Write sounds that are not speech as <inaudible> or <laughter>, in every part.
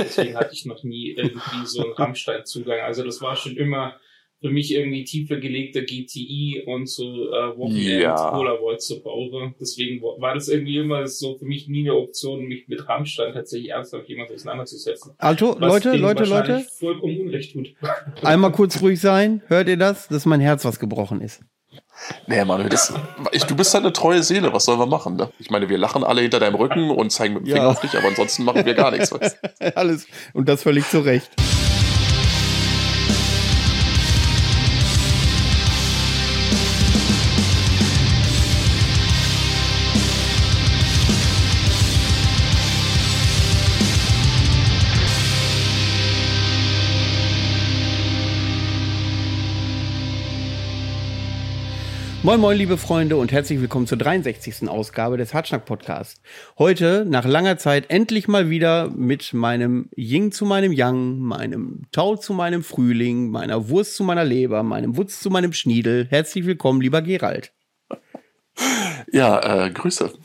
Deswegen hatte ich noch nie irgendwie so einen Rammstein-Zugang. Also das war schon immer für mich irgendwie tiefer gelegter GTI und so äh, Wochenend Ja. Polaroid zu bauen. Deswegen war das irgendwie immer so für mich nie eine Option, mich mit Rammstein tatsächlich ernsthaft jemand auseinanderzusetzen. Also, Leute, Leute, Leute, vollkommen Unrecht tut. einmal kurz ruhig sein. Hört ihr das? Das ist mein Herz, was gebrochen ist. Nee, Manuel, das, ich, du bist halt eine treue Seele, was sollen wir machen? Ne? Ich meine, wir lachen alle hinter deinem Rücken und zeigen mit dem Ja. Finger auf dich, aber ansonsten machen wir gar nichts. <laughs> Alles. Und das völlig zu Recht. Moin Moin, liebe Freunde und herzlich willkommen zur 63. Ausgabe des Hartschnack Podcast. Heute, nach langer Zeit, endlich mal wieder mit meinem Ying zu meinem Yang, meinem Tau zu meinem Frühling, meiner Wurst zu meiner Leber, meinem Wutz zu meinem Schniedel. Herzlich willkommen, lieber Gerald. Ja, äh, Grüße. <laughs>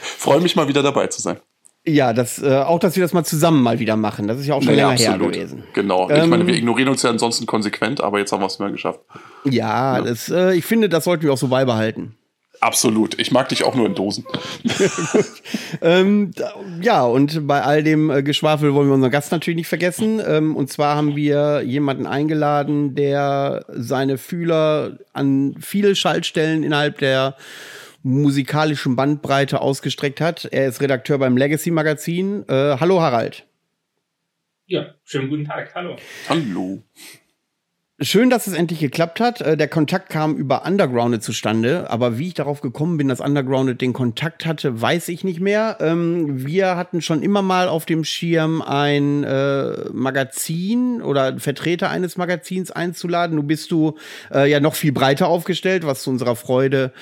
Freue mich mal wieder dabei zu sein. Ja, das, äh, auch, dass wir das mal zusammen mal wieder machen. Das ist ja auch schon Naja, länger her gewesen. Genau. ich Ähm, meine, wir ignorieren uns ja ansonsten konsequent, aber jetzt haben wir es mal geschafft. Ja, Das, äh, ich finde, das sollten wir auch so beibehalten. Absolut. Ich mag dich auch nur in Dosen. <laughs> Ähm, ja, und bei all dem äh, Geschwafel wollen wir unseren Gast natürlich nicht vergessen. Ähm, und zwar haben wir jemanden eingeladen, der seine Fühler an viele Schaltstellen innerhalb der musikalischen Bandbreite ausgestreckt hat. Er ist Redakteur beim Legacy Magazin. Äh, hallo Harald. Ja, schönen guten Tag, hallo. Hallo. Schön, dass es endlich geklappt hat. Äh, Der Kontakt kam über Undergrounded zustande, aber wie ich darauf gekommen bin, dass Undergrounded den Kontakt hatte, weiß ich nicht mehr. Ähm, Wir hatten schon immer mal auf dem Schirm ein äh, Magazin oder Vertreter eines Magazins einzuladen. Du bist du äh, ja noch viel breiter aufgestellt, was zu unserer Freude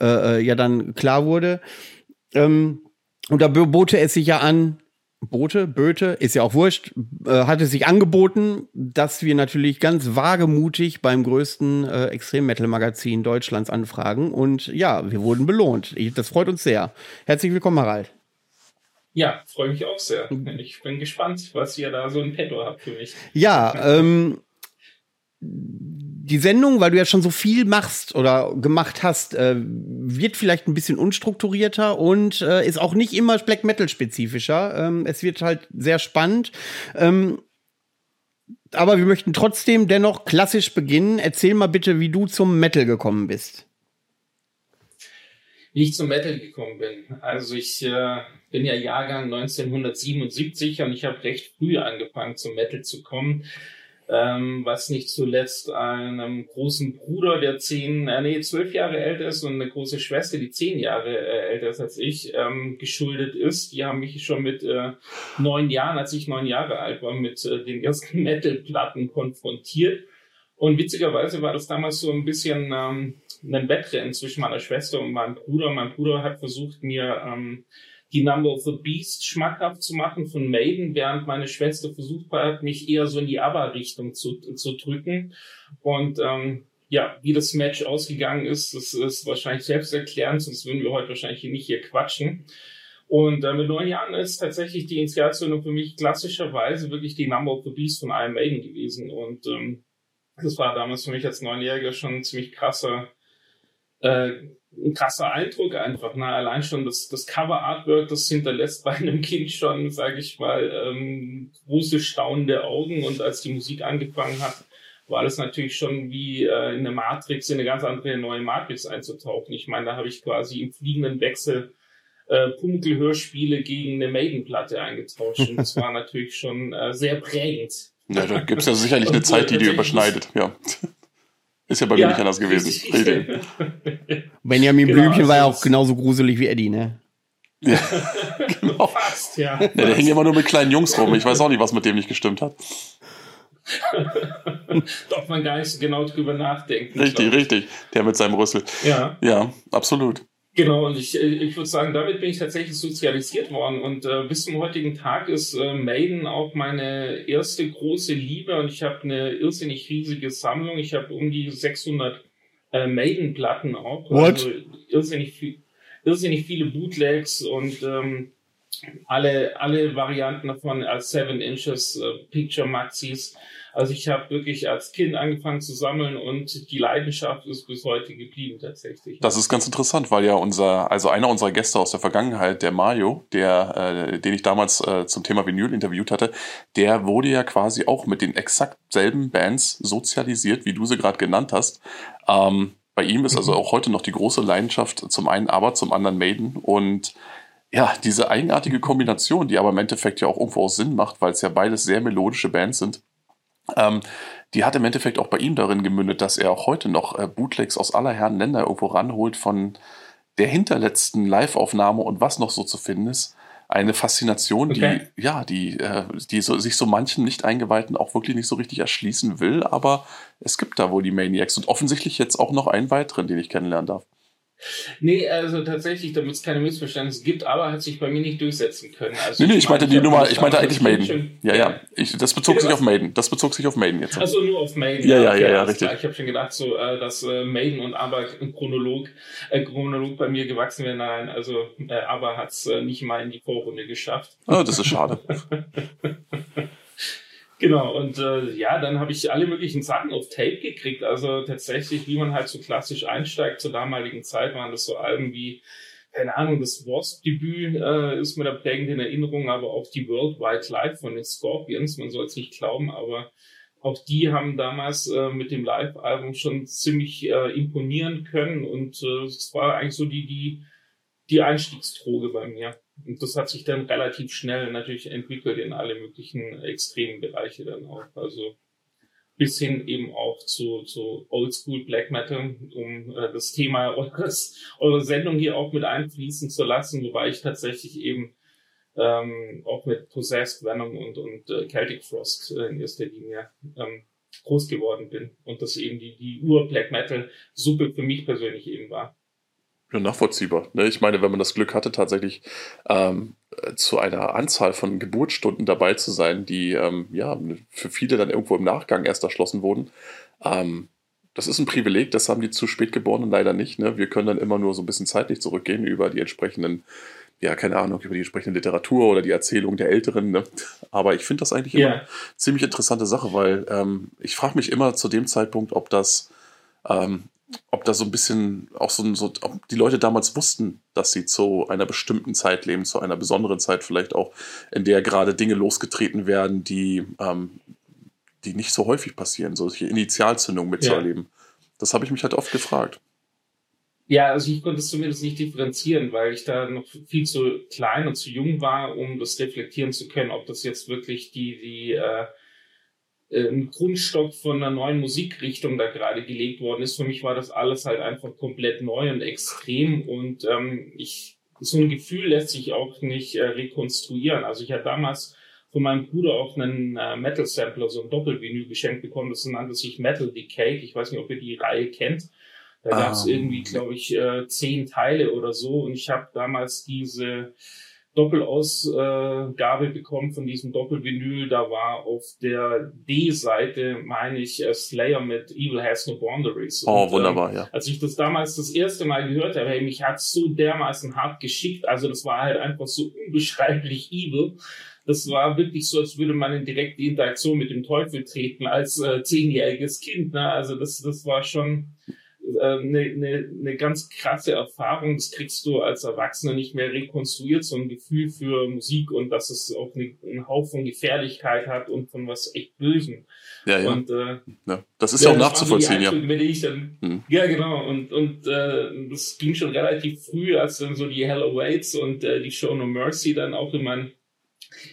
ja dann klar wurde. Ähm, und da bote es sich ja an, Boote, Böte, ist ja auch wurscht, äh, hat es sich angeboten, dass wir natürlich ganz wagemutig beim größten äh, Extrem-Metal-Magazin Deutschlands anfragen. Und ja, wir wurden belohnt. Ich, das freut uns sehr. Herzlich willkommen, Harald. Ja, freue mich auch sehr. Ich bin gespannt, was ihr da so in petto habt für mich. Ja, ähm, die Sendung, weil du ja schon so viel machst oder gemacht hast, äh, wird vielleicht ein bisschen unstrukturierter und äh, ist auch nicht immer Black Metal spezifischer. Ähm, es wird halt sehr spannend. Ähm, aber wir möchten trotzdem dennoch klassisch beginnen. Erzähl mal bitte, wie du zum Metal gekommen bist. Wie ich zum Metal gekommen bin. Also ich äh, bin ja Jahrgang 1977 und ich habe recht früh angefangen zum Metal zu kommen. Ähm, was nicht zuletzt einem großen Bruder, der zehn, äh, nee, zwölf Jahre älter ist und eine große Schwester, die zehn Jahre äh, älter ist als ich, ähm, geschuldet ist. Die haben mich schon mit äh, neun Jahren, als ich neun Jahre alt war, mit äh, den ersten <laughs> Metal-Platten konfrontiert. Und witzigerweise war das damals so ein bisschen ähm, ein Wettrennen zwischen meiner Schwester und meinem Bruder. Mein Bruder hat versucht, mir ähm, die Number of the Beast schmackhaft zu machen von Maiden, während meine Schwester versucht hat, mich eher so in die ABBA-Richtung zu, zu drücken. Und ähm, ja, wie das Match ausgegangen ist, das ist wahrscheinlich selbsterklärend, sonst würden wir heute wahrscheinlich nicht hier quatschen. Und äh, mit neun Jahren ist tatsächlich die Inspiration für mich klassischerweise wirklich die Number of the Beast von Iron Maiden gewesen. Und ähm, das war damals für mich als Neunjähriger schon ein ziemlich krasser, äh, ein krasser Eindruck einfach. Ne? Allein schon das, das Cover-Artwork, das hinterlässt bei einem Kind schon, sage ich mal, ähm, große staunende Augen. Und als die Musik angefangen hat, war das natürlich schon wie äh, in eine Matrix, in eine ganz andere neue Matrix einzutauchen. Ich meine, da habe ich quasi im fliegenden Wechsel äh, Pumuckl-Hörspiele gegen eine Maiden-Platte eingetauscht. Und das war natürlich schon äh, sehr prägend. Ja, da gibt es ja sicherlich eine Zeit, die dir tatsächlich- überschneidet. Ja. Ist ja bei mir nicht anders gewesen. Richtig. Benjamin Genau, Blümchen war ja auch genauso gruselig wie Eddie, ne? Ja, <laughs> genau. Fast, ja. Ja, der hing immer nur mit kleinen Jungs rum. Ich weiß auch nicht, was mit dem nicht gestimmt hat. <laughs> Darf man gar nicht so genau drüber nachdenken. Richtig, richtig. Der mit seinem Rüssel. Ja, Ja, absolut. Genau. Und ich, äh, ich würde sagen, damit bin ich tatsächlich sozialisiert worden. Und äh, bis zum heutigen Tag ist äh, Maiden auch meine erste große Liebe. Und ich habe eine irrsinnig riesige Sammlung. Ich habe um die 600 äh, Maiden-Platten auch. What? Also irrsinnig, viel, irrsinnig viele Bootlegs und ähm, alle, alle Varianten davon als Seven Inches äh, Picture Maxis. Also ich habe wirklich als Kind angefangen zu sammeln und die Leidenschaft ist bis heute geblieben tatsächlich. Das ist ganz interessant, weil ja unser, also einer unserer Gäste aus der Vergangenheit, der Mario, der, äh, den ich damals äh, zum Thema Vinyl interviewt hatte, der wurde ja quasi auch mit den exakt selben Bands sozialisiert, wie du sie gerade genannt hast. Ähm, bei ihm ist also mhm. auch heute noch die große Leidenschaft zum einen aber, zum anderen Maiden und ja, diese eigenartige Kombination, die aber im Endeffekt ja auch irgendwo auch Sinn macht, weil es ja beides sehr melodische Bands sind, ähm, die hat im Endeffekt auch bei ihm darin gemündet, dass er auch heute noch äh, Bootlegs aus aller Herren Länder irgendwo ranholt von der hinterletzten Live-Aufnahme und was noch so zu finden ist. Eine Faszination, okay. die, ja, die, äh, die so, sich so manchen Nicht-Eingeweihten auch wirklich nicht so richtig erschließen will, aber es gibt da wohl die Maniacs und offensichtlich jetzt auch noch einen weiteren, den ich kennenlernen darf. Nee, also tatsächlich, damit es keine Missverständnisse gibt, aber hat sich bei mir nicht durchsetzen können. Also nee, nee, ich, ich meinte die Nummer, ich meinte eigentlich Maiden. Schon, ja, ja, ich, das bezog sich auf Maiden. Das bezog sich auf Maiden jetzt. Also nur auf Maiden. Ja, ja, okay, ja, ja, richtig. Klar. Ich habe schon gedacht, so, äh, dass äh, Maiden und aber ein Chronolog, äh, Chronolog bei mir gewachsen wäre. Nein, also äh, aber hat es äh, nicht mal in die Vorrunde geschafft. Oh, das ist schade. <laughs> Genau, und äh, ja, dann habe ich alle möglichen Sachen auf Tape gekriegt. Also tatsächlich, wie man halt so klassisch einsteigt zur damaligen Zeit, waren das so Alben wie, keine Ahnung, das Wasp-Debüt äh, ist mir da prägend in Erinnerung, aber auch die Worldwide Live von den Scorpions, man soll es nicht glauben, aber auch die haben damals äh, mit dem Live-Album schon ziemlich äh, imponieren können und äh, es war eigentlich so die, die, die Einstiegsdroge bei mir. Und das hat sich dann relativ schnell natürlich entwickelt in alle möglichen extremen Bereiche dann auch. Also bis hin eben auch zu, zu Oldschool Black Metal, um äh, das Thema <laughs> eures, eurer Sendung hier auch mit einfließen zu lassen, wobei ich tatsächlich eben ähm, auch mit Possessed Venom und, und äh, Celtic Frost äh, in erster Linie ähm, groß geworden bin und das eben die, die Ur-Black Metal-Suppe für mich persönlich eben war. Nachvollziehbar. Ne? Ich meine, wenn man das Glück hatte, tatsächlich ähm, zu einer Anzahl von Geburtsstunden dabei zu sein, die ähm, ja für viele dann irgendwo im Nachgang erst erschlossen wurden, ähm, das ist ein Privileg, das haben die zu spät geborenen leider nicht. Ne? Wir können dann immer nur so ein bisschen zeitlich zurückgehen über die entsprechenden, ja, keine Ahnung, über die entsprechende Literatur oder die Erzählung der Älteren. Ne? Aber ich finde das eigentlich immer yeah. ziemlich interessante Sache, weil ähm, ich frage mich immer zu dem Zeitpunkt, ob das ähm, ob da so ein bisschen auch so, so, ob die Leute damals wussten, dass sie zu einer bestimmten Zeit leben, zu einer besonderen Zeit vielleicht auch, in der gerade Dinge losgetreten werden, die, ähm, die nicht so häufig passieren, solche Initialzündungen mitzuerleben. Ja. Das habe ich mich halt oft gefragt. Ja, also ich konnte es zumindest nicht differenzieren, weil ich da noch viel zu klein und zu jung war, um das reflektieren zu können, ob das jetzt wirklich die, die äh, ein Grundstock von einer neuen Musikrichtung da gerade gelegt worden ist. Für mich war das alles halt einfach komplett neu und extrem und ähm, ich so ein Gefühl lässt sich auch nicht äh, rekonstruieren. Also ich hatte damals von meinem Bruder auch einen äh, Metal Sampler, so ein Doppelvinyl geschenkt bekommen. Das nannte sich Metal Decay. Ich weiß nicht, ob ihr die Reihe kennt. Da gab es. Ah. irgendwie, glaube ich, äh, zehn Teile oder so. Und ich habe damals diese Doppelausgabe bekommen von diesem Doppelvinyl. Da war auf der D-Seite, meine ich, äh, Slayer mit Evil Has No Boundaries. Oh, Und, wunderbar, ähm, ja. Als ich das damals das erste Mal gehört habe, hey, mich hat so dermaßen hart geschickt. Also das war halt einfach so unbeschreiblich evil. Das war wirklich so, als würde man in direkte Interaktion mit dem Teufel treten als äh, zehnjähriges Kind. Ne? Also das, das war schon eine, äh, eine, eine ganz krasse Erfahrung. Das kriegst du als Erwachsener nicht mehr rekonstruiert, so ein Gefühl für Musik und dass es auch eine, einen Hauch von Gefährlichkeit hat und von was echt Bösen. Ja, ja. Und, äh, ja das ist ja, auch nachzuvollziehen, ja. Dann, hm. Ja, genau. Und, und äh, das ging schon relativ früh, als dann so die Hell Awaits und äh, die Show No Mercy dann auch in mein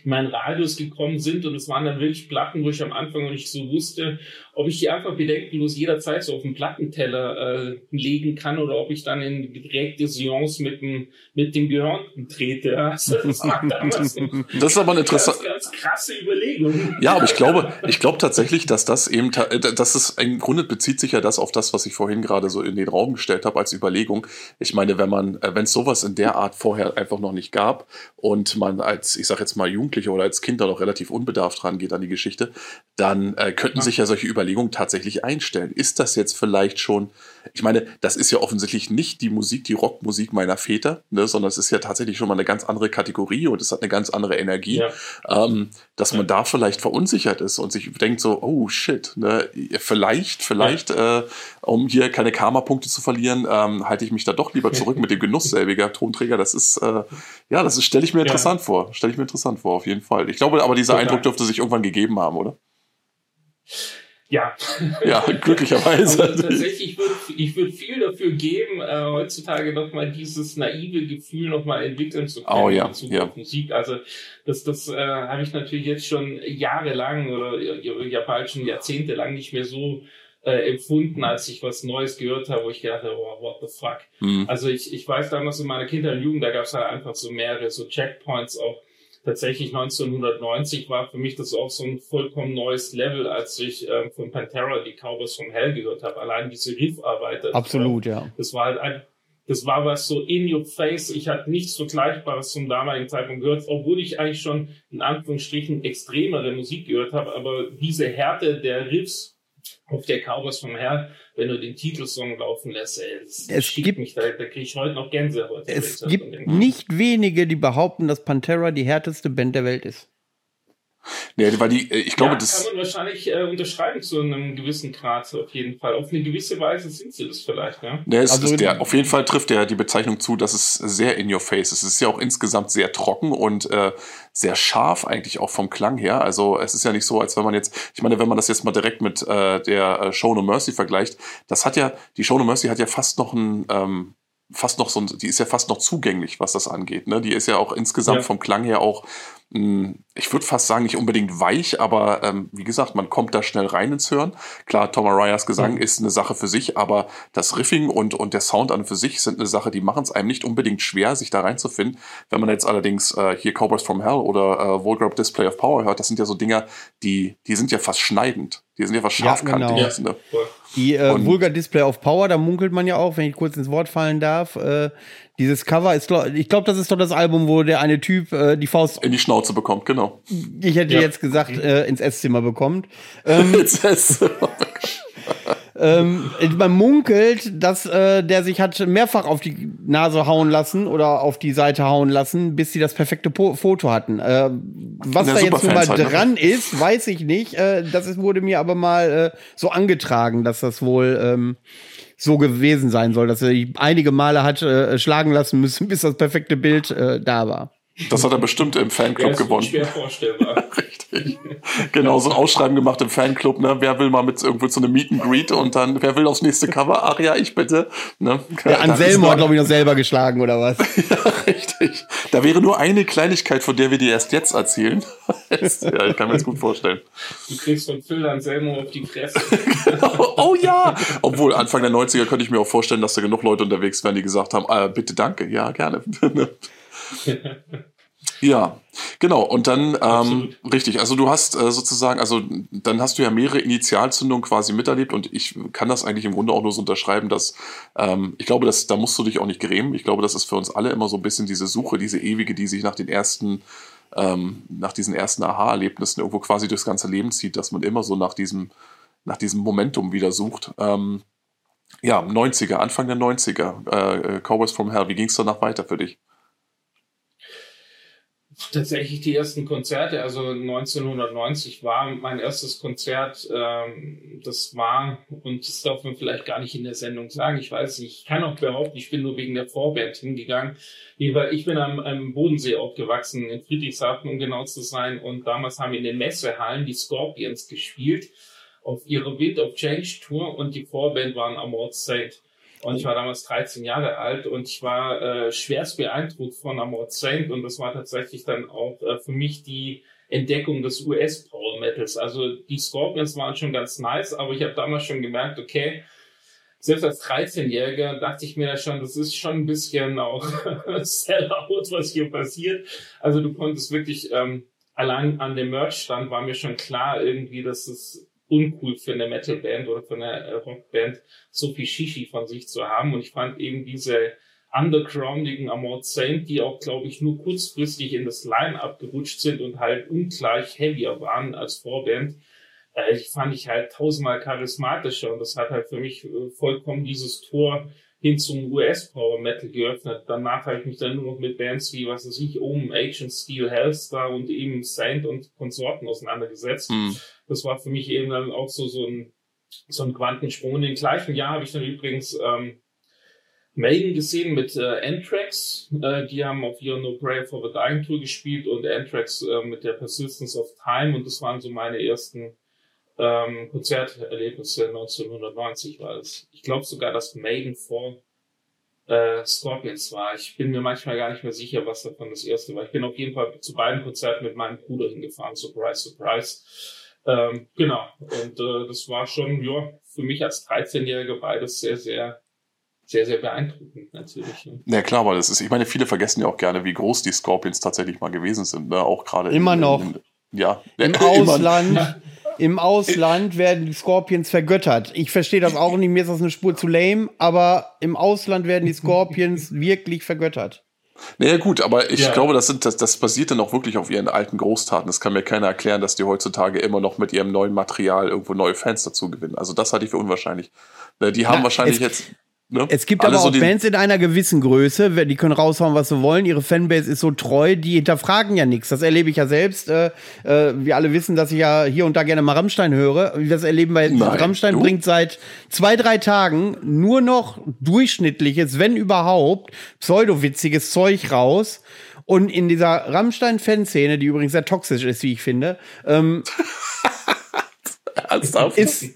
in meinen Radios gekommen sind und es waren dann wirklich Platten, wo ich am Anfang noch nicht so wusste, ob ich die einfach bedenkenlos jederzeit so auf den Plattenteller äh, legen kann oder ob ich dann in direkte Seance mit dem, mit dem Gehörnten trete. Also, <laughs> <laughs> das, das, ist aber eine interessante, ganz, ganz krasse Überlegung. Ja, aber ich glaube, ich glaube tatsächlich, dass das eben, äh, dass es im Grunde bezieht sich ja das auf das, was ich vorhin gerade so in den Raum gestellt habe als Überlegung. Ich meine, wenn man, äh, wenn es sowas in der Art vorher einfach noch nicht gab und man als, ich sag jetzt mal Jugendlicher oder als Kind da noch relativ unbedarft rangeht an die Geschichte, dann äh, könnten ja. sich ja solche Überlegungen tatsächlich einstellen. Ist das jetzt vielleicht schon, ich meine, das ist ja offensichtlich nicht die Musik, die Rockmusik meiner Väter, ne, sondern es ist ja tatsächlich schon mal eine ganz andere Kategorie und es hat eine ganz andere Energie, ja. ähm, dass man da vielleicht verunsichert ist und sich denkt so, oh shit, ne, vielleicht, vielleicht, äh, um hier keine Karma-Punkte zu verlieren, ähm, halte ich mich da doch lieber zurück mit dem Genuss selbiger Tonträger. Das ist, äh, ja, das stelle ich mir interessant vor. Stelle ich mir interessant vor, auf jeden Fall. Ich glaube aber, dieser. Eindruck dürfte sich irgendwann gegeben haben, oder? Ja. Ja, glücklicherweise. Also tatsächlich, ich würde ich würd viel dafür geben, äh, heutzutage nochmal dieses naive Gefühl nochmal entwickeln zu können oh, ja. ja. auf Musik. Also das, das äh, habe ich natürlich jetzt schon jahrelang oder ja bald schon jahrzehntelang nicht mehr so äh, empfunden, als ich was Neues gehört habe, wo ich gedacht habe, oh, what the fuck. Mhm. Also ich, ich weiß damals in meiner Kindheit und Jugend, da gab es halt einfach so mehrere so Checkpoints auch. Tatsächlich 1990 war für mich das auch so ein vollkommen neues Level, als ich ähm, von Pantera die Cowboys vom Hell gehört habe. Allein diese Riffarbeit. Absolut, ja. Das war halt ein, das war was so in your face. Ich hatte nichts Vergleichbares zum damaligen Zeitpunkt gehört, obwohl ich eigentlich schon in Anführungsstrichen extremere Musik gehört habe. Aber diese Härte der Riffs auf der Cowboys vom Herr, wenn du den Titelsong laufen lässt, ey, es gibt mich, da, da kriege ich heute noch Gänsehaut. Es gibt nicht wenige, die behaupten, dass Pantera die härteste Band der Welt ist. Nee, weil die, äh, ich glaube, ja, das. kann man wahrscheinlich äh, unterschreiben zu einem gewissen Grad, auf jeden Fall. Auf eine gewisse Weise sind sie das vielleicht, ja. Nee, es also ist der, auf jeden Fall trifft der die Bezeichnung zu, dass es sehr in your face ist. Es ist ja auch insgesamt sehr trocken und äh, sehr scharf eigentlich auch vom Klang her. Also es ist ja nicht so, als wenn man jetzt, ich meine, wenn man das jetzt mal direkt mit äh, der äh, Show No Mercy vergleicht, das hat ja, die Show No Mercy hat ja fast noch ein, ähm, fast noch so, die ist ja fast noch zugänglich, was das angeht. Ne? Die ist ja auch insgesamt ja. vom Klang her auch hm, ich würde fast sagen, nicht unbedingt weich, aber ähm, wie gesagt, man kommt da schnell rein ins Hören. Klar, Tom Arayas Gesang mhm. ist eine Sache für sich, aber das Riffing und, und der Sound an und für sich sind eine Sache, die machen es einem nicht unbedingt schwer, sich da reinzufinden. Wenn man jetzt allerdings äh, hier Cowboys from Hell oder äh, Vulgar Display of Power hört, das sind ja so Dinger, die, die sind ja fast schneidend. Die sind ja fast scharfkantig. Ja, genau. Die äh, Vulgar Display of Power, da munkelt man ja auch, wenn ich kurz ins Wort fallen darf, äh, dieses Cover ist, ich glaube, das ist doch das Album, wo der eine Typ äh, die Faust in die Schnauze bekommt, genau. Ich hätte ja. jetzt gesagt, äh, ins Esszimmer bekommt. <laughs> Ähm, ins Esszimmer. Ähm, man munkelt, dass äh, der sich hat mehrfach auf die Nase hauen lassen oder auf die Seite hauen lassen, bis sie das perfekte po Foto hatten. Äh, was da jetzt nun mal halt, ne? dran ist, weiß ich nicht. Äh, das ist, wurde mir aber mal äh, so angetragen, dass das wohl ähm, so gewesen sein soll, dass er einige Male hat äh, schlagen lassen müssen, <laughs> bis das perfekte Bild äh, da war. Das hat er bestimmt im Fanclub ja, gewonnen. Schwer vorstellbar. <laughs> <laughs> Richtig. Genau, so ein Ausschreiben gemacht im Fanclub, ne? Wer will mal mit irgendwo zu einem Meet and Greet und dann, wer will aufs nächste Cover? Ach ja, ich bitte. Ne? Der Anselmo hat, glaube ich, noch selber geschlagen, oder was? <laughs> ja, richtig. Da wäre nur eine Kleinigkeit, von der wir dir erst jetzt erzählen. <laughs> ja, ich kann mir das gut vorstellen. Du kriegst von Phil Anselmo auf die Fresse. genau. Oh ja! Obwohl, Anfang der 90er könnte ich mir auch vorstellen, dass da genug Leute unterwegs wären, die gesagt haben, äh, bitte danke, ja, gerne. Ja, genau. Und dann, ähm, richtig, also du hast äh, sozusagen, also dann hast du ja mehrere Initialzündungen quasi miterlebt und ich kann das eigentlich im Grunde auch nur so unterschreiben, dass ähm, ich glaube, dass da musst du dich auch nicht grämen. Ich glaube, das ist für uns alle immer so ein bisschen diese Suche, diese ewige, die sich nach den ersten, ähm, nach diesen ersten Aha-Erlebnissen irgendwo quasi durchs ganze Leben zieht, dass man immer so nach diesem, nach diesem Momentum wieder sucht. Ähm, ja, 90er, Anfang der 90er, äh, Cowboys from Hell, wie ging es danach weiter für dich? Tatsächlich die ersten Konzerte. Also 1990 war mein erstes Konzert. Ähm, das war, und das darf man vielleicht gar nicht in der Sendung sagen, ich weiß nicht, ich kann auch behaupten, ich bin nur wegen der Vorband hingegangen. Ich bin am, am Bodensee aufgewachsen, in Friedrichshafen, um genau zu sein. Und damals haben in den Messehallen die Scorpions gespielt auf ihrer Wind of Change Tour und die Vorband waren Amort Saint. Und ich war damals 13 Jahre alt und ich war äh, schwerst beeindruckt von Amort Saint und das war tatsächlich dann auch äh, für mich die Entdeckung des US Power Metals. Also die Scorpions waren schon ganz nice, aber ich habe damals schon gemerkt, okay, selbst als 13-Jähriger dachte ich mir ja schon, das ist schon ein bisschen auch <laughs> Sellout, was hier passiert. Also du konntest wirklich ähm, allein an dem Merch-Stand war mir schon klar irgendwie, dass es uncool für eine Metalband oder für eine äh, Rockband so viel Shishi von sich zu haben. Und ich fand eben diese undergroundigen Amort Saint, die auch, glaube ich, nur kurzfristig in das Line-Up gerutscht sind und halt ungleich heavier waren als Vorband. Äh, ich fand ich halt tausendmal charismatischer und das hat halt für mich äh, vollkommen dieses Tor hin zum US-Power Metal geöffnet. Danach habe ich mich dann nur noch mit Bands wie, was weiß ich, Omen, Agent Steel, Hellstar und eben Saint und Konsorten auseinandergesetzt. Mhm. Das war für mich eben dann auch so, so ein, so ein Quantensprung. Und im gleichen Jahr habe ich dann übrigens ähm, Maiden gesehen mit äh, Anthrax. Äh, die haben auf ihrer No Prayer for the Dying Tour gespielt und Anthrax äh, mit der Persistence of Time und das waren so meine ersten ähm, Konzerterlebnisse 1990 war es. Ich glaube sogar, dass Maiden vor äh, Scorpions war. Ich bin mir manchmal gar nicht mehr sicher, was davon das erste war. Ich bin auf jeden Fall zu beiden Konzerten mit meinem Bruder hingefahren. Surprise, surprise. Ähm, genau. Und äh, das war schon, ja, für mich als 13-Jähriger beides sehr, sehr sehr, sehr beeindruckend natürlich. Ne? Ja klar, weil das ist, ich meine, viele vergessen ja auch gerne, wie groß die Scorpions tatsächlich mal gewesen sind, ne? Auch gerade immer in, noch. In, ja, im <laughs> Ausland. <laughs> Im Ausland werden die Scorpions vergöttert. Ich verstehe das auch nicht, mir ist das eine Spur zu lame, aber im Ausland werden die Scorpions <laughs> wirklich vergöttert. Naja, gut, aber ich ja. glaube, das, sind, das, das basiert dann auch wirklich auf ihren alten Großtaten. Das kann mir keiner erklären, dass die heutzutage immer noch mit ihrem neuen Material irgendwo neue Fans dazu gewinnen. Also, das halte ich für unwahrscheinlich. Ne, die haben Na, wahrscheinlich jetzt. Ne? Es gibt Alle aber auch so Bands in einer gewissen Größe, die können raushauen, was sie wollen. Ihre Fanbase ist so treu, die hinterfragen ja nichts. Das erlebe ich ja selbst. Äh, äh, wir alle wissen, dass ich ja hier und da gerne mal Rammstein höre. Das erleben wir. Nein, Rammstein du? bringt seit zwei, drei Tagen nur noch durchschnittliches, wenn überhaupt, pseudowitziges Zeug raus. Und in dieser Rammstein-Fanszene, die übrigens sehr toxisch ist, wie ich finde, ähm, <laughs> Ernsthaft? ist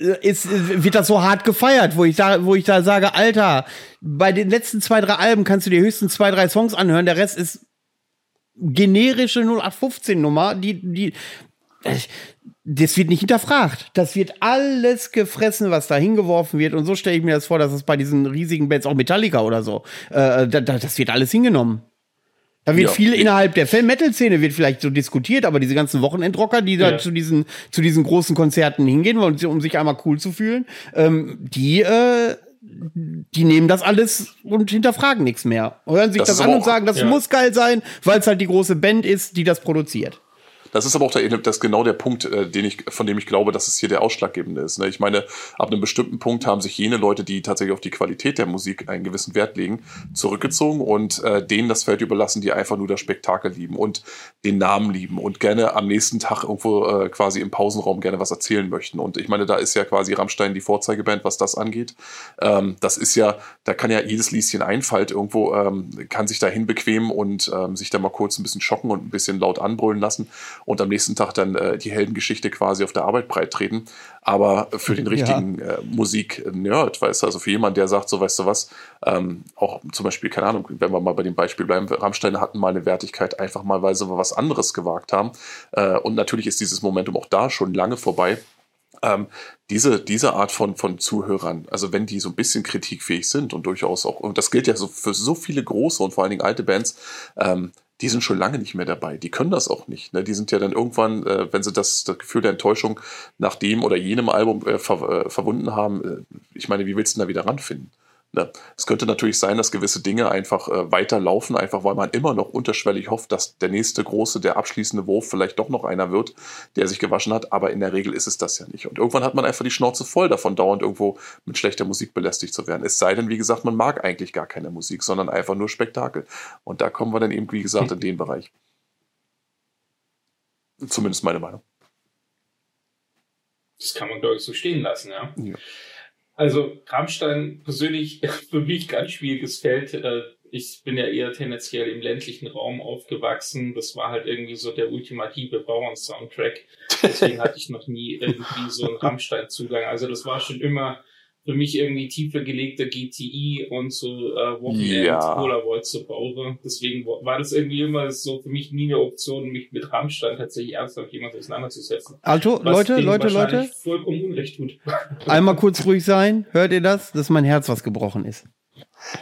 ist, wird das so hart gefeiert, wo ich da, wo ich da sage, Alter, bei den letzten zwei, drei Alben kannst du dir höchstens zwei, drei Songs anhören, der Rest ist generische 0815 Nummer, die, die, das wird nicht hinterfragt. Das wird alles gefressen, was da hingeworfen wird. Und so stelle ich mir das vor, dass es bei diesen riesigen Bands, auch Metallica oder so, äh, das wird alles hingenommen. Da wird ja. viel innerhalb der Metal-Szene wird vielleicht so diskutiert, aber diese ganzen Wochenendrocker, die ja. da zu diesen, zu diesen großen Konzerten hingehen, um sich einmal cool zu fühlen, ähm, die, äh, die nehmen das alles und hinterfragen nichts mehr. Hören sich das, das an und sagen, das ja. muss geil sein, weil es halt die große Band ist, die das produziert. Das ist aber auch der, das ist genau der Punkt, äh, den ich, von dem ich glaube, dass es hier der ausschlaggebende ist. Ne? Ich meine, ab einem bestimmten Punkt haben sich jene Leute, die tatsächlich auf die Qualität der Musik einen gewissen Wert legen, zurückgezogen und äh, denen das Feld überlassen, die einfach nur das Spektakel lieben und den Namen lieben und gerne am nächsten Tag irgendwo äh, quasi im Pausenraum gerne was erzählen möchten. Und ich meine, da ist ja quasi Rammstein die Vorzeigeband, was das angeht. Ähm, das ist ja, da kann ja jedes Lieschen Einfalt irgendwo, ähm, kann sich dahin bequemen und ähm, sich da mal kurz ein bisschen schocken und ein bisschen laut anbrüllen lassen und am nächsten Tag dann äh, die Heldengeschichte quasi auf der Arbeit breit treten. Aber für den richtigen ja. äh, Musik-Nerd, weißt du, also für jemanden, der sagt, so weißt du was, ähm, auch zum Beispiel, keine Ahnung, wenn wir mal bei dem Beispiel bleiben, Rammstein hatten mal eine Wertigkeit, einfach mal, weil sie was anderes gewagt haben. Äh, und natürlich ist dieses Momentum auch da schon lange vorbei. Ähm, diese, diese Art von, von Zuhörern, also wenn die so ein bisschen kritikfähig sind und durchaus auch, und das gilt ja so für so viele große und vor allen Dingen alte Bands, ähm, die sind schon lange nicht mehr dabei. Die können das auch nicht. Ne? Die sind ja dann irgendwann, äh, wenn sie das, das Gefühl der Enttäuschung nach dem oder jenem Album äh, ver, äh, verwunden haben, äh, ich meine, wie willst du denn da wieder ranfinden? Ne? Es könnte natürlich sein, dass gewisse Dinge einfach äh, weiterlaufen, einfach weil man immer noch unterschwellig hofft, dass der nächste große, der abschließende Wurf vielleicht doch noch einer wird, der sich gewaschen hat. Aber in der Regel ist es das ja nicht. Und irgendwann hat man einfach die Schnauze voll davon, dauernd irgendwo mit schlechter Musik belästigt zu werden. Es sei denn, wie gesagt, man mag eigentlich gar keine Musik, sondern einfach nur Spektakel. Und da kommen wir dann eben, wie gesagt, in den Bereich. Zumindest meine Meinung. Das kann man, glaube ich, so stehen lassen, ja. ja. Also Rammstein persönlich <laughs> für mich ganz schwieriges Feld. Äh, ich bin ja eher tendenziell im ländlichen Raum aufgewachsen. Das war halt irgendwie so der ultimative Bauern-Soundtrack. Deswegen hatte ich noch nie irgendwie so einen Rammstein-Zugang. Also das war schon immer für mich irgendwie tiefer gelegter GTI und so äh, Wochenend ja. Polaroid zu bauen. Deswegen war das irgendwie immer so für mich nie eine Option, mich mit Rammstein tatsächlich ernsthaft jemand auseinanderzusetzen. Also, Leute, Leute, Leute. Vollkommen Unrecht tut. Einmal kurz ruhig sein. Hört ihr das? Dass mein Herz was gebrochen ist.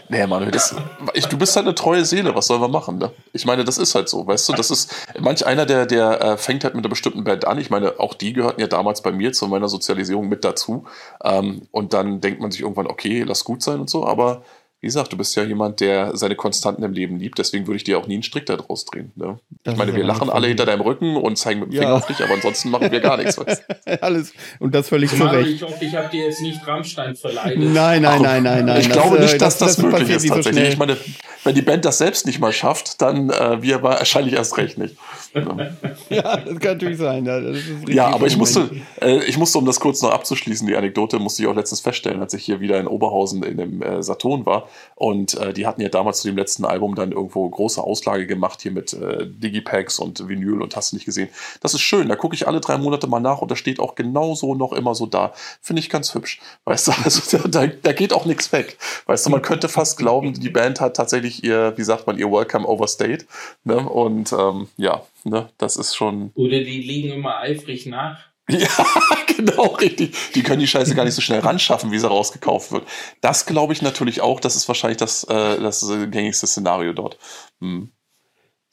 Nee, Manuel, das, ich, du bist halt eine treue Seele, was sollen wir machen? Ne? Ich meine, das ist halt so, weißt du, das ist, manch einer, der, der äh, fängt halt mit einer bestimmten Band an. Ich meine, auch die gehörten ja damals bei mir zu meiner Sozialisierung mit dazu. Ähm, und dann denkt man sich irgendwann, okay, lass gut sein und so, aber wie gesagt, du bist ja jemand, der seine Konstanten im Leben liebt, deswegen würde ich dir auch nie einen Strick daraus drehen. Ne? Ich meine, wir lachen alle hinter deinem Rücken und zeigen mit dem ja. Finger auf dich, aber ansonsten machen wir gar nichts. <laughs> Alles. Und das völlig zu Recht. Ich hoffe, ich habe dir jetzt nicht Rammstein verleiht. Nein, nein, nein, nein, nein. Ich das, glaube nicht, dass das, das, das möglich ist tatsächlich. So ich meine, wenn die Band das selbst nicht mal schafft, dann äh, wir wahrscheinlich erst recht nicht. <laughs> ja, das kann natürlich sein. Ja, ja aber ich musste, äh, ich musste, um das kurz noch abzuschließen, die Anekdote, musste ich auch letztens feststellen, als ich hier wieder in Oberhausen in dem äh, Saturn war. Und äh, die hatten ja damals zu dem letzten Album dann irgendwo große Auslage gemacht, hier mit äh, Digipacks und Vinyl und hast du nicht gesehen. Das ist schön, da gucke ich alle drei Monate mal nach und da steht auch genauso noch immer so da. Finde ich ganz hübsch. Weißt du, <laughs> also da, da geht auch nichts weg. Weißt du, man könnte fast glauben, die Band hat tatsächlich ihr, wie sagt man, ihr Welcome Overstayed. Ne? Und ähm, ja, Ne? Das ist schon. <laughs> Oder die liegen immer eifrig nach. Ja, <laughs> genau, richtig. Die können die Scheiße gar nicht so schnell ranschaffen, wie sie rausgekauft wird. Das glaube ich natürlich auch. Das ist wahrscheinlich das, äh, das gängigste Szenario dort. Hm.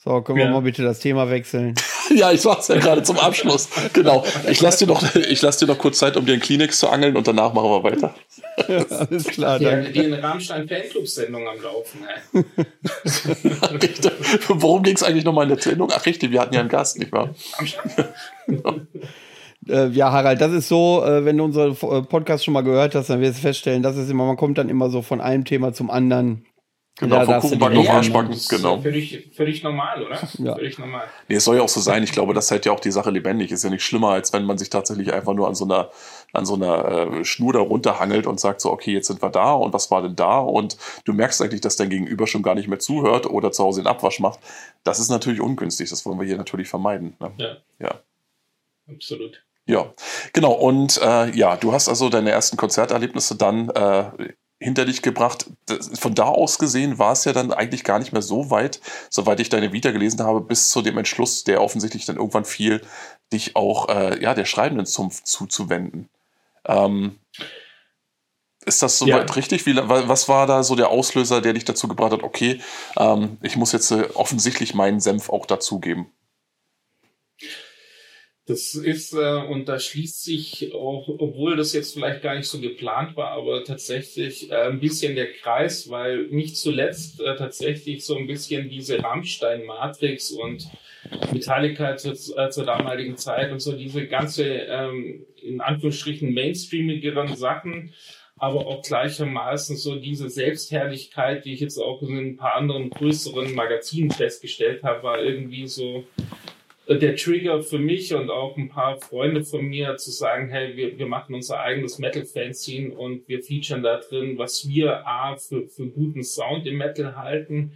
So, können wir mal bitte das Thema wechseln? <laughs> ja, ich es ja gerade zum Abschluss. Genau. Ich lasse dir, noch, <laughs> lass dir noch kurz Zeit, um dir einen Kleenex zu angeln und danach machen wir weiter. <laughs> Ja, alles klar, danke. Die, die Rammstein Fanclub-Sendung am Laufen. Worum ging es eigentlich nochmal in der Sendung? Ach richtig, wir hatten ja einen Gast, nicht wahr? Äh, ja, Harald, das ist so, äh, wenn du unsere äh, Podcast schon mal gehört hast, dann wirst du feststellen, das ist immer, man kommt dann immer so von einem Thema zum anderen. Genau, ja, vom Kuchenbacken auf Arschbacken, genau. Völlig, völlig normal, oder? Ja. Völlig normal. Nee, es soll ja auch so sein. Ich glaube, das hält ja auch die Sache lebendig. Ist ja nicht schlimmer, als wenn man sich tatsächlich einfach nur an so einer, an so einer äh, Schnur da runterhangelt und sagt so, okay, jetzt sind wir da und was war denn da? Und du merkst eigentlich, dass dein Gegenüber schon gar nicht mehr zuhört oder zu Hause den Abwasch macht. Das ist natürlich ungünstig. Das wollen wir hier natürlich vermeiden. Ne? Ja. Ja. Absolut. Ja, genau. Und äh, ja, du hast also deine ersten Konzerterlebnisse dann äh, hinter dich gebracht. Von da aus gesehen war es ja dann eigentlich gar nicht mehr so weit, soweit ich deine Vita gelesen habe, bis zu dem Entschluss, der offensichtlich dann irgendwann fiel, dich auch äh, ja, der schreibenden Zunft zuzuwenden. Ähm, ist das soweit ja. richtig? Wie, was war da so der Auslöser, der dich dazu gebracht hat, okay, ähm, ich muss jetzt äh, offensichtlich meinen Senf auch dazugeben? Das ist, äh, und da schließt sich auch, obwohl das jetzt vielleicht gar nicht so geplant war, aber tatsächlich äh, ein bisschen der Kreis, weil nicht zuletzt äh, tatsächlich so ein bisschen diese Rammstein-Matrix und Metallica zu, äh, zur damaligen Zeit und so diese ganze, ähm, in Anführungsstrichen, mainstreamigeren Sachen, aber auch gleichermaßen so diese Selbstherrlichkeit, die ich jetzt auch in ein paar anderen größeren Magazinen festgestellt habe, war irgendwie so, der Trigger für mich und auch ein paar Freunde von mir zu sagen, hey, wir, wir machen unser eigenes Metal-Fanzine und wir featuren da drin, was wir A für, für guten Sound im Metal halten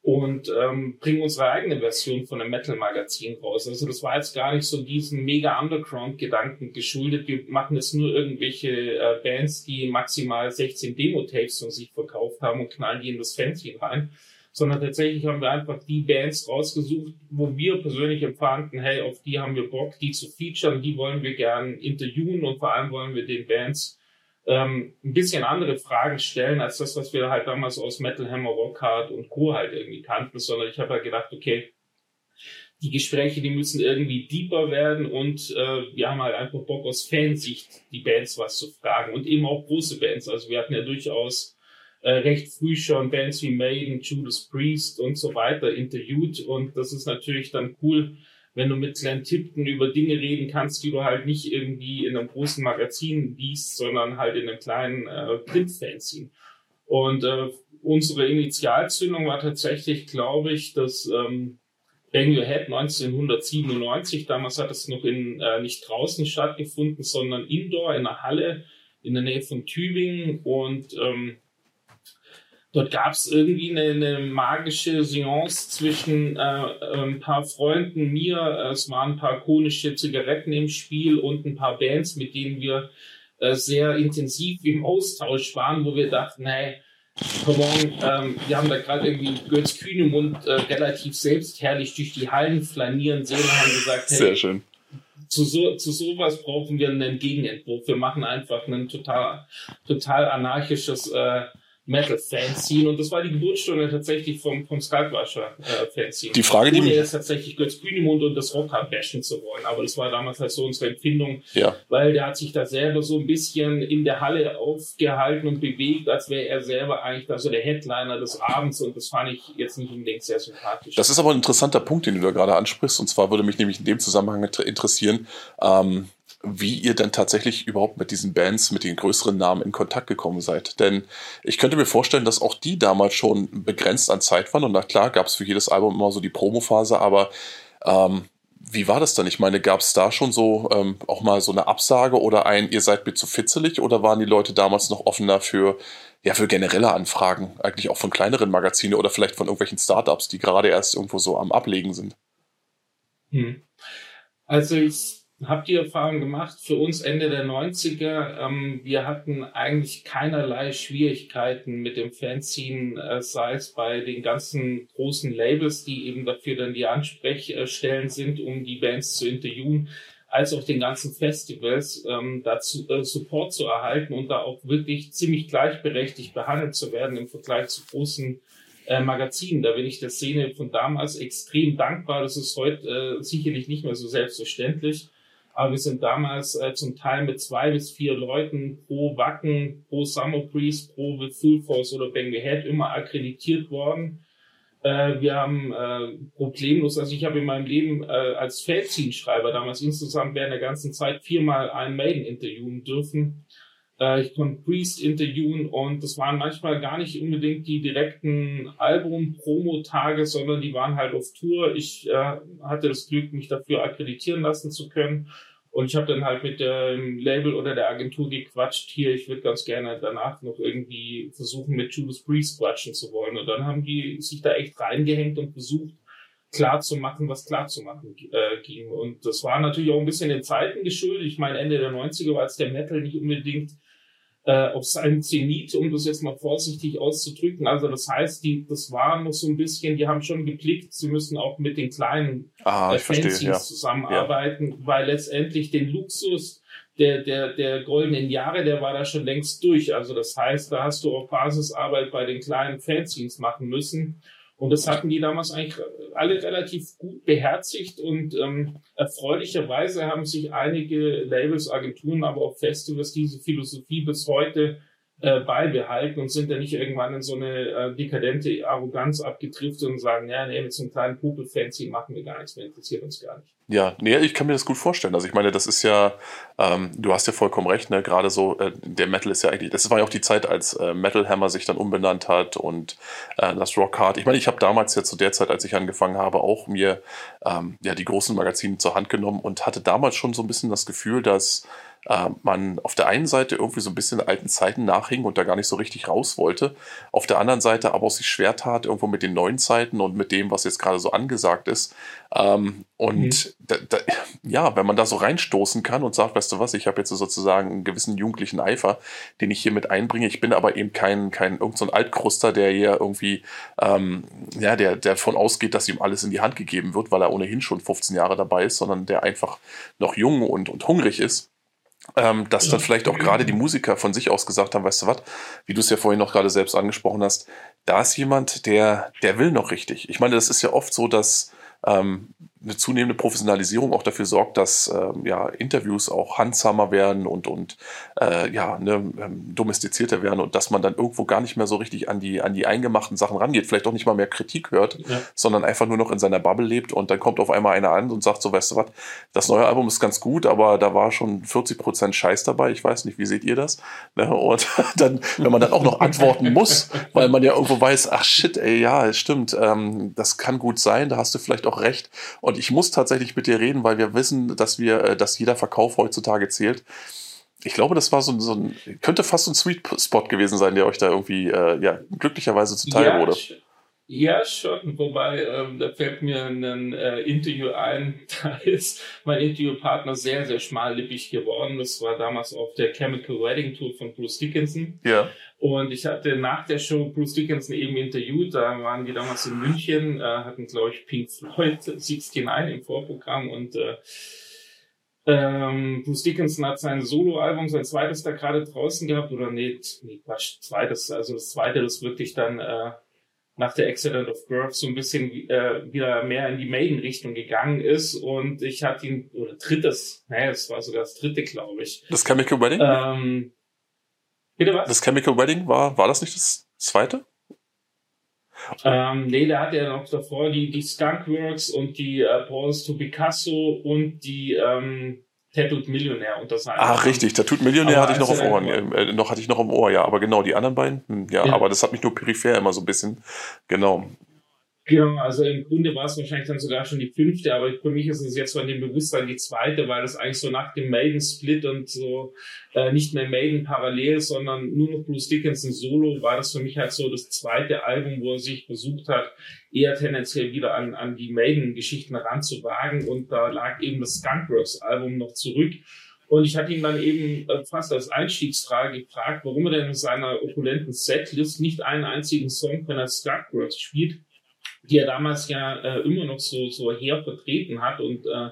und ähm, bringen unsere eigene Version von einem Metal-Magazin raus. Also das war jetzt gar nicht so diesen mega Underground-Gedanken geschuldet. Wir machen jetzt nur irgendwelche äh, Bands, die maximal 16 Demo-Tapes von sich verkauft haben und knallen die in das Fanzine rein sondern tatsächlich haben wir einfach die Bands rausgesucht, wo wir persönlich empfanden, hey, auf die haben wir Bock, die zu featuren, die wollen wir gern interviewen und vor allem wollen wir den Bands ähm, ein bisschen andere Fragen stellen, als das, was wir halt damals aus Metal Hammer, Rockhard und Co. halt irgendwie kannten, sondern ich habe halt gedacht, okay, die Gespräche, die müssen irgendwie deeper werden und äh, wir haben halt einfach Bock aus Fansicht, die Bands was zu fragen und eben auch große Bands. Also wir hatten ja durchaus äh, recht früh schon Bands wie Maiden, Judas Priest und so weiter interviewt. Und das ist natürlich dann cool, wenn du mit Glenn Tipton über Dinge reden kannst, die du halt nicht irgendwie in einem großen Magazin liest, sondern halt in einem kleinen äh, Printfanzine. Und äh, unsere Initialzündung war tatsächlich, glaube ich, dass ähm, Bang Your Head 1997, damals hat es noch in, äh, nicht draußen stattgefunden, sondern indoor in einer Halle in der Nähe von Tübingen und ähm, Dort gab es irgendwie eine, eine, magische Seance zwischen äh, ein paar Freunden, mir. Es waren ein paar konische Zigaretten im Spiel und ein paar Bands, mit denen wir äh, sehr intensiv im Austausch waren, wo wir dachten, hey, come on, ähm, wir haben da gerade irgendwie Götz Kühnemund äh, relativ selbstherrlich durch die Hallen flanieren sehen und haben gesagt, hey, sehr schön. Zu, so, zu sowas brauchen wir einen Gegenentwurf. Wir machen einfach ein total, total anarchisches äh, Metal-Fanzine und das war die Geburtsstunde tatsächlich vom, vom Skalpwasher-Fanzine. Die Frage, Ohne die jetzt tatsächlich Götz Kühnemund und das Rockhard bashen zu wollen, aber das war damals halt so unsere Empfindung, ja, weil der hat sich da selber so ein bisschen in der Halle aufgehalten und bewegt, als wäre er selber eigentlich da so der Headliner des Abends und das fand ich jetzt nicht unbedingt sehr sympathisch. das ist aber ein interessanter Punkt, den du da gerade ansprichst. Und zwar würde mich nämlich in dem Zusammenhang inter- interessieren, ähm, wie ihr dann tatsächlich überhaupt mit diesen Bands, mit den größeren Namen in Kontakt gekommen seid. Denn ich könnte mir vorstellen, dass auch die damals schon begrenzt an Zeit waren. Und na klar, gab es für jedes Album immer so die Promophase, aber ähm, wie war das dann? Ich meine, gab es da schon so ähm, auch mal so eine Absage oder ein, ihr seid mir zu fitzelig oder waren die Leute damals noch offener für, ja, für generelle Anfragen, eigentlich auch von kleineren Magazinen oder vielleicht von irgendwelchen Startups, die gerade erst irgendwo so am Ablegen sind? Hm. Also ich habe die Erfahrung gemacht, für uns Ende der 90er, ähm, wir hatten eigentlich keinerlei Schwierigkeiten mit dem Fanzine, äh, sei es bei den ganzen großen Labels, die eben dafür dann die Ansprechstellen sind, um die Bands zu interviewen, als auch den ganzen Festivals ähm, dazu äh, Support zu erhalten und da auch wirklich ziemlich gleichberechtigt behandelt zu werden im Vergleich zu großen äh, Magazinen. Da bin ich der Szene von damals extrem dankbar. Das ist heute äh, sicherlich nicht mehr so selbstverständlich. Aber wir sind damals äh, zum Teil mit zwei bis vier Leuten pro Wacken, pro Summer Breeze, pro The Full Force oder Bang the Head immer akkreditiert worden. Äh, wir haben äh, problemlos, also ich habe in meinem Leben äh, als Fanzine-Schreiber damals insgesamt während der ganzen Zeit viermal einen Maiden interviewen dürfen. Äh, ich konnte Priest interviewen und das waren manchmal gar nicht unbedingt die direkten Album-Promo-Tage, sondern die waren halt auf Tour. Ich äh, hatte das Glück, mich dafür akkreditieren lassen zu können. Und ich habe dann halt mit dem Label oder der Agentur gequatscht, hier, ich würde ganz gerne danach noch irgendwie versuchen, mit Judas Priest quatschen zu wollen. Und dann haben die sich da echt reingehängt und versucht, klar zu machen, was klar zu machen äh, ging. Und das war natürlich auch ein bisschen den Zeiten geschuldet. Ich meine, Ende der 90er war es der Metal nicht unbedingt äh, auf seinem Zenit, um das jetzt mal vorsichtig auszudrücken. Also das heißt, die, das war noch so ein bisschen, die haben schon geblickt, sie müssen auch mit den kleinen Ah, äh, Fanzines ja. zusammenarbeiten, weil letztendlich den Luxus der, der, der goldenen Jahre, der war da schon längst durch. Also das heißt, da hast du auch Basisarbeit bei den kleinen Fanzines machen müssen. Und das hatten die damals eigentlich alle relativ gut beherzigt und ähm, erfreulicherweise haben sich einige Labels, Agenturen, aber auch Festivals diese Philosophie bis heute äh, beibehalten und sind dann nicht irgendwann in so eine äh, dekadente Arroganz abgedriftet und sagen, ja, nee, mit so einem kleinen Popel-Fancy machen wir gar nichts mehr, interessiert uns gar nicht. Ja, nee, ich kann mir das gut vorstellen. Also ich meine, das ist ja, ähm, du hast ja vollkommen recht, ne? Gerade so, äh, der Metal ist ja eigentlich, das war ja auch die Zeit, als äh, Metal Hammer sich dann umbenannt hat und äh, das Rock Hard. Ich meine, ich habe damals ja zu der Zeit, als ich angefangen habe, auch mir ähm, ja die großen Magazine zur Hand genommen und hatte damals schon so ein bisschen das Gefühl, dass äh, man auf der einen Seite irgendwie so ein bisschen alten Zeiten nachhing und da gar nicht so richtig raus wollte, auf der anderen Seite aber auch sich schwer tat, irgendwo mit den neuen Zeiten und mit dem, was jetzt gerade so angesagt ist. Ähm, und Mhm. da, da, ja, wenn man da so reinstoßen kann und sagt, weißt du was, ich habe jetzt sozusagen einen gewissen jugendlichen Eifer, den ich hier mit einbringe. Ich bin aber eben kein, kein irgend so ein Altkruster, der hier irgendwie, ähm, ja, der, der davon ausgeht, dass ihm alles in die Hand gegeben wird, weil er ohnehin schon 15 Jahre dabei ist, sondern der einfach noch jung und, und hungrig ist. Ähm, dass dann vielleicht auch gerade die Musiker von sich aus gesagt haben, weißt du was, wie du es ja vorhin noch gerade selbst angesprochen hast, da ist jemand, der, der will noch richtig. Ich meine, das ist ja oft so, dass ähm, eine zunehmende Professionalisierung auch dafür sorgt, dass ähm, ja, Interviews auch handsamer werden und, und äh, ja, ne, ähm, domestizierter werden und dass man dann irgendwo gar nicht mehr so richtig an die, an die eingemachten Sachen rangeht, vielleicht auch nicht mal mehr Kritik hört, Ja. sondern einfach nur noch in seiner Bubble lebt und dann kommt auf einmal einer an und sagt so, weißt du was, das neue Album ist ganz gut, aber da war schon 40 Prozent Scheiß dabei, ich weiß nicht, wie seht ihr das? Ne? Und <laughs> dann, wenn man dann auch noch antworten muss, weil man ja irgendwo weiß, ach shit, ey, ja, es stimmt, ähm, das kann gut sein, da hast du vielleicht auch recht und ich muss tatsächlich mit dir reden, weil wir wissen, dass wir, äh, dass jeder Verkauf heutzutage zählt. Ich glaube, das war so, ein- so ein, könnte fast so ein Sweet Spot gewesen sein, der euch da irgendwie, äh, ja, glücklicherweise zuteil ja, wurde. sch- Ja, schon. Wobei, ähm, da fällt mir ein äh, Interview ein, <laughs> da ist mein Interviewpartner sehr, sehr schmallippig geworden. Das war damals auf der Chemical Wedding Tour von Bruce Dickinson. Ja. Und ich hatte nach der Show Bruce Dickinson eben interviewt. Da waren die damals in München, äh, hatten, glaube ich, Pink Floyd 69 im Vorprogramm und äh, Ähm, Bruce Dickinson hat sein Soloalbum, sein zweites da gerade draußen gehabt, oder nee, nee, Quatsch, zweites, also das zweite, das wirklich dann äh, nach der Accident of Birth so ein bisschen äh, wieder mehr in die Maiden-Richtung gegangen ist und ich hatte ihn, oder drittes, naja, es war sogar das dritte, glaube ich. Das Chemical Wedding? Ähm, bitte was? Das Chemical Wedding war, war das nicht das zweite? Ähm, nee, da hat er noch davor die, die Skunkworks und die äh, Balls to Picasso und die ähm, Tattooed Millionär unter seinem. Ach, richtig, Tattooed Millionär hatte ich noch auf Ohren. Äh, noch hatte ich noch im Ohr, ja. Aber genau, die anderen beiden, hm, ja, ja, aber das hat mich nur peripher immer so ein bisschen, genau. Genau, also im Grunde war es wahrscheinlich dann sogar schon die fünfte, aber für mich ist es jetzt von dem Bewusstsein die zweite, weil das eigentlich so nach dem Maiden-Split und so äh, nicht mehr Maiden parallel, sondern nur noch Bruce Dickinson solo, war das für mich halt so das zweite Album, wo er sich versucht hat, eher tendenziell wieder an, an die Maiden-Geschichten ranzuwagen und da lag eben das Skunkworks-Album noch zurück. Und ich hatte ihn dann eben äh, fast als Einstiegsfrage gefragt, warum er denn in seiner opulenten Setlist nicht einen einzigen Song von der Skunkworks spielt die er damals ja äh, immer noch so, so her vertreten hat und äh,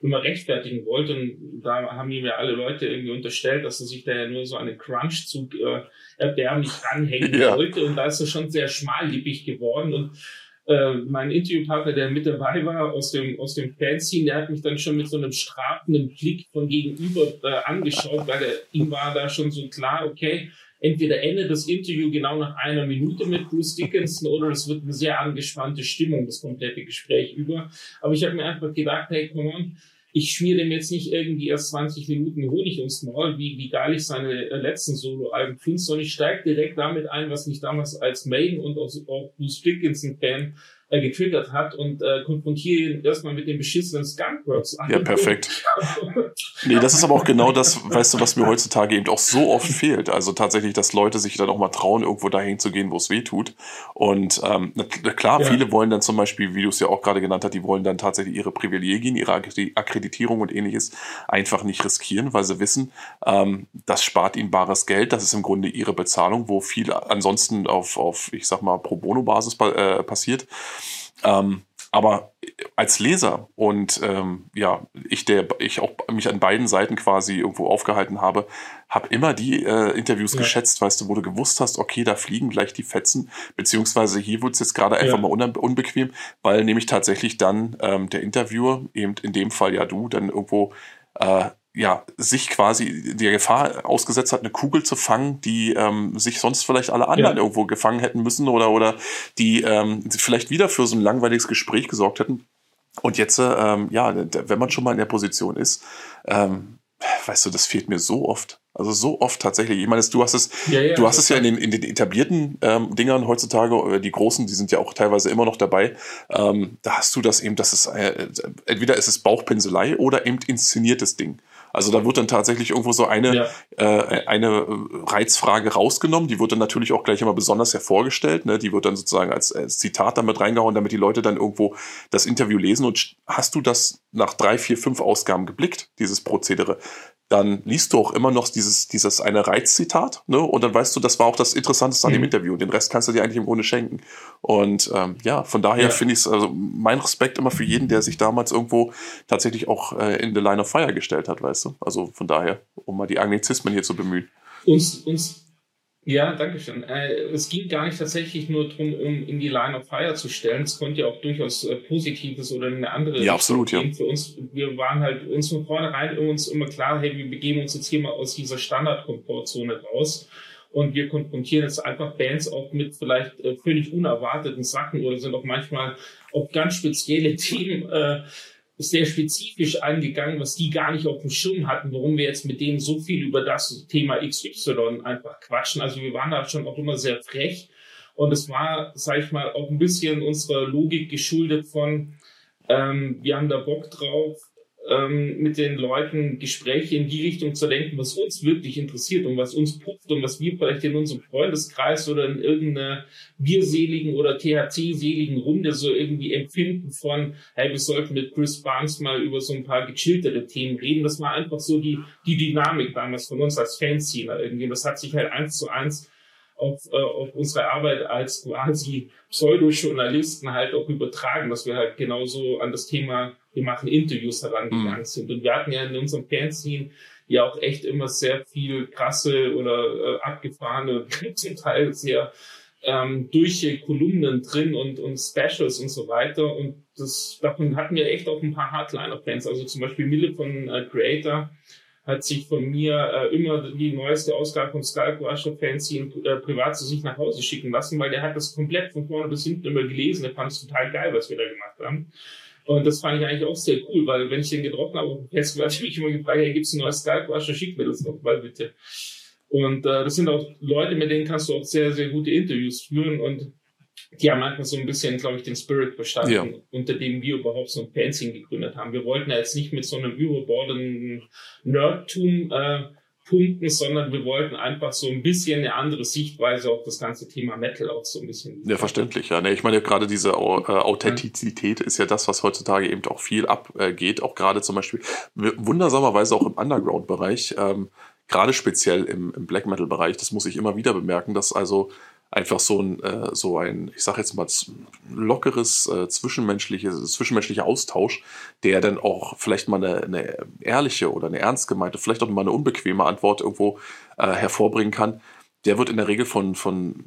immer rechtfertigen wollte. Und da haben ihm ja alle Leute irgendwie unterstellt, dass er sich da ja nur so einen Crunch-Zug äh, erbärmlich ranhängen ja. wollte. Und da ist er schon sehr schmallippig geworden. Und äh, mein Interviewpartner, der mit dabei war aus dem, aus dem Fanzine, der hat mich dann schon mit so einem strafenden Blick von gegenüber äh, angeschaut, weil er, ihm war da schon so klar, okay, entweder endet das Interview genau nach einer Minute mit Bruce Dickinson oder es wird eine sehr angespannte Stimmung, das komplette Gespräch über. Aber ich habe mir einfach gedacht, hey, come on, ich schmier dem jetzt nicht irgendwie erst 20 Minuten Honig ums Maul, wie, wie geil ich seine äh, letzten Solo-Alben finde, sondern ich steige direkt damit ein, was mich damals als Maiden und auch Bruce Dickinson-Fan äh, getriggert hat und äh, konfrontiere ihn erstmal mit dem beschissenen Skunkworks. Ja, perfekt. nee, das ist aber auch genau das, weißt du, was mir heutzutage eben auch so oft fehlt. Also tatsächlich, dass Leute sich dann auch mal trauen, irgendwo dahin zu gehen, wo es weh tut. Und ähm, klar, ja. viele wollen dann zum Beispiel, wie du es ja auch gerade genannt hast, die wollen dann tatsächlich ihre Privilegien, ihre Akkreditierung und ähnliches einfach nicht riskieren, weil sie wissen, ähm, das spart ihnen bares Geld. Das ist im Grunde ihre Bezahlung, wo viel ansonsten auf, auf ich sag mal, Pro Bono-Basis äh, passiert. Ähm, aber als Leser und ähm, ja, ich, der ich auch mich an beiden Seiten quasi irgendwo aufgehalten habe, habe immer die äh, Interviews ja. geschätzt, weißt du, wo du gewusst hast, okay, da fliegen gleich die Fetzen, beziehungsweise hier wurde es jetzt gerade einfach ja. mal unbequem, weil nämlich tatsächlich dann ähm, der Interviewer, eben in dem Fall ja du, dann irgendwo äh, ja, sich quasi der Gefahr ausgesetzt hat, eine Kugel zu fangen, die ähm, sich sonst vielleicht alle anderen ja. irgendwo gefangen hätten müssen oder, oder die ähm, vielleicht wieder für so ein langweiliges Gespräch gesorgt hätten. Und jetzt, ähm, ja, wenn man schon mal in der Position ist, ähm, weißt du, das fehlt mir so oft. Also so oft tatsächlich. Ich meine, du hast es, ja, ja, du hast es ja in den, in den etablierten ähm, Dingern heutzutage, äh, die großen, die sind ja auch teilweise immer noch dabei. Ähm, da hast du das eben, dass es äh, entweder ist es Bauchpinselei oder eben inszeniertes Ding. Also da wird dann tatsächlich irgendwo so eine, ja. äh, eine Reizfrage rausgenommen. Die wird dann natürlich auch gleich immer besonders hervorgestellt. Ne? Die wird dann sozusagen als, als Zitat damit reingehauen, damit die Leute dann irgendwo das Interview lesen. Und hast du das nach drei, vier, fünf Ausgaben geblickt, dieses Prozedere? dann liest du auch immer noch dieses, dieses eine Reizzitat, ne? Und dann weißt du, das war auch das Interessanteste an dem mhm. Interview. Den Rest kannst du dir eigentlich im Grunde schenken. Und ähm, ja, von daher ja. finde ich es, also mein Respekt immer für jeden, der sich damals irgendwo tatsächlich auch äh, in the line of fire gestellt hat, weißt du? Also von daher, um mal die Anglizismen hier zu bemühen. Uns, uns ja, danke schön. Äh, es ging gar nicht tatsächlich nur darum, um in die Line of Fire zu stellen. Es konnte ja auch durchaus äh, Positives oder eine andere ja, absolut, gehen. Ja. Für uns, wir waren halt uns von vornherein uns immer klar, hey, wir begeben uns jetzt hier mal aus dieser Standardkomfortzone raus. Und wir konfrontieren jetzt einfach Bands auch mit vielleicht äh, völlig unerwarteten Sachen oder sind auch manchmal auch ganz spezielle <laughs> Themen äh, sehr spezifisch angegangen, was die gar nicht auf dem Schirm hatten, warum wir jetzt mit denen so viel über das Thema XY einfach quatschen. Also wir waren da schon auch immer sehr frech. Und es war, sag ich mal, auch ein bisschen unserer Logik geschuldet von, ähm, wir haben da Bock drauf, ähm, mit den Leuten Gespräche in die Richtung zu lenken, was uns wirklich interessiert und was uns pufft und was wir vielleicht in unserem Freundeskreis oder in irgendeiner bierseligen oder THC-seligen Runde so irgendwie empfinden von, hey, wir sollten mit Chris Barnes mal über so ein paar gechilltere Themen reden. Das war einfach so die, die Dynamik damals von uns als Fanziner irgendwie. Das hat sich halt eins zu eins auf, äh, auf unsere Arbeit als quasi Pseudo-Journalisten halt auch übertragen, dass wir halt genauso an das Thema wir machen Interviews herangegangen mhm. sind. Und wir hatten ja in unserem Fanzine ja auch echt immer sehr viel krasse oder äh, abgefahrene, <laughs> zum Teil sehr ähm, durch Kolumnen drin und, und Specials und so weiter. Und das, davon hatten wir echt auch ein paar Hardliner-Fans. Also zum Beispiel Mille von äh, Creator hat sich von mir äh, immer die neueste Ausgabe von Skullcrusher Fanzine äh, privat zu sich nach Hause schicken lassen, weil der hat das komplett von vorne bis hinten immer gelesen. Der fand es total geil, was wir da gemacht haben. Und das fand ich eigentlich auch sehr cool, weil wenn ich den getroffen habe auf dem Festival, habe ich mich immer gefragt, hey, gibt's ein neues Skullcrusher? Schick mir das doch mal bitte. Und äh, das sind auch Leute, mit denen kannst du auch sehr, sehr gute Interviews führen und die haben manchmal so ein bisschen, glaube ich, den Spirit verstanden, ja. unter dem wir überhaupt so ein Fanzine gegründet haben. Wir wollten ja jetzt nicht mit so einem überbordenden Nerdtum äh, punkten, sondern wir wollten einfach so ein bisschen eine andere Sichtweise auf das ganze Thema Metal auch so ein bisschen. Ja, verständlich, ja. Nee, ich meine, gerade diese äh, Authentizität ist ja das, was heutzutage eben auch viel abgeht, auch gerade zum Beispiel wundersamerweise auch im Underground-Bereich. Ähm, gerade speziell im, im Black Metal-Bereich, das muss ich immer wieder bemerken, dass also einfach so ein, äh, so ein, ich sag jetzt mal, lockeres, äh, zwischenmenschliches, zwischenmenschlicher Austausch, der dann auch vielleicht mal eine, eine ehrliche oder eine ernst gemeinte, vielleicht auch mal eine unbequeme Antwort irgendwo äh, hervorbringen kann, der wird in der Regel von, von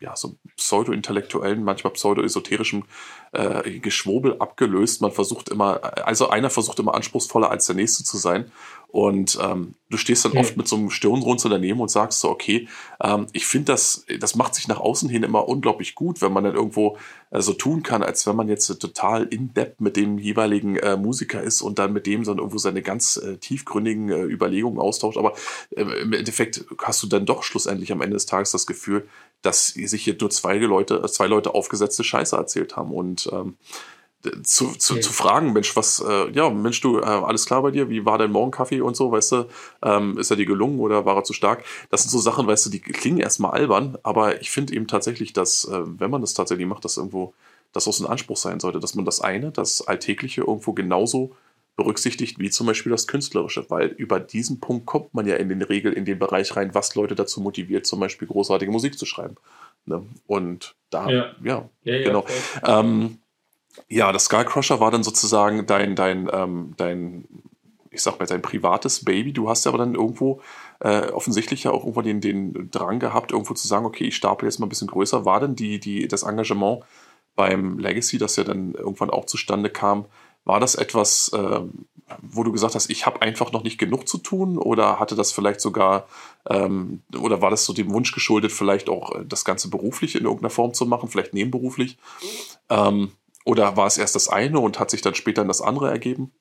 ja, so pseudo-intellektuellen, manchmal pseudo-esoterischem äh, Geschwobel abgelöst. Man versucht immer, also einer versucht immer anspruchsvoller als der nächste zu sein. Und ähm, du stehst dann mhm. oft mit so einem Stirnrunzel daneben und sagst so, okay, ähm, ich finde das, das macht sich nach außen hin immer unglaublich gut, wenn man dann irgendwo äh, so tun kann, als wenn man jetzt äh, total in-depth mit dem jeweiligen äh, Musiker ist und dann mit dem dann irgendwo seine ganz äh, tiefgründigen äh, Überlegungen austauscht. Aber äh, im Endeffekt hast du dann doch schlussendlich am Ende des Tages das Gefühl, dass sich hier nur zwei Leute, zwei Leute aufgesetzte Scheiße erzählt haben. Und ähm, zu, zu, okay. zu fragen, Mensch, was, äh, ja, Mensch, du, äh, alles klar bei dir? Wie war dein Morgenkaffee und so, weißt du? Ähm, ist er dir gelungen oder war er zu stark? Das sind so Sachen, weißt du, die klingen erstmal albern, aber ich finde eben tatsächlich, dass, äh, wenn man das tatsächlich macht, dass irgendwo, das auch so ein Anspruch sein sollte, dass man das eine, das Alltägliche irgendwo genauso berücksichtigt wie zum Beispiel das Künstlerische, weil über diesen Punkt kommt man ja in den Regel in den Bereich rein, was Leute dazu motiviert, zum Beispiel großartige Musik zu schreiben. Ne? Und da, ja, ja, ja genau. Ja, ähm, ja, das Skullcrusher war dann sozusagen dein, dein, ähm, dein, ich sag mal, dein privates Baby. Du hast ja aber dann irgendwo äh, offensichtlich ja auch irgendwo den, den Drang gehabt, irgendwo zu sagen, okay, ich stapel jetzt mal ein bisschen größer. War denn die, die, das Engagement beim Legacy, das ja dann irgendwann auch zustande kam, war das etwas, äh, wo du gesagt hast, ich habe einfach noch nicht genug zu tun oder hatte das vielleicht sogar, ähm, oder war das so dem Wunsch geschuldet, vielleicht auch äh, das Ganze beruflich in irgendeiner Form zu machen, vielleicht nebenberuflich? Ähm, oder war es erst das eine und hat sich dann später das andere ergeben?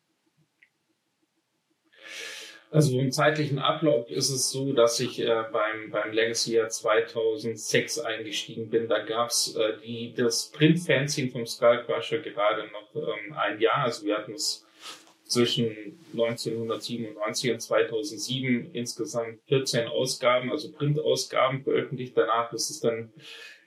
Also im zeitlichen Ablauf ist es so, dass ich äh, beim, beim Legacy Jahr 2006 eingestiegen bin. Da gab's äh, das Print-Fanzine vom Skullcrusher gerade noch ähm, ein Jahr. Also wir hatten es zwischen 1997 und 2007 insgesamt 14 Ausgaben, also Printausgaben veröffentlicht. Danach ist es dann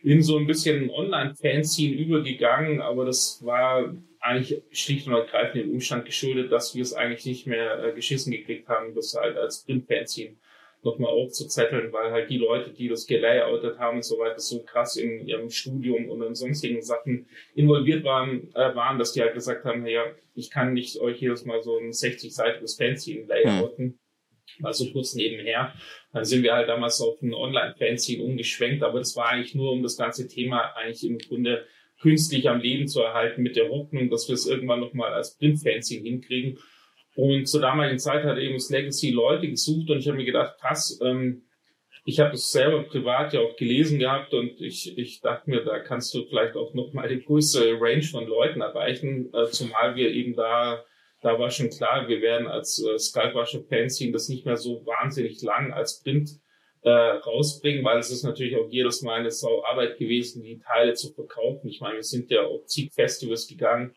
in so ein bisschen Online-Fanzine übergegangen, aber das war eigentlich schlicht und ergreifend dem Umstand geschuldet, dass wir es eigentlich nicht mehr äh, geschissen gekriegt haben, das halt als Print-Fanzine nochmal aufzuzetteln, weil halt die Leute, die das gelayoutet haben und so weiter, so krass in ihrem Studium und in sonstigen Sachen involviert waren, äh, waren, dass die halt gesagt haben, hey, ja, ich kann nicht euch jedes Mal so ein 60-seitiges Fanzine layouten. Mhm also kurz nebenher. Dann sind wir halt damals auf ein Online-Fanzine umgeschwenkt, aber das war eigentlich nur, um das ganze Thema eigentlich im Grunde künstlich am Leben zu erhalten, mit der Hoffnung, dass wir es irgendwann nochmal als Print-Fanzine hinkriegen. Und zur damaligen Zeit hat eben das Legacy Leute gesucht und ich habe mir gedacht, krass, ähm, ich habe es selber privat ja auch gelesen gehabt und ich, ich dachte mir, da kannst du vielleicht auch nochmal die größere Range von Leuten erreichen, äh, zumal wir eben da da war schon klar, wir werden als äh, Skybrusher Fanzine das nicht mehr so wahnsinnig lang als Print äh, rausbringen, weil es ist natürlich auch jedes Mal eine Sau Arbeit gewesen, die Teile zu verkaufen. Ich meine, wir sind ja auf zig Festivals gegangen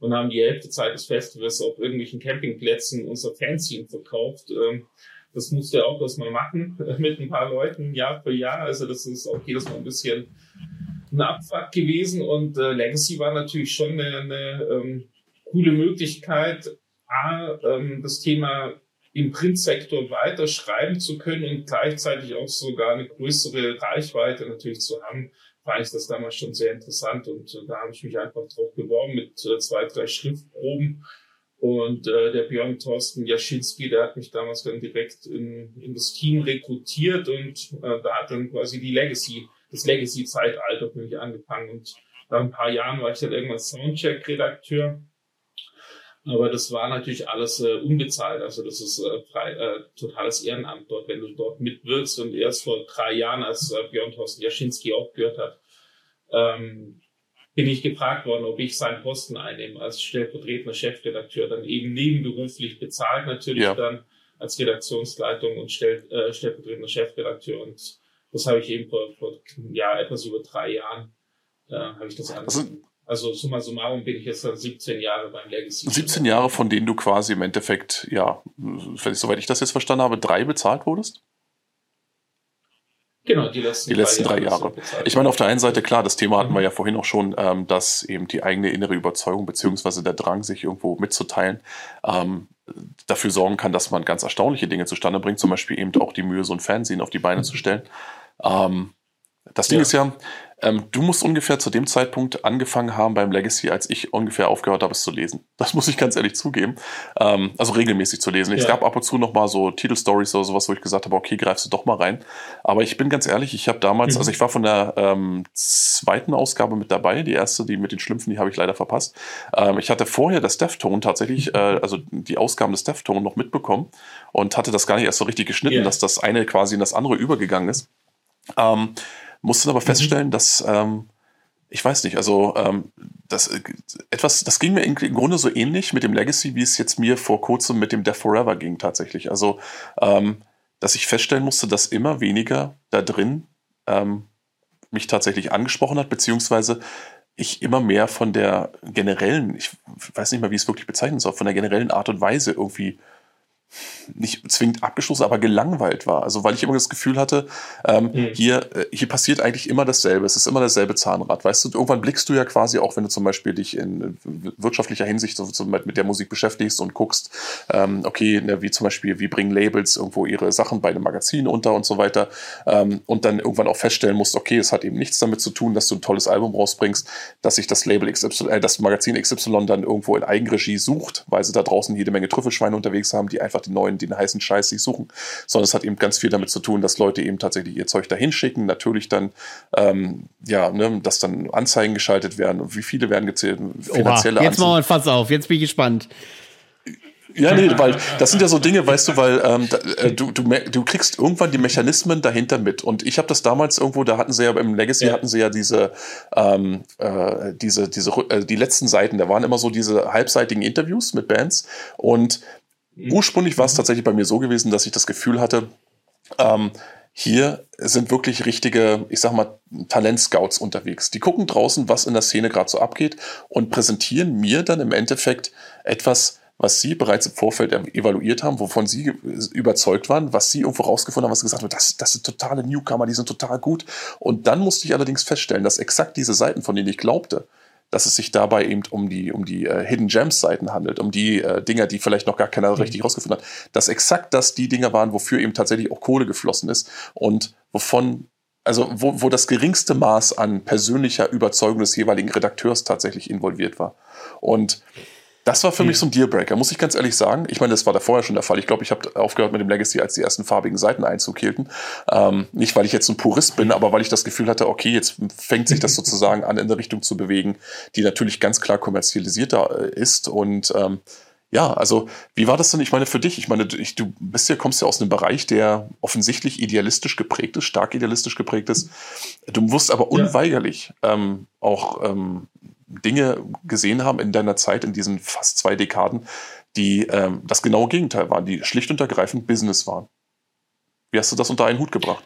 und haben die Hälfte Zeit des Festivals auf irgendwelchen Campingplätzen unser Fanzine verkauft. Ähm, das musste auch erstmal machen <laughs> mit ein paar Leuten Jahr für Jahr. Also das ist auch jedes Mal ein bisschen ein Abfuck gewesen und äh, Legacy war natürlich schon eine, eine ähm, coole Möglichkeit, A, ähm, das Thema im Printsektor weiter schreiben zu können und gleichzeitig auch sogar eine größere Reichweite natürlich zu haben, fand ich das damals schon sehr interessant und äh, da habe ich mich einfach drauf beworben mit äh, zwei, drei Schriftproben Und äh, der Björn Thorsten Jaschinski, der hat mich damals dann direkt in, in das Team rekrutiert und äh, da hat dann quasi die Legacy, das Legacy-Zeitalter für mich angefangen. Und nach ein paar Jahren war ich dann irgendwann Soundcheck-Redakteur. Aber das war natürlich alles äh, unbezahlt. Also das ist äh, frei, äh, totales Ehrenamt dort, wenn du dort mitwirkst. Und erst vor drei Jahren, als äh, Björn Thorsten Jaschinski aufgehört hat, ähm, bin ich gefragt worden, ob ich seinen Posten einnehme als stellvertretender Chefredakteur, dann eben nebenberuflich bezahlt natürlich ja. dann als Redaktionsleitung und stell, äh, stellvertretender Chefredakteur. Und das habe ich eben vor, vor ja, etwas über drei Jahren äh, habe ich das angefangen. Also, summa summarum bin ich jetzt 17 Jahre beim Legacy. 17 Jahre, von denen du quasi im Endeffekt, ja, soweit ich das jetzt verstanden habe, drei bezahlt wurdest? Genau, die letzten, die letzten drei, Jahre. Jahre. Ich meine, auf der einen Seite, klar, das Thema hatten wir ja vorhin auch schon, ähm, dass eben die eigene innere Überzeugung beziehungsweise der Drang, sich irgendwo mitzuteilen, ähm, dafür sorgen kann, dass man ganz erstaunliche Dinge zustande bringt, zum Beispiel eben auch die Mühe, so ein Fernsehen auf die Beine zu stellen. Ähm, das Ding ja. ist ja, ähm, du musst ungefähr zu dem Zeitpunkt angefangen haben beim Legacy, als ich ungefähr aufgehört habe, es zu lesen. <laughs> Das muss ich ganz ehrlich zugeben. Ähm, also regelmäßig zu lesen. Ja. Es gab ab und zu noch mal so Titelstories oder sowas, wo ich gesagt habe, okay, greifst du doch mal rein. Aber ich bin ganz ehrlich, ich habe damals, mhm. also ich war von der ähm, zweiten Ausgabe mit dabei. Die erste, die mit den Schlümpfen, die habe ich leider verpasst. Ähm, ich hatte vorher das Deftone tatsächlich, äh, also die Ausgaben des Deftone noch mitbekommen und hatte das gar nicht erst so richtig geschnitten, yeah. dass das eine quasi in das andere übergegangen ist. Ähm, musste aber mhm. feststellen, dass ähm, ich weiß nicht, also ähm, das äh, etwas, das ging mir im Grunde so ähnlich mit dem Legacy, wie es jetzt mir vor kurzem mit dem Death Forever ging tatsächlich. Also, ähm, dass ich feststellen musste, dass immer weniger da drin ähm, mich tatsächlich angesprochen hat, beziehungsweise ich immer mehr von der generellen, ich weiß nicht mal, wie ich es wirklich bezeichnen soll, von der generellen Art und Weise irgendwie nicht zwingend abgeschlossen, aber gelangweilt war. Also weil ich immer das Gefühl hatte, ähm, mhm. hier, äh, hier passiert eigentlich immer dasselbe. Es ist immer dasselbe Zahnrad. Weißt du, irgendwann blickst du ja quasi auch, wenn du zum Beispiel dich in wirtschaftlicher Hinsicht so, so mit der Musik beschäftigst und guckst, ähm, okay, ne, wie zum Beispiel, wie bringen Labels irgendwo ihre Sachen bei einem Magazin unter und so weiter. Ähm, und dann irgendwann auch feststellen musst, okay, es hat eben nichts damit zu tun, dass du ein tolles Album rausbringst, dass sich das Label XY, äh, das Magazin XY dann irgendwo in Eigenregie sucht, weil sie da draußen jede Menge Trüffelschweine unterwegs haben, die einfach den neuen, den heißen Scheiß sich suchen, sondern es hat eben ganz viel damit zu tun, dass Leute eben tatsächlich ihr Zeug dahin schicken, natürlich dann, ähm, ja, ne, dass dann Anzeigen geschaltet werden und wie viele werden gezählt, finanzielle Oha, Jetzt machen wir ein Fass auf, jetzt bin ich gespannt. Ja, nee, weil das sind ja so Dinge, weißt du, weil ähm, da, äh, du, du, du kriegst irgendwann die Mechanismen dahinter mit. Und ich habe das damals irgendwo, da hatten sie ja im Legacy ja. hatten sie ja diese, ähm, äh, diese, diese, äh, die letzten Seiten, da waren immer so diese halbseitigen Interviews mit Bands. Und. Ursprünglich war es tatsächlich bei mir so gewesen, dass ich das Gefühl hatte, ähm, hier sind wirklich richtige, ich sag mal, Talentscouts unterwegs. Die gucken draußen, was in der Szene gerade so abgeht und präsentieren mir dann im Endeffekt etwas, was sie bereits im Vorfeld evaluiert haben, wovon sie überzeugt waren, was sie irgendwo rausgefunden haben, was sie gesagt haben, das, das sind totale Newcomer, die sind total gut. Und dann musste ich allerdings feststellen, dass exakt diese Seiten, von denen ich glaubte, dass es sich dabei eben um die, um die äh, Hidden Gems Seiten handelt, um die äh, Dinger, die vielleicht noch gar keiner mhm. richtig rausgefunden hat, dass exakt das die Dinger waren, wofür eben tatsächlich auch Kohle geflossen ist und wovon also wo, wo das geringste Maß an persönlicher Überzeugung des jeweiligen Redakteurs tatsächlich involviert war. Und das war für mhm. mich so ein Dealbreaker, muss ich ganz ehrlich sagen. Ich meine, das war da vorher schon der Fall. Ich glaube, ich habe aufgehört mit dem Legacy, als die ersten farbigen Seiten Einzug hielten. Ähm, nicht, weil ich jetzt ein Purist bin, aber weil ich das Gefühl hatte, okay, jetzt fängt sich das <laughs> sozusagen an, in eine Richtung zu bewegen, die natürlich ganz klar kommerzialisierter äh, ist. Und ähm, ja, also wie war das denn? Ich meine, für dich, ich meine, ich, du bist ja, kommst ja aus einem Bereich, der offensichtlich idealistisch geprägt ist, stark idealistisch geprägt ist. Du musst aber unweigerlich ja. ähm, auch ähm, Dinge gesehen haben in deiner Zeit, in diesen fast zwei Dekaden, die ähm, das genaue Gegenteil waren, die schlicht und ergreifend Business waren. Wie hast du das unter einen Hut gebracht?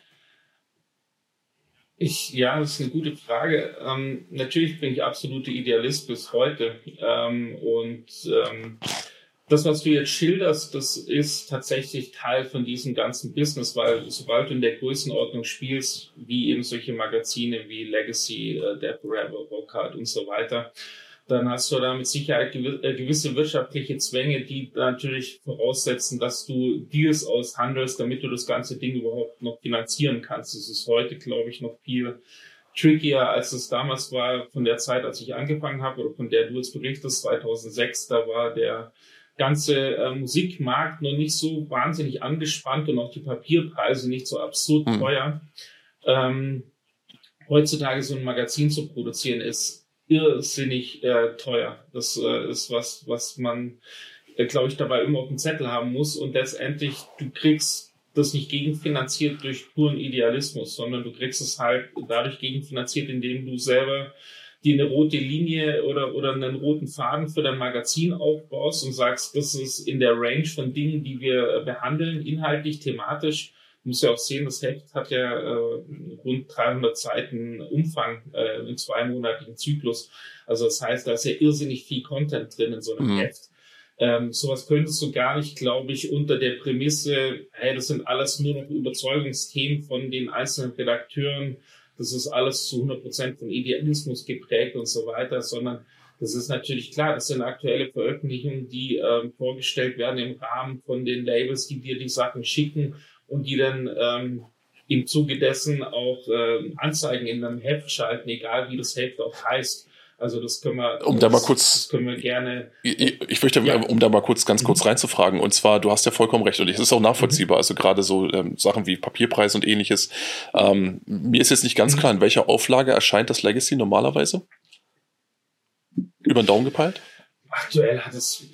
Ich, ja, das ist eine gute Frage. Ähm, natürlich bin ich absolute Idealist bis heute. Ähm, und ähm, das, was du jetzt schilderst, das ist tatsächlich Teil von diesem ganzen Business, weil sobald du in der Größenordnung spielst, wie eben solche Magazine wie Legacy, äh, Dead Forever, Rockhard und so weiter, dann hast du da mit Sicherheit äh, gewisse wirtschaftliche Zwänge, die natürlich voraussetzen, dass du Deals aushandelst, damit du das ganze Ding überhaupt noch finanzieren kannst. Das ist heute, glaube ich, noch viel trickier, als es damals war, von der Zeit, als ich angefangen habe oder von der du jetzt berichtest, 2006, da war der ganze äh, Musikmarkt noch nicht so wahnsinnig angespannt und auch die Papierpreise nicht so absurd mhm. teuer. Ähm, heutzutage so ein Magazin zu produzieren ist irrsinnig äh, teuer. Das äh, ist was, was man, äh, glaube ich, dabei immer auf dem Zettel haben muss. Und letztendlich, du kriegst das nicht gegenfinanziert durch puren Idealismus, sondern du kriegst es halt dadurch gegenfinanziert, indem du selber die eine rote Linie oder, oder einen roten Faden für dein Magazin aufbaust und sagst, das ist in der Range von Dingen, die wir behandeln, inhaltlich, thematisch. Du musst ja auch sehen, das Heft hat ja äh, rund 300 Seiten Umfang äh, im zweimonatigen Zyklus. Also das heißt, da ist ja irrsinnig viel Content drin in so einem mhm. Heft. Ähm, sowas könntest du gar nicht, glaube ich, unter der Prämisse, hey, das sind alles nur noch Überzeugungsthemen von den einzelnen Redakteuren das ist alles zu 100 Prozent von Idealismus geprägt und so weiter, sondern das ist natürlich klar, das sind aktuelle Veröffentlichungen, die ähm, vorgestellt werden im Rahmen von den Labels, die dir die Sachen schicken und die dann ähm, im Zuge dessen auch äh, Anzeigen in einem Heft schalten, egal wie das Heft auch heißt. Also das können wir, um das, da mal kurz, können wir gerne. Ich, ich möchte, ja. um da mal kurz, ganz kurz mhm. reinzufragen. Und zwar, du hast ja vollkommen recht und es ist auch nachvollziehbar. Mhm. Also gerade so ähm, Sachen wie Papierpreis und ähnliches. Ähm, mir ist jetzt nicht ganz mhm. klar, in welcher Auflage erscheint das Legacy normalerweise? Über den Daumen gepeilt? Aktuell hat es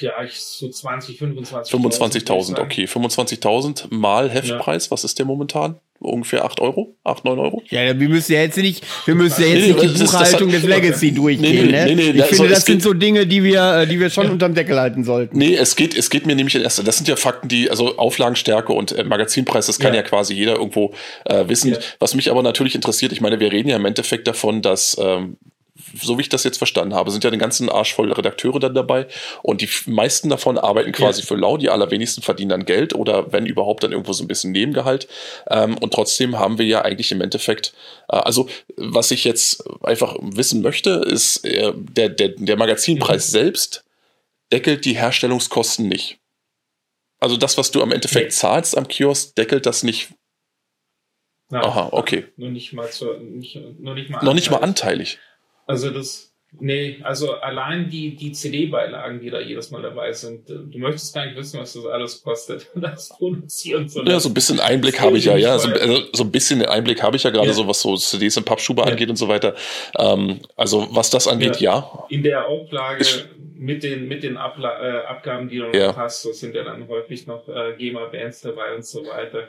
ja so 20, 25. 25.000, okay. 25.000 mal Heftpreis, ja. was ist der momentan? Ungefähr 8 Euro, 8, 9 Euro. Ja, wir müssen ja jetzt nicht, wir müssen ja jetzt nee, nicht die Buchhaltung des Legacy durchgehen. Nee, nee, nee, ne? ich finde, das sind so Dinge, die wir, äh, die wir schon ja. unterm Deckel halten sollten. Nee, es geht, es geht mir nämlich in erster, das sind ja Fakten, die, also Auflagenstärke und äh, Magazinpreis, das kann ja. ja quasi jeder irgendwo äh, wissen. Ja. Was mich aber natürlich interessiert, ich meine, wir reden ja im Endeffekt davon, dass ähm, so wie ich das jetzt verstanden habe, sind ja den ganzen Arsch voll Redakteure dann dabei und die meisten davon arbeiten quasi ja. für lau, die allerwenigsten verdienen dann Geld oder wenn überhaupt dann irgendwo so ein bisschen Nebengehalt ähm, und trotzdem haben wir ja eigentlich im Endeffekt, äh, also was ich jetzt einfach wissen möchte, ist äh, der, der, der Magazinpreis mhm. selbst deckelt die Herstellungskosten nicht. Also das, was du am Endeffekt nee. zahlst am Kiosk, deckelt das nicht Nein, Aha, okay. Nur nicht mal, zu, nicht, nur nicht mal noch nicht mal anteilig. Also das, nee, also allein die, die CD-Beilagen, die da jedes Mal dabei sind, äh, du möchtest gar nicht wissen, was das alles kostet, <laughs> das Produzieren zu Ja, so ein bisschen Einblick habe ich ja, ja. So, also so ein bisschen Einblick habe ich ja gerade, ja. so was so CDs und Pappschuhe ja. angeht und so weiter. Ähm, also was das angeht, ja. ja. In der Auflage ich, mit den, mit den Abla äh, Abgaben, die du noch hast, so sind ja dann häufig noch äh, GEMA-Bands dabei und so weiter.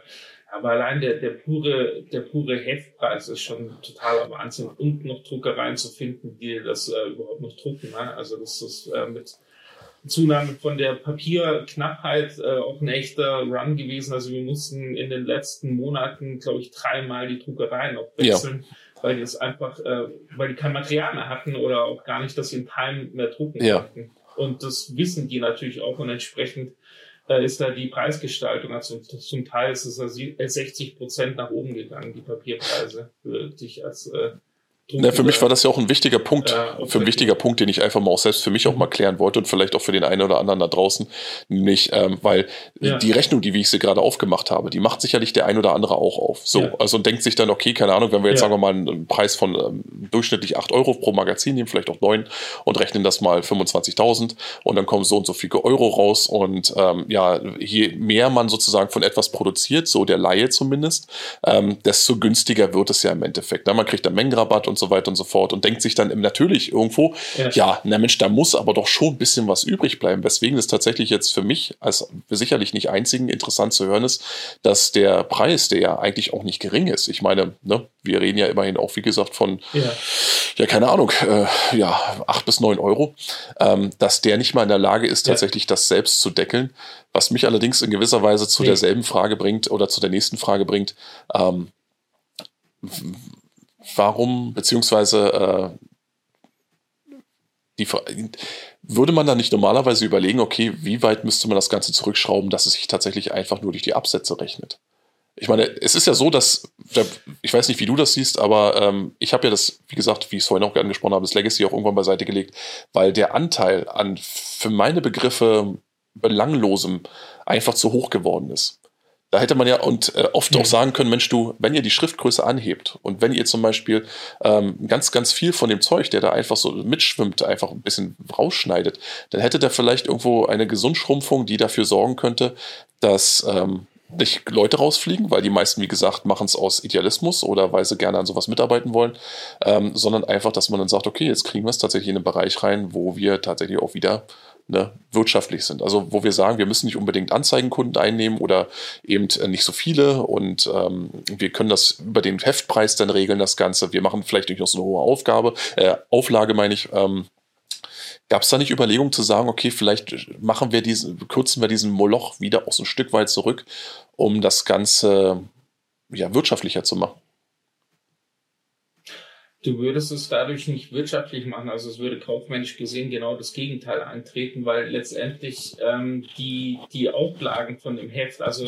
Aber allein der, der pure, der pure Heftpreis ist schon totaler Wahnsinn. Und noch Druckereien zu finden, die das äh, überhaupt noch drucken. Ne? Also das ist äh, mit Zunahme von der Papierknappheit äh, auch ein echter Run gewesen. Also wir mussten in den letzten Monaten, glaube ich, dreimal die Druckereien auch wechseln, ja. weil die es einfach, äh, weil die kein Material mehr hatten oder auch gar nicht, dass sie in Time mehr drucken ja. konnten. Und das wissen die natürlich auch und entsprechend da ist da die Preisgestaltung, also zum Teil ist es 60 Prozent nach oben gegangen, die Papierpreise für dich als äh, ja, für mich war das ja auch ein wichtiger Punkt, äh, für ein wichtiger Punkt, den ich einfach mal auch selbst für mich auch mal klären wollte und vielleicht auch für den einen oder anderen da draußen, nämlich, ähm, weil ja. die Rechnung, die wie ich sie gerade aufgemacht habe, die macht sicherlich der ein oder andere auch auf. So, ja. also denkt sich dann, okay, keine Ahnung, wenn wir jetzt ja. sagen wir mal einen Preis von ähm, durchschnittlich acht Euro pro Magazin nehmen, vielleicht auch neun und rechnen das mal 25.000 und dann kommen so und so viele Euro raus und ähm, ja, je mehr man sozusagen von etwas produziert, so der Laie zumindest, ähm, desto günstiger wird es ja im Endeffekt. Man kriegt dann Mengenrabatt und und so weiter und so fort und denkt sich dann natürlich irgendwo, ja, ja na Mensch, da muss aber doch schon ein bisschen was übrig bleiben. Weswegen es tatsächlich jetzt für mich als sicherlich nicht einzigen interessant zu hören ist, dass der Preis, der ja eigentlich auch nicht gering ist, ich meine, ne, wir reden ja immerhin auch, wie gesagt, von, ja, ja keine Ahnung, äh, ja, acht bis neun Euro, ähm, dass der nicht mal in der Lage ist, tatsächlich ja. das selbst zu deckeln. Was mich allerdings in gewisser Weise zu nee. derselben Frage bringt oder zu der nächsten Frage bringt, ähm, warum, beziehungsweise äh, die, würde man dann nicht normalerweise überlegen, okay, wie weit müsste man das Ganze zurückschrauben, dass es sich tatsächlich einfach nur durch die Absätze rechnet? Ich meine, es ist ja so, dass, ich weiß nicht, wie du das siehst, aber ähm, ich habe ja das, wie gesagt, wie ich es vorhin auch angesprochen habe, das Legacy auch irgendwann beiseite gelegt, weil der Anteil an für meine Begriffe belanglosem einfach zu hoch geworden ist. Da hätte man ja und äh, oft mhm. auch sagen können, Mensch, du, wenn ihr die Schriftgröße anhebt und wenn ihr zum Beispiel ähm, ganz, ganz viel von dem Zeug, der da einfach so mitschwimmt, einfach ein bisschen rausschneidet, dann hätte der vielleicht irgendwo eine Gesundschrumpfung, die dafür sorgen könnte, dass ähm, nicht Leute rausfliegen, weil die meisten, wie gesagt, machen es aus Idealismus oder weil sie gerne an sowas mitarbeiten wollen, ähm, sondern einfach, dass man dann sagt, okay, jetzt kriegen wir es tatsächlich in einen Bereich rein, wo wir tatsächlich auch wieder ne, wirtschaftlich sind. Also wo wir sagen, wir müssen nicht unbedingt Anzeigenkunden einnehmen oder eben äh, nicht so viele und ähm, wir können das über den Heftpreis dann regeln, das Ganze. Wir machen vielleicht nicht noch so eine hohe Aufgabe, äh, Auflage meine ich. Ähm, Gab es da nicht Überlegungen zu sagen, okay, vielleicht machen wir diesen, kürzen wir diesen Moloch wieder auch so ein Stück weit zurück, um das Ganze ja, wirtschaftlicher zu machen? Du würdest es dadurch nicht wirtschaftlich machen, also es würde kaufmännisch gesehen genau das Gegenteil eintreten, weil letztendlich ähm, die, die Auflagen von dem Heft, also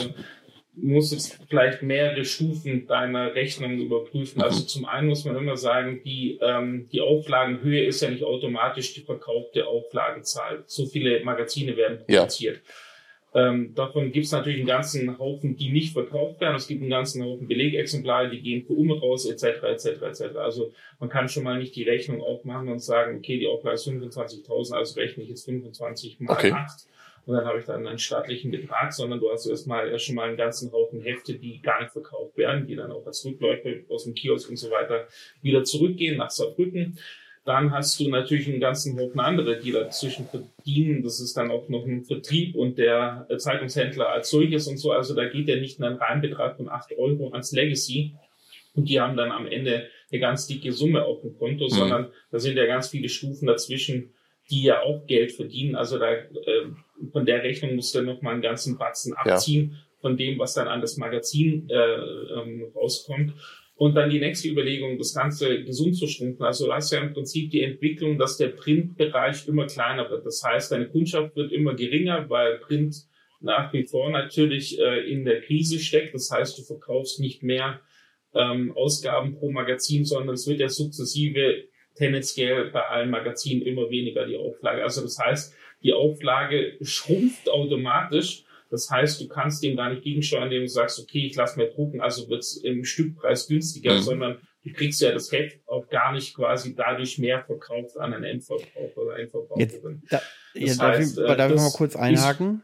muss jetzt vielleicht mehrere Stufen deiner Rechnung überprüfen. Also zum einen muss man immer sagen, die, ähm, die Auflagenhöhe ist ja nicht automatisch die verkaufte Auflagenzahl. So viele Magazine werden produziert. Ja. Ähm, davon gibt es natürlich einen ganzen Haufen, die nicht verkauft werden. Es gibt einen ganzen Haufen Belegexemplare, die gehen für um raus, etc., etc., etc. Also man kann schon mal nicht die Rechnung aufmachen und sagen, okay, die Auflage ist 25.000, also rechne ich jetzt 25 mal okay. 8 und dann habe ich dann einen staatlichen Betrag, sondern du hast erstmal erst schon mal einen ganzen Haufen Hefte, die gar nicht verkauft werden, die dann auch als Rückläufe aus dem Kiosk und so weiter wieder zurückgehen nach Saarbrücken. Dann hast du natürlich einen ganzen Haufen andere, die dazwischen verdienen. Das ist dann auch noch ein Vertrieb und der Zeitungshändler als solches und so. Also da geht ja nicht ein Reinbetrag von acht Euro ans Legacy. Und die haben dann am Ende eine ganz dicke Summe auf dem Konto, mhm. sondern da sind ja ganz viele Stufen dazwischen, die ja auch Geld verdienen. Also da, äh, von der Rechnung musst du noch mal einen ganzen Batzen abziehen ja. von dem, was dann an das Magazin äh, ähm, rauskommt. Und dann die nächste Überlegung, das Ganze gesund zu schrumpfen. Also du hast ja im Prinzip die Entwicklung, dass der Printbereich immer kleiner wird. Das heißt, deine Kundschaft wird immer geringer, weil Print nach wie vor natürlich äh, in der Krise steckt. Das heißt, du verkaufst nicht mehr ähm, Ausgaben pro Magazin, sondern es wird ja sukzessive tendenziell bei allen Magazinen immer weniger die Auflage. Also das heißt, die Auflage schrumpft automatisch das heißt, du kannst dem gar nicht gegensteuern, indem du sagst, okay, ich lasse mir drucken, also wird es im Stückpreis günstiger, mhm. sondern du kriegst ja das Heft auch gar nicht quasi dadurch mehr verkauft an einen Endverbraucher oder Endverbraucherin. Jetzt, da, ja, darf, ich, äh, darf ich mal kurz einhaken?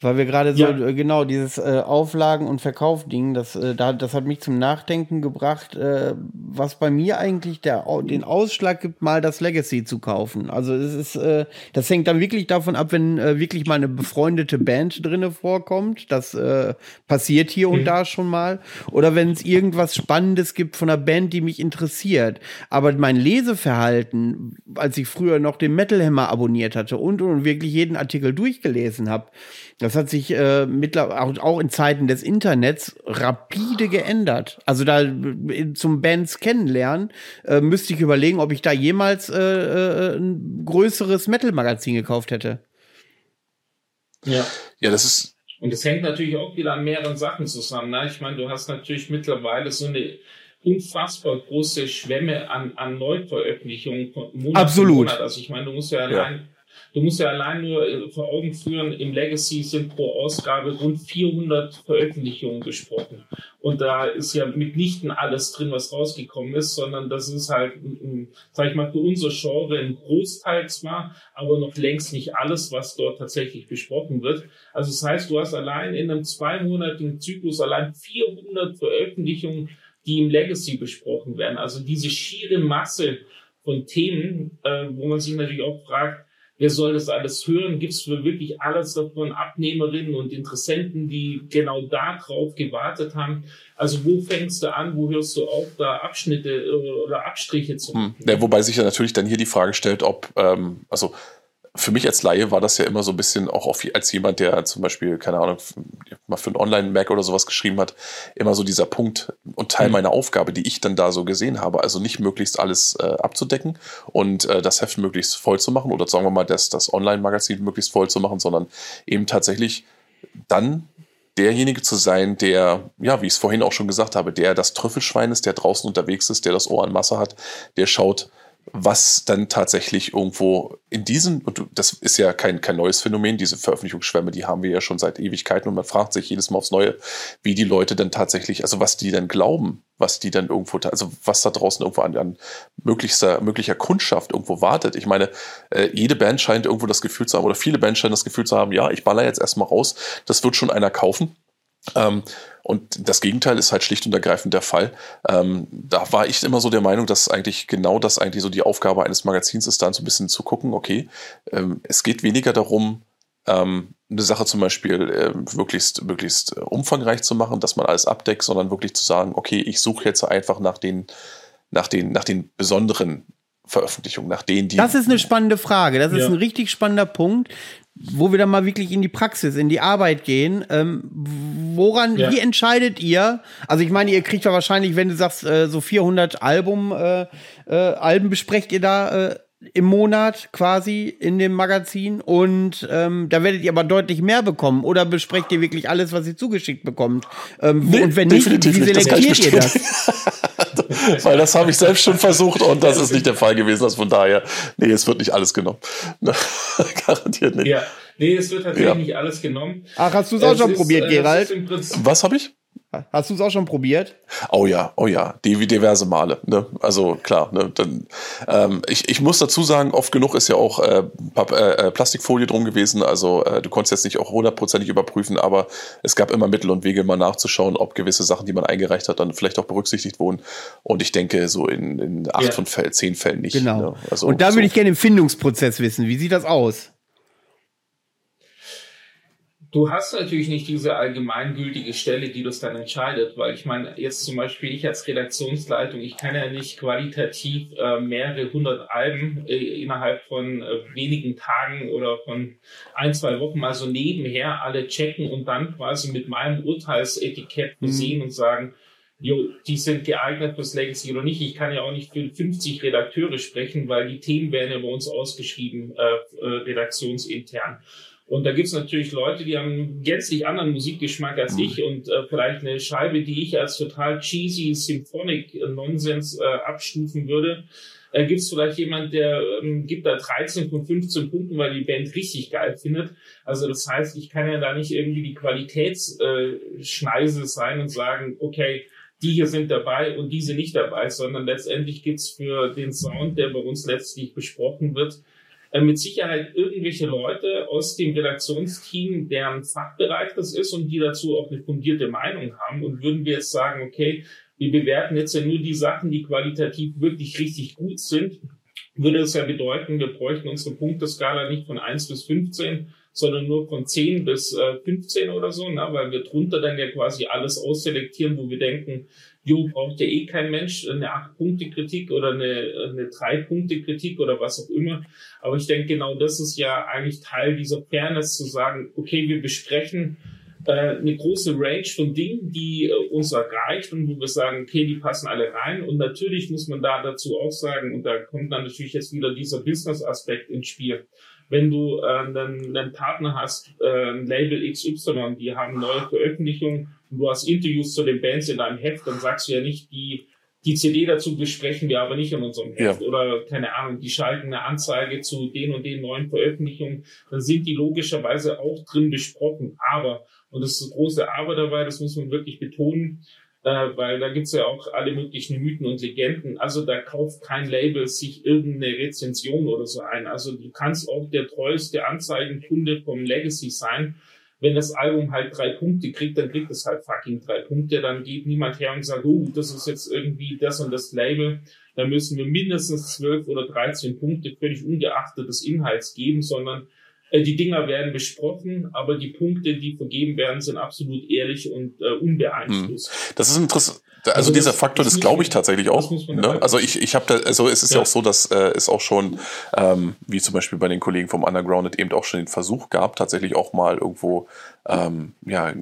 Weil wir gerade so, ja. Äh, genau, dieses äh, Auflagen- und Verkaufding, das, äh, da, das hat mich zum Nachdenken gebracht, äh, was bei mir eigentlich der, den Ausschlag gibt, mal das Legacy zu kaufen. Also es ist, äh, das hängt dann wirklich davon ab, wenn äh, wirklich mal eine befreundete Band drinne vorkommt. Das äh, passiert hier mhm. und da schon mal. Oder wenn es irgendwas Spannendes gibt von einer Band, die mich interessiert. Aber mein Leseverhalten, als ich früher noch den Metal Hammer abonniert hatte und, und wirklich jeden Artikel durchgelesen habe, das hat sich äh, mittlerweile auch, auch in Zeiten des Internets rapide geändert. Also da äh, zum Bands kennenlernen äh, müsste ich überlegen, ob ich da jemals äh, äh, ein größeres Metal-Magazin gekauft hätte. Ja. Ja, das ist. Und das hängt natürlich auch wieder an mehreren Sachen zusammen. Ne? Ich meine, du hast natürlich mittlerweile so eine unfassbar große Schwemme an, an Neuveröffentlichungen Monat Absolut. Monat. Also ich meine, du musst ja allein ja Du musst ja allein nur äh, vor Augen führen, im Legacy sind pro Ausgabe rund 400 Veröffentlichungen gesprochen. Und da ist ja mitnichten alles drin, was rausgekommen ist, sondern das ist halt, sag ich mal, für unser Genre ein Großteil zwar, aber noch längst nicht alles, was dort tatsächlich besprochen wird. Also das heißt, du hast allein in einem zweimonatigen Zyklus allein 400 Veröffentlichungen, die im Legacy besprochen werden. Also diese schiere Masse von Themen, äh, wo man sich natürlich auch fragt, Wer soll das alles hören? Gibt es für wirklich alles davon Abnehmerinnen und Interessenten, die genau darauf gewartet haben? Also wo fängst du an, wo hörst du auf, da Abschnitte äh, oder Abstriche zu machen? Hm. Ja, wobei sich ja natürlich dann hier die Frage stellt, ob, ähm, also für mich als Laie war das ja immer so ein bisschen auch auf, als jemand, der zum Beispiel, keine Ahnung, mal für einen Online-Mac oder sowas geschrieben hat, immer so dieser Punkt und Teil mhm. meiner Aufgabe, die ich dann da so gesehen habe. Also nicht möglichst alles äh, abzudecken und äh, das Heft möglichst voll zu machen oder sagen wir mal, das, das Online-Magazin möglichst voll zu machen, sondern eben tatsächlich dann derjenige zu sein, der, ja, wie ich es vorhin auch schon gesagt habe, der das Trüffelschwein ist, der draußen unterwegs ist, der das Ohr an Masse hat, der schaut, was dann tatsächlich irgendwo in diesen, und das ist ja kein, kein neues Phänomen, diese Veröffentlichungsschwämme, die haben wir ja schon seit Ewigkeiten und man fragt sich jedes Mal aufs Neue, wie die Leute dann tatsächlich, also was die dann glauben, was die dann irgendwo, also was da draußen irgendwo an, an möglichster, möglicher Kundschaft irgendwo wartet. Ich meine, äh, jede Band scheint irgendwo das Gefühl zu haben, oder viele Bands scheinen das Gefühl zu haben, ja, ich baller jetzt erstmal raus, das wird schon einer kaufen. Ähm, und das Gegenteil ist halt schlicht und ergreifend der Fall. Ähm, da war ich immer so der Meinung, dass eigentlich genau das eigentlich so die Aufgabe eines Magazins ist, dann so ein bisschen zu gucken, okay, ähm, es geht weniger darum, ähm, eine Sache zum Beispiel äh, möglichst, möglichst umfangreich zu machen, dass man alles abdeckt, sondern wirklich zu sagen, okay, ich suche jetzt einfach nach den, nach den, nach den besonderen Veröffentlichungen, nach denen die. Das ist eine spannende Frage. Das ist ja. ein richtig spannender Punkt wo wir dann mal wirklich in die Praxis, in die Arbeit gehen. Ähm, woran, ja. wie entscheidet ihr? Also ich meine, ihr kriegt ja wahrscheinlich, wenn du sagst, äh, so 400 Album, äh, äh, Alben besprecht ihr da äh, im Monat quasi in dem Magazin und ähm, da werdet ihr aber deutlich mehr bekommen oder besprecht ihr wirklich alles, was ihr zugeschickt bekommt? Ähm, nee, und wenn nicht, wie selektiert ihr das? <laughs> Weil das habe ich selbst schon versucht und das ist nicht der Fall gewesen. Also von daher, nee, es wird nicht alles genommen. <laughs> Garantiert nicht. Ja. Nee, es wird tatsächlich ja. nicht alles genommen. Ach, hast du es auch schon ist, probiert, äh, Gerald? Was habe ich? Hast du es auch schon probiert? Oh ja, oh ja, die diverse Male. Ne? Also klar, ne? Dann, ähm, ich, ich muss dazu sagen, oft genug ist ja auch äh, äh, äh, Plastikfolie drum gewesen. Also äh, du konntest jetzt nicht auch hundertprozentig überprüfen, aber es gab immer Mittel und Wege, mal nachzuschauen, ob gewisse Sachen, die man eingereicht hat, dann vielleicht auch berücksichtigt wurden. Und ich denke, so in, in acht ja. von Fällen, zehn Fällen nicht. Genau. Ne? Also, und da so. würde ich gerne den Findungsprozess wissen. Wie sieht das aus? Du hast natürlich nicht diese allgemeingültige Stelle, die das dann entscheidet, weil ich meine, jetzt zum Beispiel ich als Redaktionsleitung, ich kann ja nicht qualitativ äh, mehrere hundert Alben äh, innerhalb von äh, wenigen Tagen oder von ein, zwei Wochen mal so nebenher alle checken und dann quasi mit meinem Urteilsetikett versehen mhm. und sagen, jo, die sind geeignet fürs Legacy oder nicht. Ich kann ja auch nicht für 50 Redakteure sprechen, weil die Themen werden ja bei uns ausgeschrieben, äh, äh, redaktionsintern. Und da gibt's natürlich Leute, die haben einen gänzlich anderen Musikgeschmack als mhm. ich und äh, vielleicht eine Scheibe, die ich als total cheesy Symphonic Nonsens äh, abstufen würde. Äh, gibt's vielleicht jemand, der ähm, gibt da 13 von 15 Punkten, weil die Band richtig geil findet. Also das heißt, ich kann ja da nicht irgendwie die Qualitätsschneise äh, sein und sagen, okay, die hier sind dabei und diese nicht dabei, sondern letztendlich gibt's für den Sound, der bei uns letztlich besprochen wird, äh, mit Sicherheit irgendwelche Leute aus dem Redaktionsteam, deren Fachbereich das ist und die dazu auch eine fundierte Meinung haben. Und würden wir jetzt sagen, okay, wir bewerten jetzt ja nur die Sachen, die qualitativ wirklich richtig gut sind, würde es ja bedeuten, wir bräuchten unsere Punkteskala nicht von 1 bis 15, sondern nur von 10 bis äh, 15 oder so, ne? weil wir drunter dann ja quasi alles ausselektieren, wo wir denken, jo, braucht ja eh kein Mensch eine 8-Punkte-Kritik oder eine, eine 3-Punkte-Kritik oder was auch immer. Aber ich denke, genau das ist ja eigentlich Teil dieser Fairness zu sagen, okay, wir besprechen äh, eine große Range von Dingen, die äh, uns erreicht und wo wir sagen, okay, die passen alle rein. Und natürlich muss man da dazu auch sagen, und da kommt dann natürlich jetzt wieder dieser Business-Aspekt ins Spiel wenn du äh, einen, einen Partner hast, äh, Label XY, die haben neue Veröffentlichungen du hast Interviews zu den Bands in deinem Heft, dann sagst du ja nicht, die, die CD dazu besprechen wir aber nicht in unserem Heft. Ja. Oder keine Ahnung, die schalten eine Anzeige zu den und den neuen Veröffentlichungen, dann sind die logischerweise auch drin besprochen. Aber, und das ist das große Aber dabei, das muss man wirklich betonen, äh, weil da gibt's ja auch alle möglichen Mythen und Legenden. Also da kauft kein Label sich irgendeine Rezension oder so ein. Also du kannst auch der treueste Anzeigenkunde vom Legacy sein. Wenn das Album halt drei Punkte kriegt, dann kriegt es halt fucking drei Punkte. Dann geht niemand her und sagt, oh, das ist jetzt irgendwie das und das Label. Da müssen wir mindestens zwölf oder dreizehn Punkte völlig ungeachtet des Inhalts geben, sondern äh, die Dinger werden besprochen, aber die Punkte, die vergeben werden, sind absolut ehrlich und äh, unbeeinflusst. Hm. Das ist interessant. Also, also dieser das, Faktor, das, das glaube ich tatsächlich auch. Ne? Also ich, ich habe da, also es ist ja. ja auch so, dass äh, es auch schon, ähm, wie zum Beispiel bei den Kollegen vom Underground, eben auch schon den Versuch gab, tatsächlich auch mal irgendwo ähm, ja,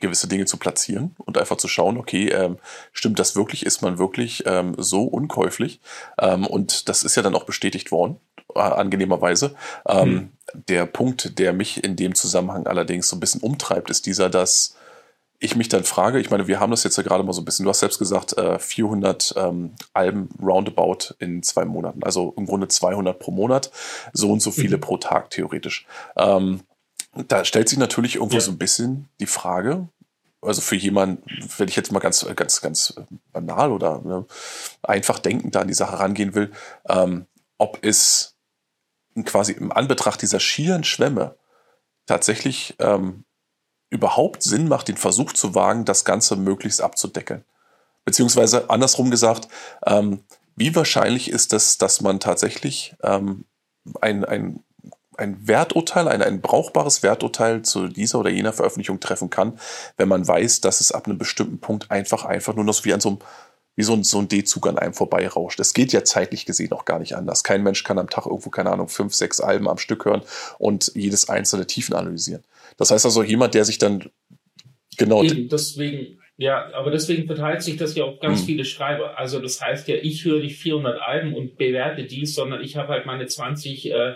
gewisse Dinge zu platzieren und einfach zu schauen, okay, ähm, stimmt das wirklich, ist man wirklich ähm, so unkäuflich? Ähm, und das ist ja dann auch bestätigt worden, äh, angenehmerweise. Ähm, hm. Der Punkt, der mich in dem Zusammenhang allerdings so ein bisschen umtreibt, ist dieser, dass ich mich dann frage, ich meine, wir haben das jetzt ja gerade mal so ein bisschen, du hast selbst gesagt, äh, 400 ähm, Alben roundabout in zwei Monaten, also im Grunde 200 pro Monat, so und so viele mhm. pro Tag theoretisch. Ähm, da stellt sich natürlich irgendwo ja. so ein bisschen die Frage, also für jemanden, wenn ich jetzt mal ganz, ganz, ganz banal oder ne, einfach denkend da an die Sache rangehen will, ähm, ob es quasi im Anbetracht dieser schieren Schwämme tatsächlich ähm, überhaupt Sinn macht, den Versuch zu wagen, das Ganze möglichst abzudeckeln. Beziehungsweise andersrum gesagt, ähm, wie wahrscheinlich ist es, dass man tatsächlich ähm, ein, ein, ein Werturteil, ein, ein brauchbares Werturteil zu dieser oder jener Veröffentlichung treffen kann, wenn man weiß, dass es ab einem bestimmten Punkt einfach, einfach nur noch so wie an so einem wie so ein, so ein D-Zug an einem vorbeirauscht. Es geht ja zeitlich gesehen auch gar nicht anders. Kein Mensch kann am Tag irgendwo, keine Ahnung, fünf, sechs Alben am Stück hören und jedes einzelne Tiefen analysieren. Das heißt also, jemand, der sich dann genau. Eben, deswegen, ja, aber deswegen verteilt sich das ja auf ganz hm. viele Schreiber. Also das heißt ja, ich höre nicht 400 Alben und bewerte dies, sondern ich habe halt meine 20 äh,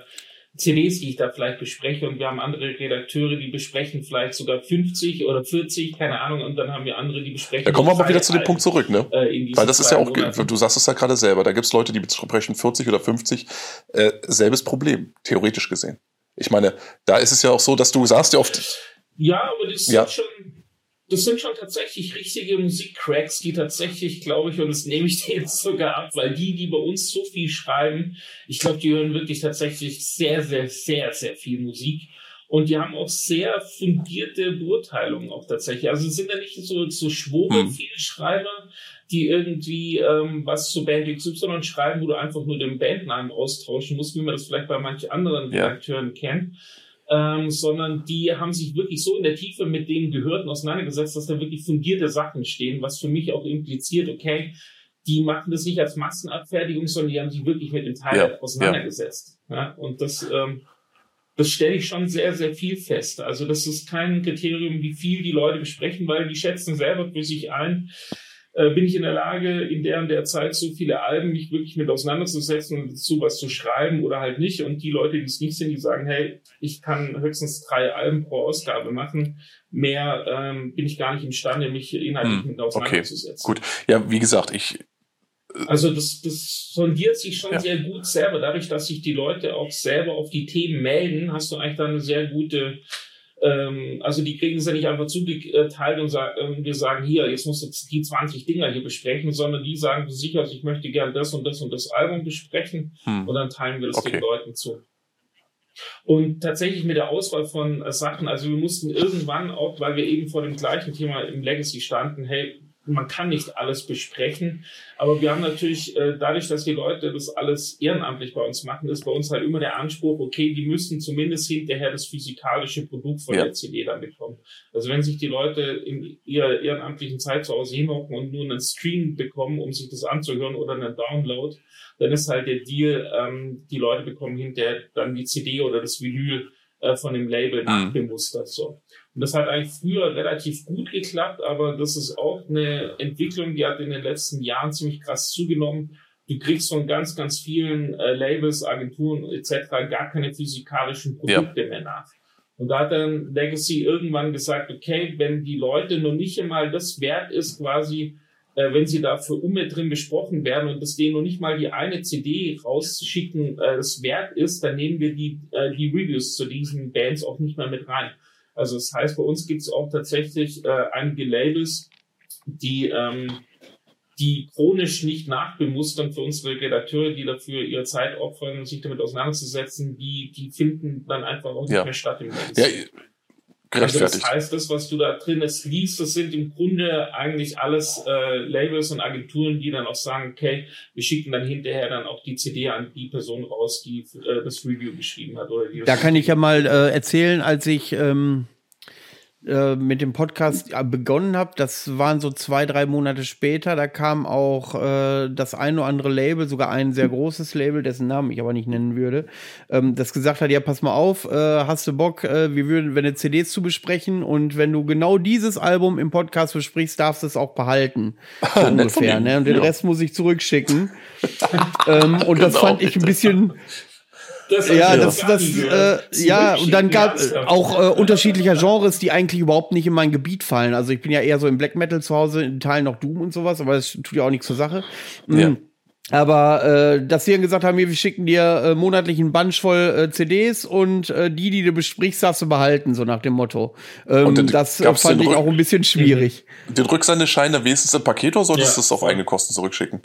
CDs, die ich da vielleicht bespreche und wir haben andere Redakteure, die besprechen vielleicht sogar 50 oder 40, keine Ahnung, und dann haben wir andere, die besprechen. Da kommen wir aber wieder zu dem Punkt zurück, ne? Äh, Weil das ist ja auch, Monaten. du sagst es ja gerade selber, da gibt es Leute, die besprechen 40 oder 50, äh, selbes Problem, theoretisch gesehen. Ich meine, da ist es ja auch so, dass du sagst ja oft. Ja, aber das ja. sind schon, das sind schon tatsächlich richtige Musikcracks, die tatsächlich, glaube ich, und das nehme ich <laughs> dir jetzt sogar ab, weil die, die bei uns so viel schreiben, ich glaube, die hören wirklich tatsächlich sehr, sehr, sehr, sehr viel Musik. Und die haben auch sehr fundierte Beurteilungen auch tatsächlich. Also es sind ja nicht so, so schwobe hm. viele Schreiber, die irgendwie ähm, was zu Band XY schreiben, wo du einfach nur den Bandnamen austauschen musst, wie man das vielleicht bei manchen anderen ja. Redakteuren kennt. Ähm, sondern die haben sich wirklich so in der Tiefe mit den Gehörten auseinandergesetzt, dass da wirklich fundierte Sachen stehen, was für mich auch impliziert, okay, die machen das nicht als Massenabfertigung, sondern die haben sich wirklich mit dem Teil ja, auseinandergesetzt. Ja. ja. und das ähm, das stelle ich schon sehr, sehr viel fest. Also das ist kein Kriterium, wie viel die Leute besprechen, weil die schätzen selber für sich ein, bin ich in der Lage, in der und der Zeit so viele Alben mich wirklich mit auseinanderzusetzen und dazu was zu schreiben oder halt nicht. Und die Leute, die es nicht sind, die sagen, hey, ich kann höchstens drei Alben pro Ausgabe machen. Mehr ähm, bin ich gar nicht imstande, mich inhaltlich hm, mit auseinanderzusetzen. Okay, gut. Ja, wie gesagt, ich also das, das sondiert sich schon ja. sehr gut selber. Dadurch, dass sich die Leute auch selber auf die Themen melden, hast du eigentlich dann eine sehr gute, also die kriegen es ja nicht einfach zugeteilt und sagen, äh, wir sagen, hier, jetzt musst du die 20 Dinger hier besprechen, sondern die sagen für sich, also ich möchte gerne das und das und das Album besprechen hm. und dann teilen wir das okay. den Leuten zu. Und tatsächlich mit der Auswahl von äh, Sachen, also wir mussten irgendwann auch, weil wir eben vor dem gleichen Thema im Legacy standen, hey, man kann nicht alles besprechen, aber wir haben natürlich, äh, dadurch, dass die Leute das alles ehrenamtlich bei uns machen, ist bei uns halt immer der Anspruch, okay, die müssen zumindest hinterher das physikalische Produkt von ja. der CD dann bekommen. Also wenn sich die Leute in ihrer ehrenamtlichen Zeit zu Hause hinhocken und nur einen Stream bekommen, um sich das anzuhören oder einen Download, dann ist halt der Deal, ähm, die Leute bekommen hinterher dann die CD oder das Vinyl äh, von dem Label mhm. nachbemustert. So. Und das hat eigentlich früher relativ gut geklappt, aber das ist auch eine Entwicklung, die hat in den letzten Jahren ziemlich krass zugenommen. Du kriegst von ganz, ganz vielen äh, Labels, Agenturen etc. gar keine physikalischen Produkte ja. mehr nach. Und da hat dann Legacy irgendwann gesagt, okay, wenn die Leute noch nicht einmal das wert ist, quasi, äh, wenn sie da für Umme drin besprochen werden und das denen noch nicht mal die eine CD rausschicken, äh, das wert ist, dann nehmen wir die, äh, die Reviews zu diesen Bands auch nicht mehr mit rein. Also das heißt, bei uns gibt es auch tatsächlich äh, einige Labels, die ähm, die chronisch nicht nachbemustern für unsere Redakteure, die dafür ihre Zeit opfern, sich damit auseinanderzusetzen, die, die finden dann einfach auch nicht ja. mehr statt im Magazin. Ja, gerechtfertigt. Also das heißt, das, was du da drin liest, das sind im Grunde eigentlich alles äh, Labels und Agenturen, die dann auch sagen, okay, wir schicken dann hinterher dann auch die CD an die Person raus, die äh, das Review geschrieben hat. Oder die da kann ich ja mal äh, erzählen, als ich ähm, äh, mit dem Podcast begonnen habe, das waren so zwei, drei Monate später, da kam auch äh, das ein oder andere Label, sogar ein sehr großes Label, dessen Namen ich aber nicht nennen würde, ähm, das gesagt hat, ja, pass mal auf, äh, hast du Bock, äh, wir würden, wenn eine CDs zu besprechen und wenn du genau dieses Album im Podcast besprichst, darfst du es auch behalten. So ungefähr, ne? Und den ja. Rest muss ich zurückschicken. <laughs> ähm, und genau, das fand ich ein bisschen Das ja, das, das, äh, ja, und dann gab es auch äh, unterschiedlicher Genres, die eigentlich überhaupt nicht in mein Gebiet fallen. Also ich bin ja eher so im Black Metal zu Hause, in Teilen noch Doom und sowas, aber das tut ja auch nichts zur Sache. Mhm. Ja. Aber äh, dass sie dann gesagt haben, wir schicken dir äh, monatlich einen Bunch voll äh, CDs und äh, die, die du besprichst, darfst du behalten, so nach dem Motto. Ähm, den, das äh, fand ich auch ein bisschen schwierig. Den Rücksendeschein dann wenigstens im Paket oder solltest ja. du es auf eigene Kosten zurückschicken?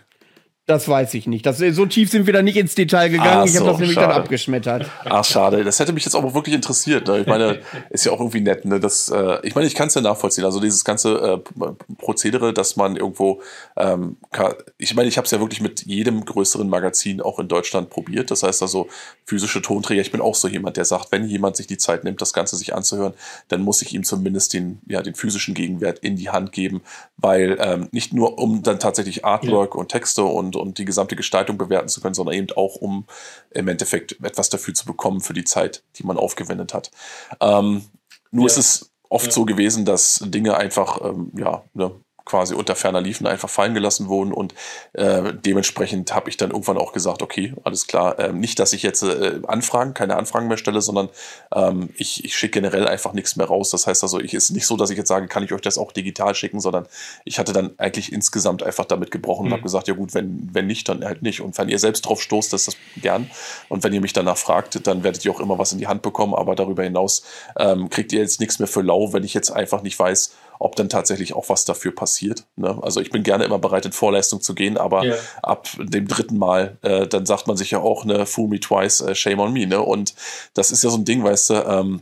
Das weiß ich nicht. Das, so tief sind wir da nicht ins Detail gegangen. So, ich habe das nämlich schade. dann abgeschmettert. Ach, schade. Das hätte mich jetzt aber wirklich interessiert. Ne? Ich meine, <laughs> ist ja auch irgendwie nett. Ne? Das, äh, ich meine, ich kann es ja nachvollziehen. Also dieses ganze äh, Prozedere, dass man irgendwo, ähm, kann, ich meine, ich habe es ja wirklich mit jedem größeren Magazin auch in Deutschland probiert. Das heißt also physische Tonträger. Ich bin auch so jemand, der sagt, wenn jemand sich die Zeit nimmt, das Ganze sich anzuhören, dann muss ich ihm zumindest den, ja, den physischen Gegenwert in die Hand geben, weil ähm, nicht nur um dann tatsächlich Artwork ja. und Texte und und die gesamte Gestaltung bewerten zu können, sondern eben auch, um im Endeffekt etwas dafür zu bekommen für die Zeit, die man aufgewendet hat. Ähm, nur ja. ist es oft ja. so gewesen, dass Dinge einfach, ähm, ja, ne, quasi unter ferner Liefen einfach fallen gelassen wurden und äh, dementsprechend habe ich dann irgendwann auch gesagt, okay, alles klar, äh, nicht, dass ich jetzt äh, Anfragen, keine Anfragen mehr stelle, sondern ähm, ich, ich schicke generell einfach nichts mehr raus. Das heißt also, ich ist nicht so, dass ich jetzt sage, kann ich euch das auch digital schicken, sondern ich hatte dann eigentlich insgesamt einfach damit gebrochen mhm. und habe gesagt, ja gut, wenn, wenn nicht, dann halt nicht. Und wenn ihr selbst drauf stoßt, ist das gern. Und wenn ihr mich danach fragt, dann werdet ihr auch immer was in die Hand bekommen, aber darüber hinaus ähm, kriegt ihr jetzt nichts mehr für lau, wenn ich jetzt einfach nicht weiß, ob dann tatsächlich auch was dafür passiert. Ne? Also ich bin gerne immer bereit, in Vorleistung zu gehen, aber yeah. ab dem dritten Mal, äh, dann sagt man sich ja auch, ne, fool me twice, äh, shame on me, ne? Und das ist ja so ein Ding, weißt du, ähm,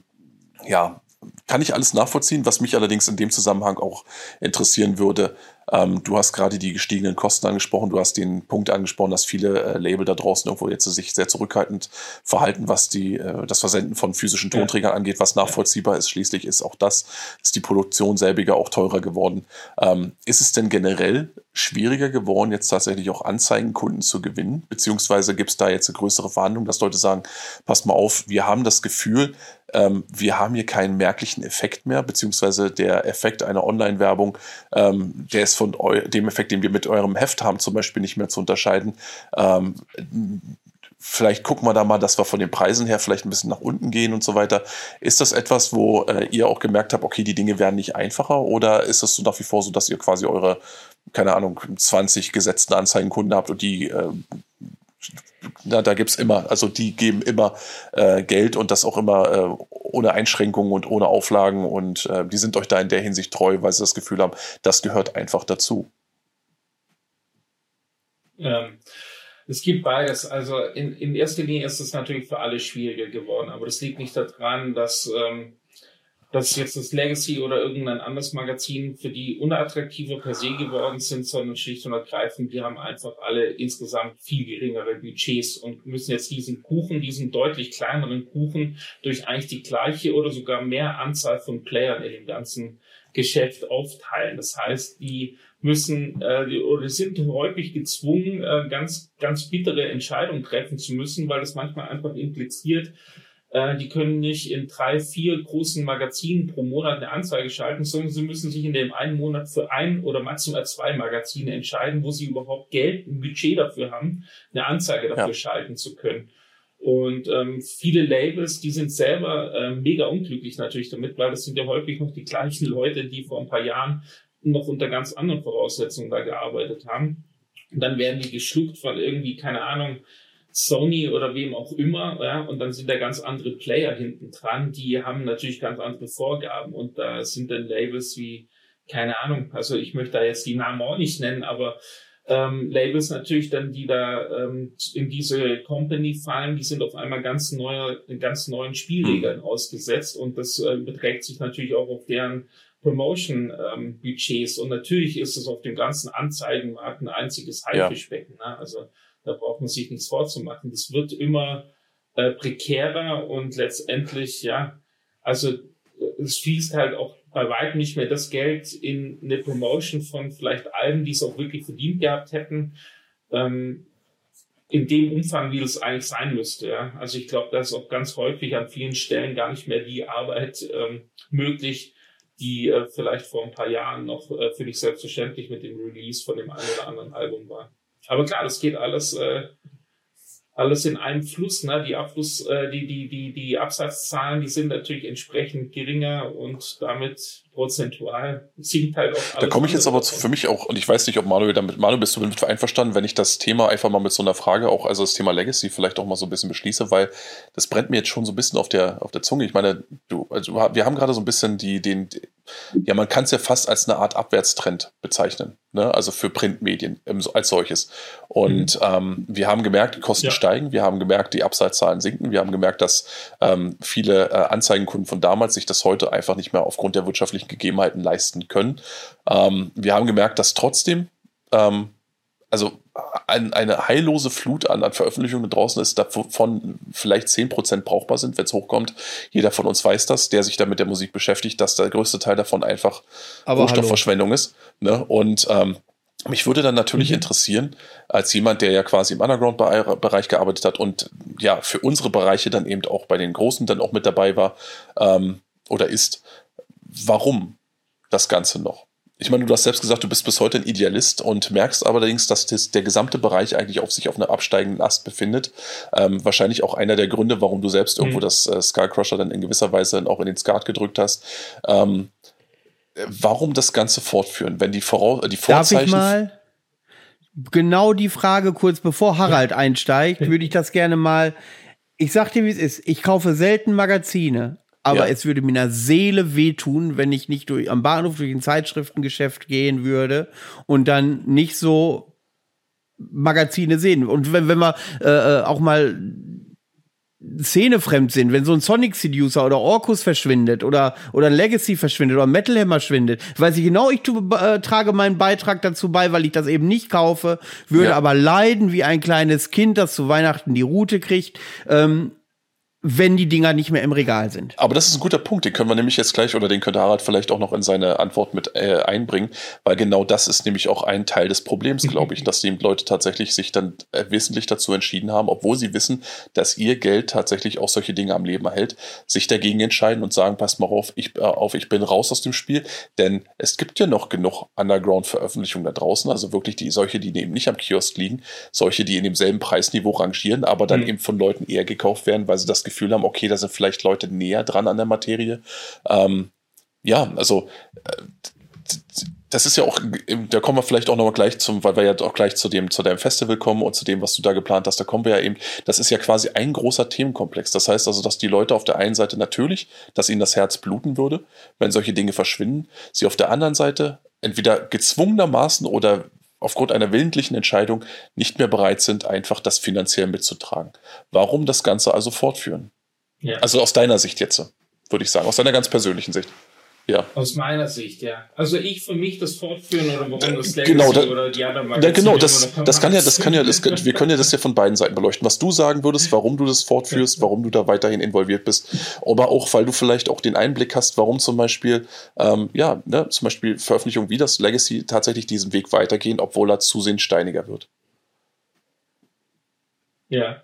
ja, kann ich alles nachvollziehen, was mich allerdings in dem Zusammenhang auch interessieren würde, ähm, du hast gerade die gestiegenen Kosten angesprochen. Du hast den Punkt angesprochen, dass viele äh, Label da draußen irgendwo jetzt sich sehr zurückhaltend verhalten, was die, äh, das Versenden von physischen Tonträgern ja. angeht, was nachvollziehbar ist. Schließlich ist auch das, ist die Produktion selbiger auch teurer geworden. Ähm, ist es denn generell schwieriger geworden, jetzt tatsächlich auch Anzeigenkunden zu gewinnen? Beziehungsweise gibt es da jetzt eine größere Verhandlung, dass Leute sagen, passt mal auf, wir haben das Gefühl, ähm, wir haben hier keinen merklichen Effekt mehr, beziehungsweise der Effekt einer Online-Werbung, ähm, der ist von dem Effekt, den wir mit eurem Heft haben, zum Beispiel nicht mehr zu unterscheiden. Ähm, vielleicht gucken wir da mal, dass wir von den Preisen her vielleicht ein bisschen nach unten gehen und so weiter. Ist das etwas, wo äh, ihr auch gemerkt habt, okay, die Dinge werden nicht einfacher oder ist es so nach wie vor so, dass ihr quasi eure, keine Ahnung, 20 gesetzten Anzeigenkunden habt und die äh, na, da gibt's immer, also die geben immer äh, Geld und das auch immer äh, ohne Einschränkungen und ohne Auflagen und äh, die sind euch da in der Hinsicht treu, weil sie das Gefühl haben, das gehört einfach dazu. Ähm, es gibt beides. Also in, in erster Linie ist es natürlich für alle schwieriger geworden, aber das liegt nicht daran, dass ähm, dass jetzt das Legacy oder irgendein anderes Magazin für die unattraktiver per se geworden sind, sondern schlicht und ergreifend, die haben einfach alle insgesamt viel geringere Budgets und müssen jetzt diesen Kuchen, diesen deutlich kleineren Kuchen durch eigentlich die gleiche oder sogar mehr Anzahl von Playern in dem ganzen Geschäft aufteilen. Das heißt, die müssen äh, oder sind häufig gezwungen, äh, ganz, ganz bittere Entscheidungen treffen zu müssen, weil das manchmal einfach impliziert, äh, die können nicht in drei, vier großen Magazinen pro Monat eine Anzeige schalten, sondern sie müssen sich in dem einen Monat für ein oder maximal zwei Magazine entscheiden, wo sie überhaupt Geld, ein Budget dafür haben, eine Anzeige dafür ja. schalten zu können. Und ähm, viele Labels, die sind selber äh, mega unglücklich natürlich damit, weil das sind ja häufig noch die gleichen Leute, die vor ein paar Jahren noch unter ganz anderen Voraussetzungen da gearbeitet haben. Und dann werden die geschluckt von irgendwie, keine Ahnung, Sony oder wem auch immer, ja, und dann sind da ganz andere Player hinten dran, die haben natürlich ganz andere Vorgaben und da sind dann Labels wie, keine Ahnung, also ich möchte da jetzt die Namen auch nicht nennen, aber ähm, Labels natürlich dann, die da ähm, in diese Company fallen, die sind auf einmal ganz neue, ganz neuen Spielregeln mhm. ausgesetzt und das äh, beträgt sich natürlich auch auf deren Promotion-Budgets ähm, und natürlich ist es auf dem ganzen Anzeigenmarkt ein einziges Haifischbecken. Ja. Ne? Also da braucht man sich nichts vorzumachen. Das wird immer äh, prekärer und letztendlich, ja, also äh, es fließt halt auch bei weitem nicht mehr das Geld in eine Promotion von vielleicht allen, die es auch wirklich verdient gehabt hätten, ähm, in dem Umfang, wie das eigentlich sein müsste. Ja. Also ich glaube, da ist auch ganz häufig an vielen Stellen gar nicht mehr die Arbeit ähm, möglich, die äh, vielleicht vor ein paar Jahren noch äh, für dich selbstverständlich mit dem Release von dem einen oder anderen Album war. Aber klar, das geht alles, äh, alles in einem Fluss. Ne? Die Abfluss, äh, die, die, die, die Absatzzahlen, die sind natürlich entsprechend geringer und damit prozentual sinkt halt auch. Da komme ich jetzt aber zu, für mich auch, und ich weiß nicht, ob Manuel damit, Manuel, bist du damit einverstanden, wenn ich das Thema einfach mal mit so einer Frage auch, also das Thema Legacy vielleicht auch mal so ein bisschen beschließe, weil das brennt mir jetzt schon so ein bisschen auf der, auf der Zunge. Ich meine, du, also wir haben gerade so ein bisschen die, den, ja, man kann es ja fast als eine Art Abwärtstrend bezeichnen, ne? also für Printmedien als solches. Und mhm. ähm, wir haben gemerkt, die Kosten ja. steigen, wir haben gemerkt, die Absatzzahlen sinken, wir haben gemerkt, dass ähm, viele äh, Anzeigenkunden von damals sich das heute einfach nicht mehr aufgrund der wirtschaftlichen Gegebenheiten leisten können. Ähm, wir haben gemerkt, dass trotzdem ähm, also ein, eine heillose Flut an, an, Veröffentlichungen draußen ist, davon vielleicht 10% brauchbar sind, wenn es hochkommt. Jeder von uns weiß das, der sich da mit der Musik beschäftigt, dass der größte Teil davon einfach Aber Rohstoffverschwendung hallo. ist. Ne? Und ähm, mich würde dann natürlich mhm. interessieren, als jemand, der ja quasi im Underground-Bereich gearbeitet hat und ja für unsere Bereiche dann eben auch bei den Großen dann auch mit dabei war ähm, oder ist, warum das Ganze noch? ich meine, du hast selbst gesagt, du bist bis heute ein Idealist und merkst allerdings, dass das, der gesamte Bereich eigentlich auf sich auf einer absteigenden Ast befindet. Ähm, wahrscheinlich auch einer der Gründe, warum du selbst irgendwo mhm. das äh, Skullcrusher dann in gewisser Weise dann auch in den Skat gedrückt hast. Ähm, warum das Ganze fortführen, wenn die, Vorau die Vorzeichen... Darf ich mal genau die Frage kurz bevor Harald einsteigt, würde ich das gerne mal... Ich sag dir, wie es ist. Ich kaufe selten Magazine, aber ja. es würde mir in der Seele wehtun, wenn ich nicht durch, am Bahnhof durch ein Zeitschriftengeschäft gehen würde und dann nicht so Magazine sehen. Und wenn, wenn wir äh, äh auch mal szenefremd sind, wenn so ein Sonic Seducer oder Orcus verschwindet oder, oder Legacy verschwindet oder Metal Hammer verschwindet, weiß ich genau, ich tu, äh, trage meinen Beitrag dazu bei, weil ich das eben nicht kaufe, würde ja. aber leiden wie ein kleines Kind, das zu Weihnachten die Route kriegt. Ähm, wenn die Dinger nicht mehr im Regal sind. Aber das ist ein guter Punkt, den können wir nämlich jetzt gleich oder den könnte Harald vielleicht auch noch in seine Antwort mit äh, einbringen, weil genau das ist nämlich auch ein Teil des Problems, glaube ich, <laughs> dass die Leute tatsächlich sich dann äh, wissentlich dazu entschieden haben, obwohl sie wissen, dass ihr Geld tatsächlich auch solche Dinge am Leben erhält, sich dagegen entscheiden und sagen, passt mal auf, ich, äh, auf, ich bin raus aus dem Spiel, denn es gibt ja noch genug Underground-Veröffentlichungen da draußen, also wirklich die solche, die eben nicht am Kiosk liegen, solche, die in demselben Preisniveau rangieren, aber dann mhm. eben von Leuten eher gekauft werden, weil sie das Gefühl Gefühl haben, okay, da sind vielleicht Leute näher dran an der Materie. Ähm, ja, also äh, das ist ja auch, da kommen wir vielleicht auch nochmal gleich zum, weil wir ja auch gleich zu dem, zu deinem Festival kommen und zu dem, was du da geplant hast, da kommen wir ja eben, das ist ja quasi ein großer Themenkomplex. Das heißt also, dass die Leute auf der einen Seite natürlich, dass ihnen das Herz bluten würde, wenn solche Dinge verschwinden, sie auf der anderen Seite entweder gezwungenermaßen oder aufgrund einer willentlichen Entscheidung nicht mehr bereit sind, einfach das finanziell mitzutragen. Warum das Ganze also fortführen? Ja. Also aus deiner Sicht jetzt, würde ich sagen, aus deiner ganz persönlichen Sicht. Ja. Aus meiner Sicht, ja. Also ich für mich das fortführen oder warum das Legacy genau, da, oder die anderen Magazine Genau, das, das kann ja, das kann ja, das, wir können ja das ja von beiden Seiten beleuchten. Was du sagen würdest, warum du das fortführst, warum du da weiterhin involviert bist, aber auch, weil du vielleicht auch den Einblick hast, warum zum Beispiel, ähm, ja, ne, zum Beispiel Veröffentlichungen wie das Legacy tatsächlich diesen Weg weitergehen, obwohl er zusehends steiniger wird. Ja,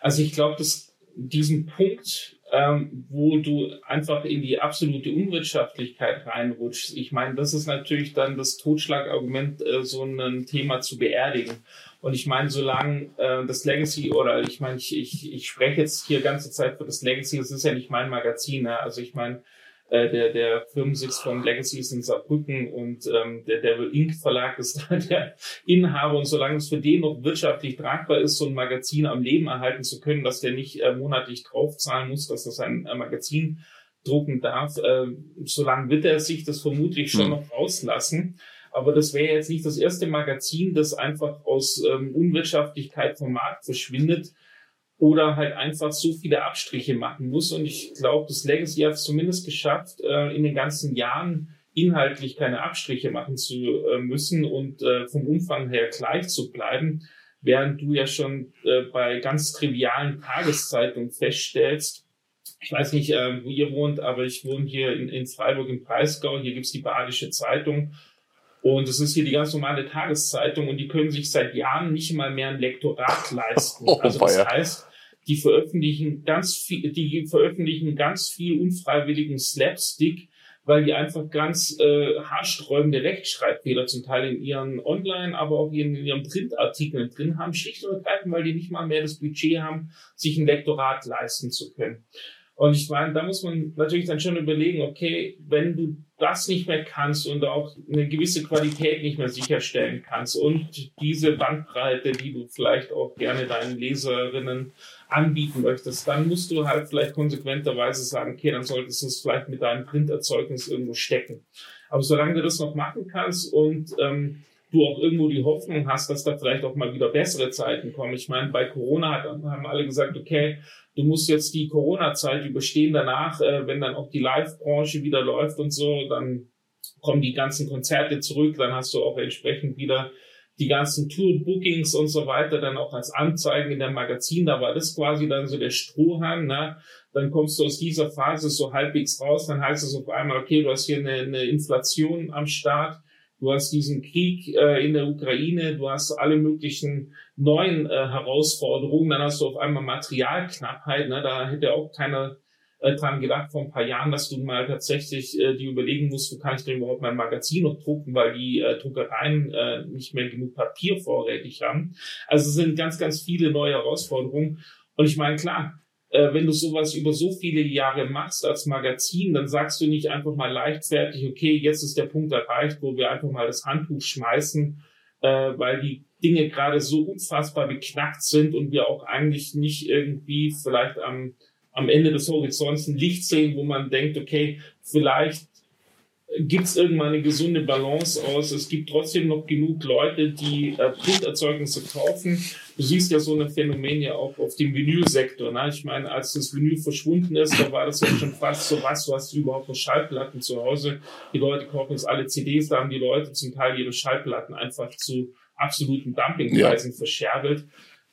also ich glaube, dass diesen Punkt ähm, wo du einfach in die absolute Unwirtschaftlichkeit reinrutschst. Ich meine, das ist natürlich dann das Totschlagargument, äh, so ein Thema zu beerdigen. Und ich meine, solange äh, das Legacy oder ich meine, ich, ich, ich spreche jetzt hier ganze Zeit für das Legacy, das ist ja nicht mein Magazin. Ne? Also ich meine, äh, der, der Firmensitz von Legacy ist in Saarbrücken und ähm, der Devil Inc. Verlag ist <laughs> da der Inhaber und solange es für den noch wirtschaftlich tragbar ist, so ein Magazin am Leben erhalten zu können, dass der nicht äh, monatlich draufzahlen muss, dass das ein äh, Magazin drucken darf, äh, solange wird er sich das vermutlich schon mhm. noch rauslassen. Aber das wäre jetzt nicht das erste Magazin, das einfach aus ähm, Unwirtschaftlichkeit vom Markt verschwindet, oder halt einfach so viele Abstriche machen muss. Und ich glaube, das Legacy hat es zumindest geschafft, äh, in den ganzen Jahren inhaltlich keine Abstriche machen zu äh, müssen und äh, vom Umfang her gleich zu bleiben, während du ja schon äh, bei ganz trivialen Tageszeitungen feststellst, ich weiß nicht, äh, wo ihr wohnt, aber ich wohne hier in, in Freiburg im Breisgau, hier gibt's die Badische Zeitung und es ist hier die ganz normale Tageszeitung und die können sich seit Jahren nicht mal mehr ein Lektorat leisten. Oh, also das heißt, die veröffentlichen ganz viel, die veröffentlichen ganz viel unfreiwilligen Slapstick, weil die einfach ganz äh, haarsträubende Rechtschreibfehler zum Teil in ihren Online, aber auch in, in ihren Printartikeln drin haben, schlicht und ergreifend, weil die nicht mal mehr das Budget haben, sich ein Lektorat leisten zu können. Und ich meine, da muss man natürlich dann schon überlegen, okay, wenn du das nicht mehr kannst und auch eine gewisse Qualität nicht mehr sicherstellen kannst und diese Bandbreite, die du vielleicht auch gerne deinen Leserinnen anbieten möchtest, dann musst du halt vielleicht konsequenterweise sagen, okay, dann solltest du es vielleicht mit deinem Printerzeugnis irgendwo stecken. Aber solange du das noch machen kannst und ähm, du auch irgendwo die Hoffnung hast, dass da vielleicht auch mal wieder bessere Zeiten kommen. Ich meine, bei Corona haben alle gesagt, okay, du musst jetzt die Corona-Zeit überstehen. Danach, äh, wenn dann auch die Live-Branche wieder läuft und so, dann kommen die ganzen Konzerte zurück, dann hast du auch entsprechend wieder die ganzen Tour-Bookings und so weiter dann auch als Anzeigen in der Magazin. Da war das quasi dann so der Strohhalm. Ne? Dann kommst du aus dieser Phase so halbwegs raus. Dann heißt es auf einmal, okay, du hast hier eine, eine Inflation am Start du hast diesen Krieg äh, in der Ukraine, du hast alle möglichen neuen äh, Herausforderungen, dann hast du auf einmal Materialknappheit, ne? da hätte auch keiner äh, dran gedacht vor ein paar Jahren, dass du mal tatsächlich äh, die überlegen musst, wo kann ich denn überhaupt mein Magazin noch drucken, weil die äh, Druckereien äh, nicht mehr genug Papier vorrätig haben. Also es sind ganz, ganz viele neue Herausforderungen. Und ich meine, klar, äh, wenn du sowas über so viele Jahre machst als Magazin, dann sagst du nicht einfach mal leichtfertig, okay, jetzt ist der Punkt erreicht, wo wir einfach mal das Handtuch schmeißen, äh, weil die Dinge gerade so unfassbar beknackt sind und wir auch eigentlich nicht irgendwie vielleicht am, am Ende des Horizonts ein Licht sehen, wo man denkt, okay, vielleicht gibt es irgendwann eine gesunde Balance aus. Es gibt trotzdem noch genug Leute, die äh, Printerzeugnisse kaufen. Du siehst ja so eine Phänomen ja auch auf dem Vinylsektor. Ne? Ich meine, als das Vinyl verschwunden ist, da war das ja schon fast so was, du hast überhaupt noch Schallplatten zu Hause. Die Leute kaufen jetzt alle CDs, da haben die Leute zum Teil ihre Schallplatten einfach zu absoluten Dumpingpreisen ja. verscherbelt.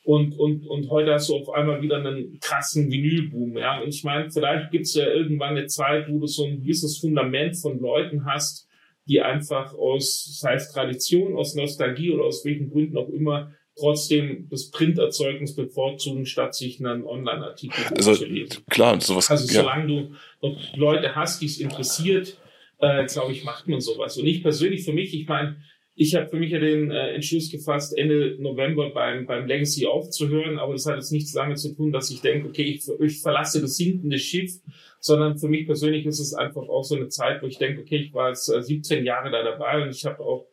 Und, und, und heute hast du auf einmal wieder einen krassen Vinylboom. Ja? Und ich meine, vielleicht gibt es ja irgendwann eine Zeit, wo du so ein gewisses Fundament von Leuten hast, die einfach aus, sei es Tradition, aus Nostalgie oder aus welchen Gründen auch immer, trotzdem das Printerzeugnis bevorzugen, statt sich einen Online-Artikel also, zu lesen. Klar, sowas. Also solange ja. du noch Leute hast, die es interessiert, äh, glaube ich, macht man sowas. Und ich persönlich für mich, ich meine, ich habe für mich ja den äh, Entschluss gefasst, Ende November beim, beim Legacy aufzuhören, aber das hat jetzt nichts damit zu tun, dass ich denke, okay, ich, ich verlasse das sinkende Schiff, sondern für mich persönlich ist es einfach auch so eine Zeit, wo ich denke, okay, ich war jetzt äh, 17 Jahre da dabei und ich habe auch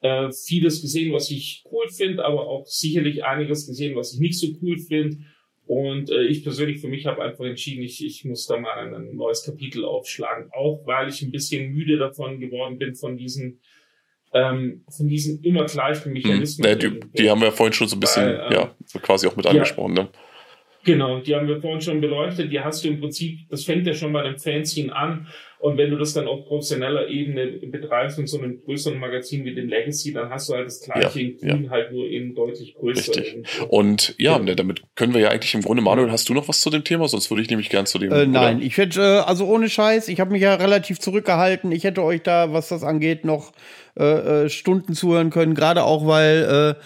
äh, vieles gesehen, was ich cool finde, aber auch sicherlich einiges gesehen, was ich nicht so cool finde. Und äh, ich persönlich für mich habe einfach entschieden, ich, ich muss da mal ein neues Kapitel aufschlagen, auch weil ich ein bisschen müde davon geworden bin, von diesen ähm, von diesen immer gleichen Mechanismen. Hm, die, die, haben wir vorhin schon so ein bisschen, ähm, ja, quasi auch mit ja, angesprochen, ne? Genau, die haben wir vorhin schon beleuchtet. Die hast du im Prinzip, das fängt ja schon bei dem Fanzine an. Und wenn du das dann auf professioneller Ebene betreibst in so einem größeren Magazin wie dem Legacy, dann hast du halt das gleiche ja, in Grün, ja. halt nur in deutlich größer. Richtig. Und ja, ja, ne, damit können wir ja eigentlich im Grunde, Manuel, hast du noch was zu dem Thema? Sonst würde ich nämlich gern zu dem. Äh, nein, ich hätte, äh, also ohne Scheiß, ich habe mich ja relativ zurückgehalten. Ich hätte euch da, was das angeht, noch äh, äh, Stunden zuhören können, gerade auch, weil äh,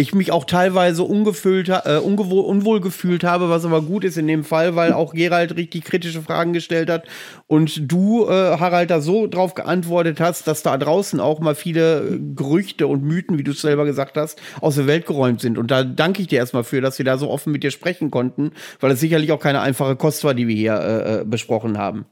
ich mich auch teilweise ungefüllt, äh, ungewohl, unwohl gefühlt habe, was aber gut ist in dem Fall, weil auch Gerald richtig kritische Fragen gestellt hat und du, äh, Harald, da so drauf geantwortet hast, dass da draußen auch mal viele Gerüchte und Mythen, wie du es selber gesagt hast, aus der Welt geräumt sind. Und da danke ich dir erstmal für, dass wir da so offen mit dir sprechen konnten, weil es sicherlich auch keine einfache Kost war, die wir hier äh, äh besprochen haben.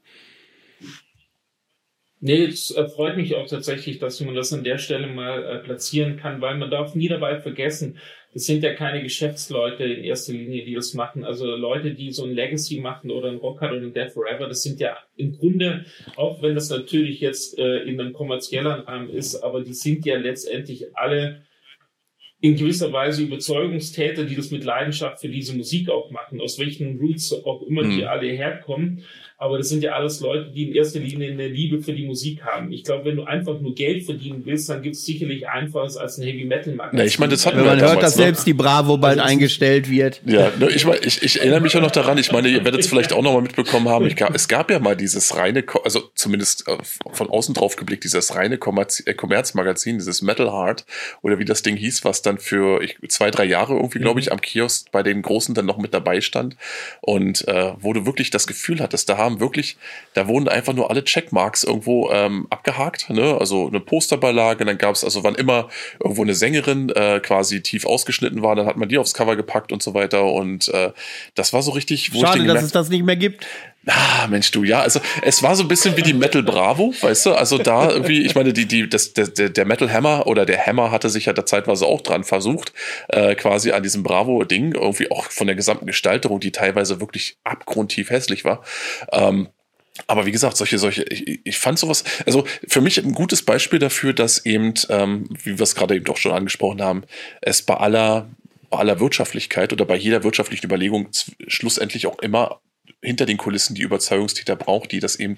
Nee, es freut mich auch tatsächlich, dass man das an der Stelle mal äh, platzieren kann, weil man darf nie dabei vergessen, das sind ja keine Geschäftsleute in erster Linie, die das machen. Also Leute, die so ein Legacy machen oder ein Rockhard oder ein Death Forever, das sind ja im Grunde, auch wenn das natürlich jetzt äh, in einem kommerziellen Rahmen ist, aber die sind ja letztendlich alle in gewisser Weise Überzeugungstäter, die das mit Leidenschaft für diese Musik auch machen, aus welchen Roots auch immer die alle herkommen. Aber das sind ja alles Leute, die in erster Linie eine Liebe für die Musik haben. Ich glaube, wenn du einfach nur Geld verdienen willst, dann gibt es sicherlich einfaches als ein Heavy Metal Magazin. Ja, ich meine, das hat man hört, damals, dass ne? selbst die Bravo bald also eingestellt wird. Ja, ne, ich, mein, ich, ich erinnere mich ja noch daran. Ich meine, ihr werdet es vielleicht auch noch mal mitbekommen haben. Ich, es gab ja mal dieses reine, also zumindest äh, von außen drauf geblickt, dieses reine äh, Kommerzmagazin, dieses Metal Heart oder wie das Ding hieß, was dann für ich, zwei, drei Jahre irgendwie, mhm. glaube ich, am Kiosk bei den Großen dann noch mit dabei stand und äh, wo du wirklich das Gefühl hattest, da haben kam wirklich, da wurden einfach nur alle Checkmarks irgendwo ähm, abgehakt. Ne? Also eine Posterbeilage, dann gab es, also wann immer irgendwo eine Sängerin äh, quasi tief ausgeschnitten war, dann hat man die aufs Cover gepackt und so weiter. Und äh, das war so richtig, wo Schade, ich dass es das nicht mehr gibt. Ah, Mensch, du, ja, also es war so ein bisschen wie die Metal Bravo, weißt du? Also da irgendwie, ich meine, die, die, das, der, der Metal Hammer oder der Hammer hatte sich ja da zeitweise auch dran versucht, äh, quasi an diesem Bravo-Ding, irgendwie auch von der gesamten Gestalterung, die teilweise wirklich abgrundtief hässlich war. Ähm, aber wie gesagt, solche, solche, ich, ich fand sowas, also für mich ein gutes Beispiel dafür, dass eben, ähm, wie wir es gerade eben doch schon angesprochen haben, es bei aller, bei aller Wirtschaftlichkeit oder bei jeder wirtschaftlichen Überlegung schlussendlich auch immer hinter den Kulissen die Überzeugungstäter braucht, die das eben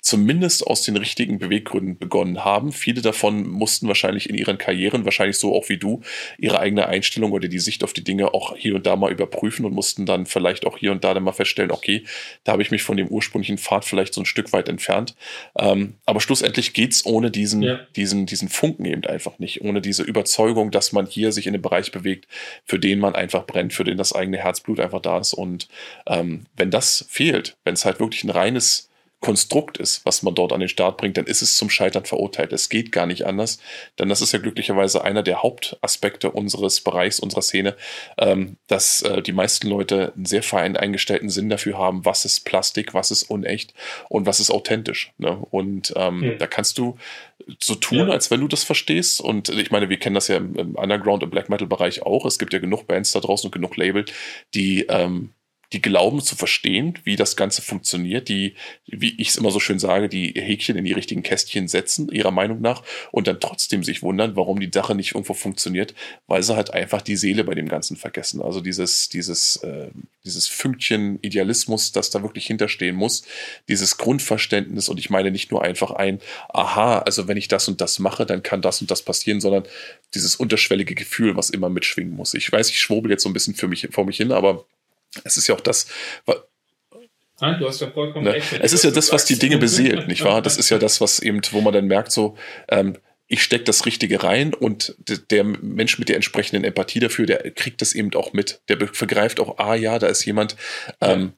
zumindest aus den richtigen Beweggründen begonnen haben. Viele davon mussten wahrscheinlich in ihren Karrieren, wahrscheinlich so auch wie du, ihre eigene Einstellung oder die Sicht auf die Dinge auch hier und da mal überprüfen und mussten dann vielleicht auch hier und da dann mal feststellen, okay, da habe ich mich von dem ursprünglichen Pfad vielleicht so ein Stück weit entfernt. Ähm, aber schlussendlich geht's ohne diesen, ja. diesen, diesen Funken eben einfach nicht, ohne diese Überzeugung, dass man hier sich in den Bereich bewegt, für den man einfach brennt, für den das eigene Herzblut einfach da ist. Und ähm, wenn das fehlt, wenn es halt wirklich ein reines Konstrukt ist, was man dort an den Start bringt, dann ist es zum Scheitern verurteilt. Es geht gar nicht anders, denn das ist ja glücklicherweise einer der Hauptaspekte unseres Bereichs, unserer Szene, ähm, dass äh, die meisten Leute einen sehr fein eingestellten Sinn dafür haben, was ist Plastik, was ist unecht und was ist authentisch. Ne? Und ähm, mhm. da kannst du so tun, ja. als wenn du das verstehst. Und ich meine, wir kennen das ja im, Underground, im Black Metal Bereich auch. Es gibt ja genug Bands da draußen und genug Label, die ähm, die glauben zu verstehen, wie das Ganze funktioniert, die, wie ich es immer so schön sage, die Häkchen in die richtigen Kästchen setzen, ihrer Meinung nach, und dann trotzdem sich wundern, warum die Sache nicht irgendwo funktioniert, weil sie halt einfach die Seele bei dem Ganzen vergessen. Also dieses, dieses, äh, dieses Fünkchen Idealismus, das da wirklich hinterstehen muss, dieses Grundverständnis, und ich meine nicht nur einfach ein, aha, also wenn ich das und das mache, dann kann das und das passieren, sondern dieses unterschwellige Gefühl, was immer mitschwingen muss. Ich weiß, ich schwurbel jetzt so ein bisschen für mich, vor mich hin, aber es ist ja auch das, Nein, du hast ja vollkommen ne? recht. Es ist ja das, was die Dinge beseelt, nicht wahr? Das ist ja das, was eben, wo man dann merkt, so, ähm, ich stecke das Richtige rein und der Mensch mit der entsprechenden Empathie dafür, der kriegt das eben auch mit. Der begreift auch, ah ja, da ist jemand, ähm,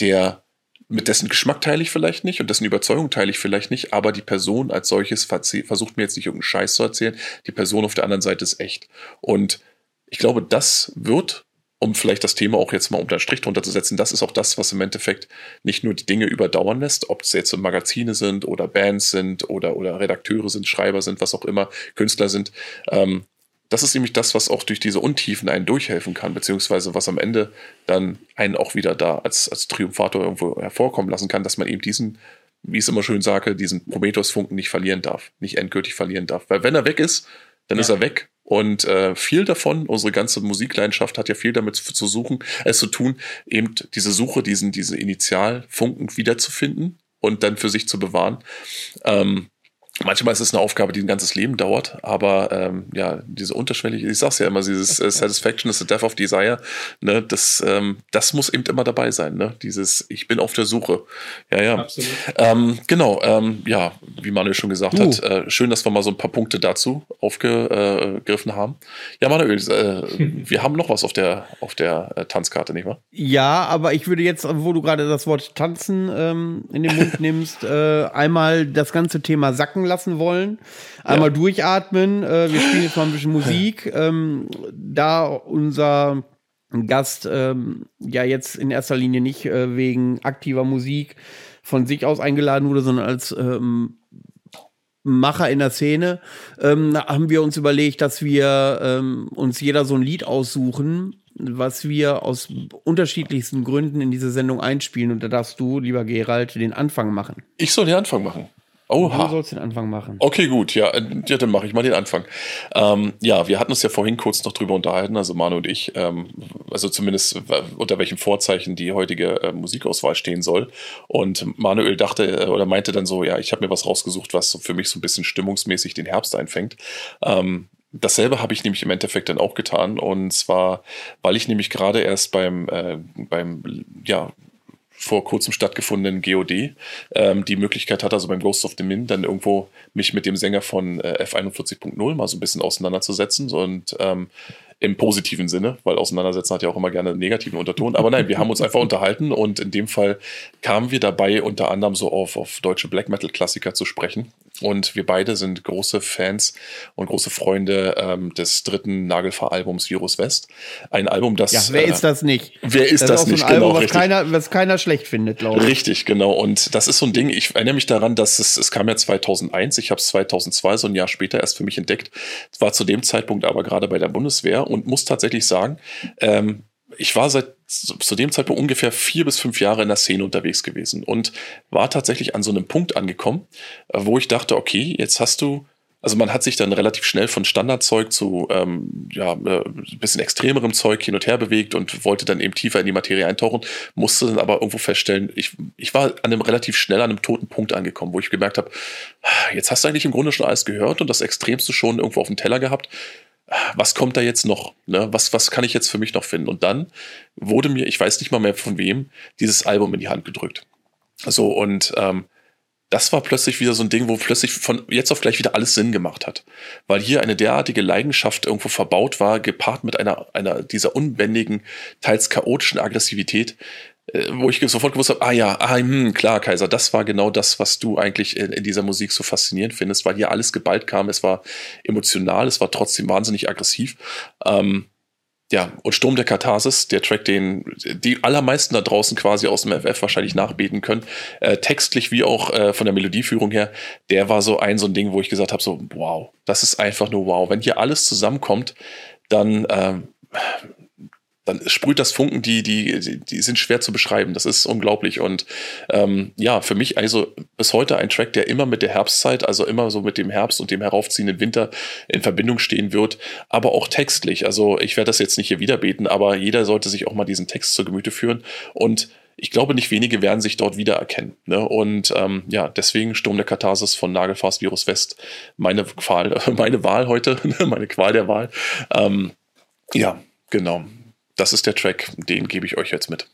der mit dessen Geschmack teile ich vielleicht nicht und dessen Überzeugung teile ich vielleicht nicht, aber die Person als solches versucht mir jetzt nicht irgendeinen Scheiß zu erzählen. Die Person auf der anderen Seite ist echt. Und ich glaube, das wird um vielleicht das Thema auch jetzt mal unter Strich drunter zu setzen, das ist auch das, was im Endeffekt nicht nur die Dinge überdauern lässt, ob es jetzt Magazine sind oder Bands sind oder, oder Redakteure sind, Schreiber sind, was auch immer, Künstler sind. Ähm, das ist nämlich das, was auch durch diese Untiefen einen durchhelfen kann, beziehungsweise was am Ende dann einen auch wieder da als, als Triumphator irgendwo hervorkommen lassen kann, dass man eben diesen, wie ich es immer schön sage, diesen Prometheus-Funken nicht verlieren darf, nicht endgültig verlieren darf. Weil wenn er weg ist, dann ja. ist er weg und äh, viel davon, unsere ganze Musikleidenschaft hat ja viel damit zu suchen, es zu tun, eben diese Suche, diesen, diese Initialfunken wiederzufinden und dann für sich zu bewahren. Ähm, Manchmal ist es eine Aufgabe, die ein ganzes Leben dauert, aber ähm, ja, diese unterschwellige, ich sag's ja immer, dieses äh, Satisfaction is the death of desire, ne, das, ähm, das muss eben immer dabei sein, ne? Dieses, ich bin auf der Suche. Ja, ja. Absolut. Ähm, genau, ähm, ja, wie Manuel schon gesagt uh. hat, äh, schön, dass wir mal so ein paar Punkte dazu aufgegriffen haben. Ja, Manuel, äh, <laughs> wir haben noch was auf der, auf der äh, Tanzkarte, nicht wahr? Ja, aber ich würde jetzt, wo du gerade das Wort tanzen ähm, in den Mund <laughs> nimmst, äh, einmal das ganze Thema sacken lassen wollen. Einmal ja. durchatmen. Äh, wir spielen jetzt mal ein bisschen <laughs> Musik. Ähm, da unser Gast ähm, ja jetzt in erster Linie nicht äh, wegen aktiver Musik von sich aus eingeladen wurde, sondern als ähm, Macher in der Szene, ähm, haben wir uns überlegt, dass wir ähm, uns jeder so ein Lied aussuchen, was wir aus unterschiedlichsten Gründen in diese Sendung einspielen. Und da darfst du, lieber Gerald, den Anfang machen. Ich soll den Anfang machen. Oha. Du sollst den Anfang machen. Okay, gut, ja, ja dann mache ich mal den Anfang. Ähm, ja, wir hatten uns ja vorhin kurz noch drüber unterhalten, also Manu und ich, ähm, also zumindest äh, unter welchem Vorzeichen die heutige äh, Musikauswahl stehen soll. Und Manuel dachte äh, oder meinte dann so, ja, ich habe mir was rausgesucht, was so für mich so ein bisschen stimmungsmäßig den Herbst einfängt. Ähm, Dasselbe habe ich nämlich im Endeffekt dann auch getan. Und zwar, weil ich nämlich gerade erst beim, äh, beim ja, vor kurzem stattgefundenen GOD ähm, die Möglichkeit hatte, also beim Ghost of the Min, dann irgendwo mich mit dem Sänger von äh, F41.0 mal so ein bisschen auseinanderzusetzen. Und ähm, im positiven Sinne, weil auseinandersetzen hat ja auch immer gerne einen negativen Unterton. Aber nein, wir haben uns einfach unterhalten und in dem Fall kamen wir dabei unter anderem so auf, auf deutsche Black Metal Klassiker zu sprechen. Und wir beide sind große Fans und große Freunde ähm, des dritten Nagelfahr-Albums Virus West. Ein Album, das. Ja, wer äh, ist das nicht? Wer ist das, das ist nicht? So ein genau, Album, was richtig. Keiner, was keiner schlecht findet, glaube ich. Richtig, genau. Und das ist so ein Ding, ich erinnere mich daran, dass es, es kam ja 2001, ich habe es 2002, so ein Jahr später erst für mich entdeckt. War zu dem Zeitpunkt aber gerade bei der Bundeswehr und muss tatsächlich sagen, ähm, ich war seit zu dem Zeitpunkt ungefähr vier bis fünf Jahre in der Szene unterwegs gewesen und war tatsächlich an so einem Punkt angekommen, äh, wo ich dachte, okay, jetzt hast du, also man hat sich dann relativ schnell von Standardzeug zu ähm, ja, äh, ein bisschen extremerem Zeug hin und her bewegt und wollte dann eben tiefer in die Materie eintauchen, musste dann aber irgendwo feststellen, ich, ich war an einem relativ schnell an einem toten Punkt angekommen, wo ich gemerkt habe, jetzt hast du eigentlich im Grunde schon alles gehört und das Extremste schon irgendwo auf dem Teller gehabt was kommt da jetzt noch? Ne? Was, was kann ich jetzt für mich noch finden? Und dann wurde mir, ich weiß nicht mal mehr von wem, dieses Album in die Hand gedrückt. So, und ähm, das war plötzlich wieder so ein Ding, wo plötzlich von jetzt auf gleich wieder alles Sinn gemacht hat. Weil hier eine derartige Leidenschaft irgendwo verbaut war, gepaart mit einer, einer dieser unbändigen, teils chaotischen Aggressivität, wo ich sofort gewusst habe, ah ja, ah, hm, klar, Kaiser, das war genau das, was du eigentlich in, in, dieser Musik so faszinierend findest, weil hier alles geballt kam, es war emotional, es war trotzdem wahnsinnig aggressiv. Ähm, ja, und Sturm der Katharsis, der Track, den die allermeisten da draußen quasi aus dem FF wahrscheinlich nachbeten können, äh, textlich wie auch äh, von der Melodieführung her, der war so ein so ein Ding, wo ich gesagt habe, so wow, das ist einfach nur wow. Wenn hier alles zusammenkommt, dann ähm, dann sprüht das Funken, die, die, die sind schwer zu beschreiben. Das ist unglaublich. Und ähm, ja, für mich also bis heute ein Track, der immer mit der Herbstzeit, also immer so mit dem Herbst und dem heraufziehenden Winter in Verbindung stehen wird, aber auch textlich. Also ich werde das jetzt nicht hier wiederbeten, aber jeder sollte sich auch mal diesen Text zur Gemüte führen. Und ich glaube, nicht wenige werden sich dort wiedererkennen. Ne? Und ähm, ja, deswegen Sturm der Katharsis von Nagelfast Virus West, meine Qual, <laughs> meine Wahl heute, <laughs> meine Qual der Wahl. Ähm, ja, genau das ist der Track, den gebe ich euch jetzt mit.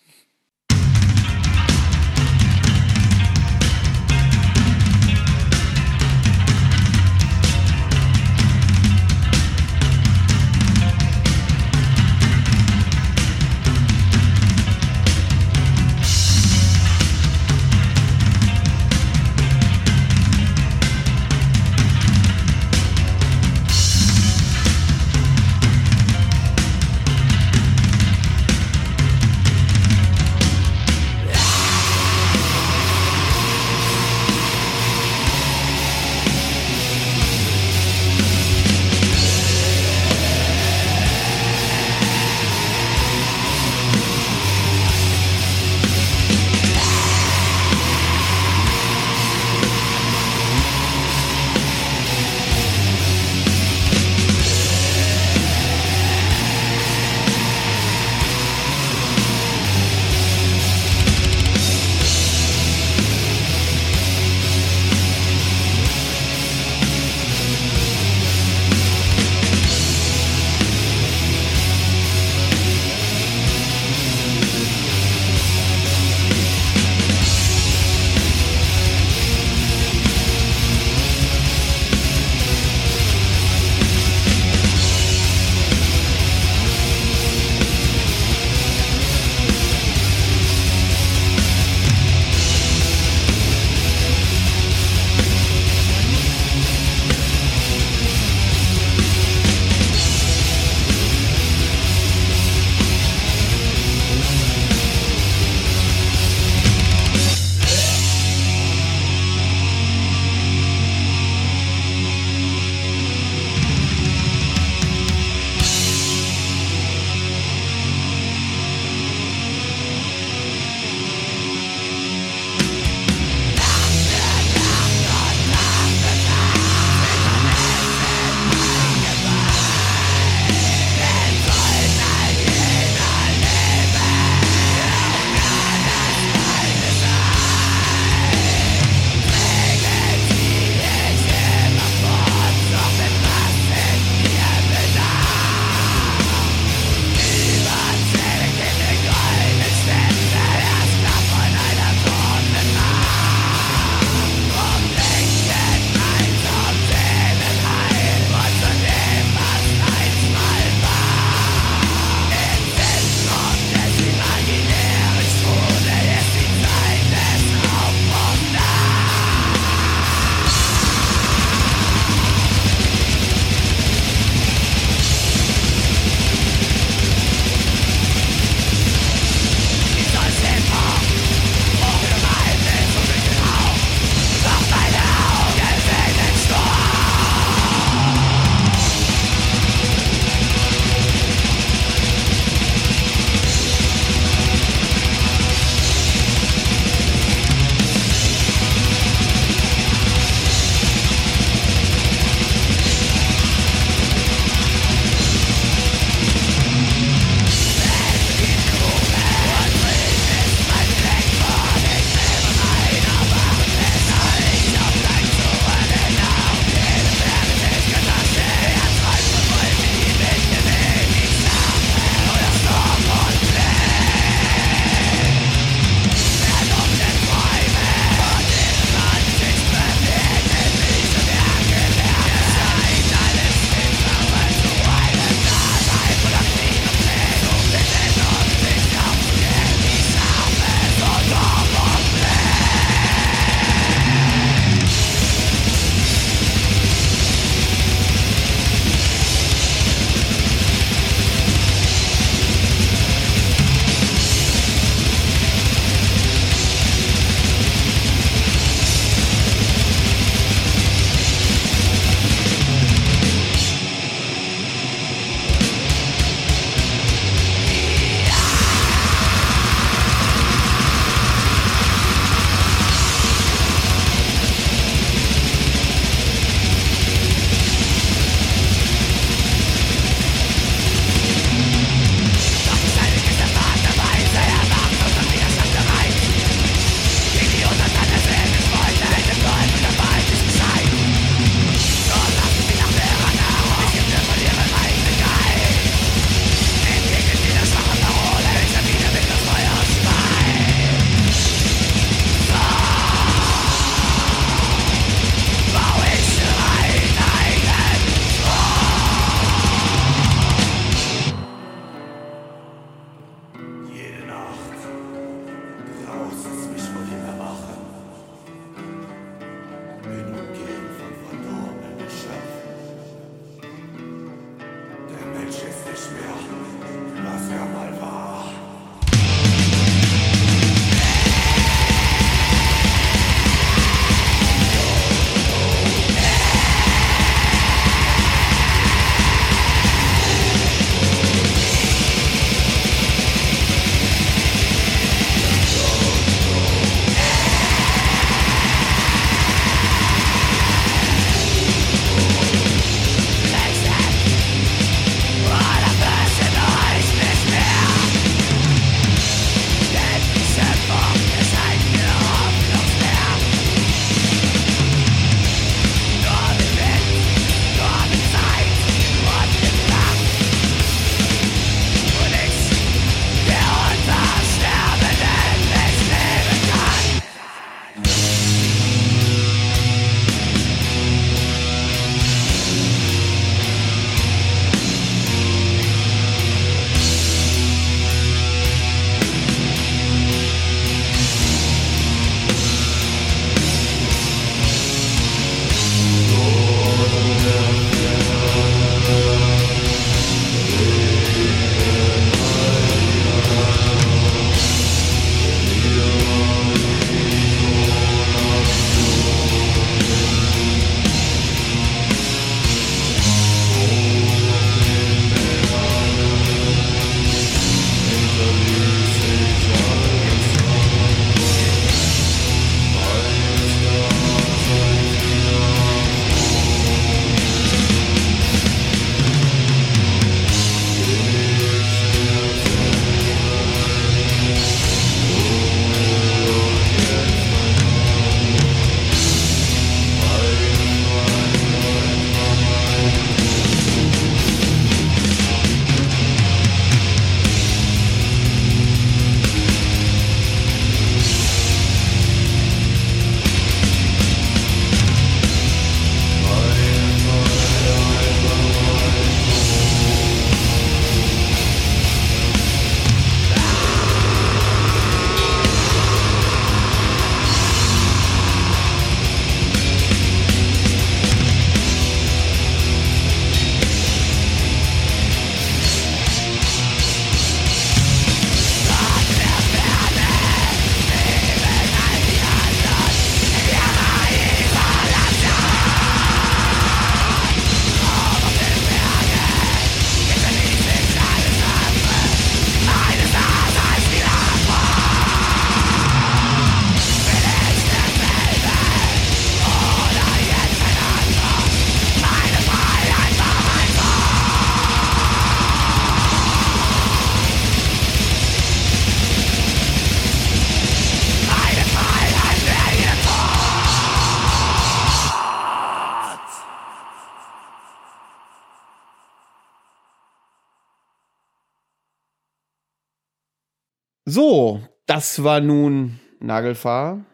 Das war nun Nagelfahr.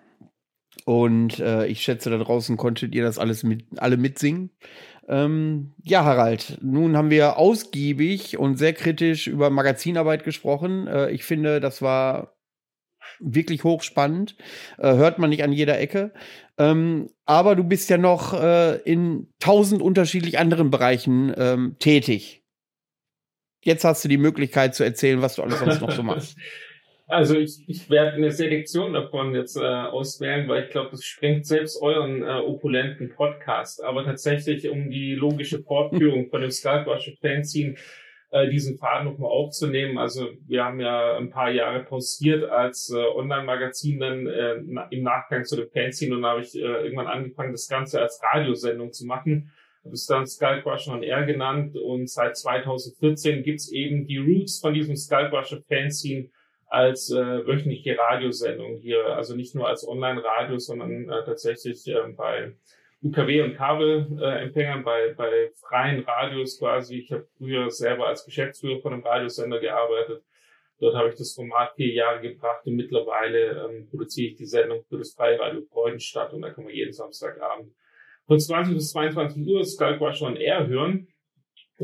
Und äh, ich schätze, da draußen konntet ihr das alles mit, alle mitsingen. Ähm, ja, Harald, nun haben wir ausgiebig und sehr kritisch über Magazinarbeit gesprochen. Äh, ich finde, das war wirklich hochspannend. Äh, hört man nicht an jeder Ecke. Ähm, aber du bist ja noch äh, in tausend unterschiedlich anderen Bereichen ähm, tätig. Jetzt hast du die Möglichkeit zu erzählen, was du alles sonst noch so machst. <laughs> Also ich, ich werde eine Selektion davon jetzt äh, auswählen, weil ich glaube, das sprengt selbst euren äh, opulenten Podcast. Aber tatsächlich, um die logische Fortführung von dem Skulkwasher Fanzine äh, diesen Faden nochmal aufzunehmen. Also wir haben ja ein paar Jahre pausiert als äh, Online-Magazin dann äh, im Nachgang zu dem Fanzine und habe ich äh, irgendwann angefangen, das Ganze als Radiosendung zu machen. Das ist dann Skullcrusher on Air genannt und seit 2014 gibt's eben die Roots von diesem Skullcrusher Fanzine als äh, wöchentliche Radiosendung hier, also nicht nur als Online-Radio, sondern äh, tatsächlich äh, bei UKW und Kabelempfängern, äh, bei, bei freien Radios quasi. Ich habe früher selber als Geschäftsführer von einem Radiosender gearbeitet. Dort habe ich das Format vier Jahre gebracht und mittlerweile ähm, produziere ich die Sendung für das Freie Radio Freudenstadt und da kann man jeden Samstagabend von 20 bis 22 Uhr Skalquash on Air hören.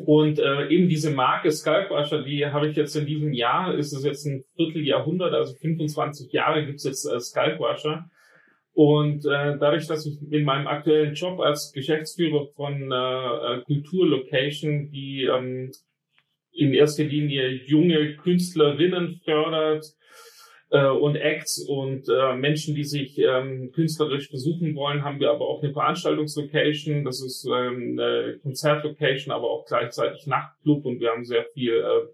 Und äh, eben diese Marke Skulkwasher, die habe ich jetzt in diesem Jahr, ist es jetzt ein Vierteljahrhundert, also 25 Jahre gibt es jetzt äh, Skulkwasher. Und äh, dadurch, dass ich in meinem aktuellen Job als Geschäftsführer von äh, äh Kulturlocation, die ähm, in erster Linie junge Künstlerinnen fördert äh, und Acts und äh, Menschen, die sich ähm, künstlerisch besuchen wollen, haben wir aber auch eine Veranstaltungslocation. Das ist ähm, eine Konzertlocation, aber auch gleichzeitig Nachtclub und wir haben sehr viel äh,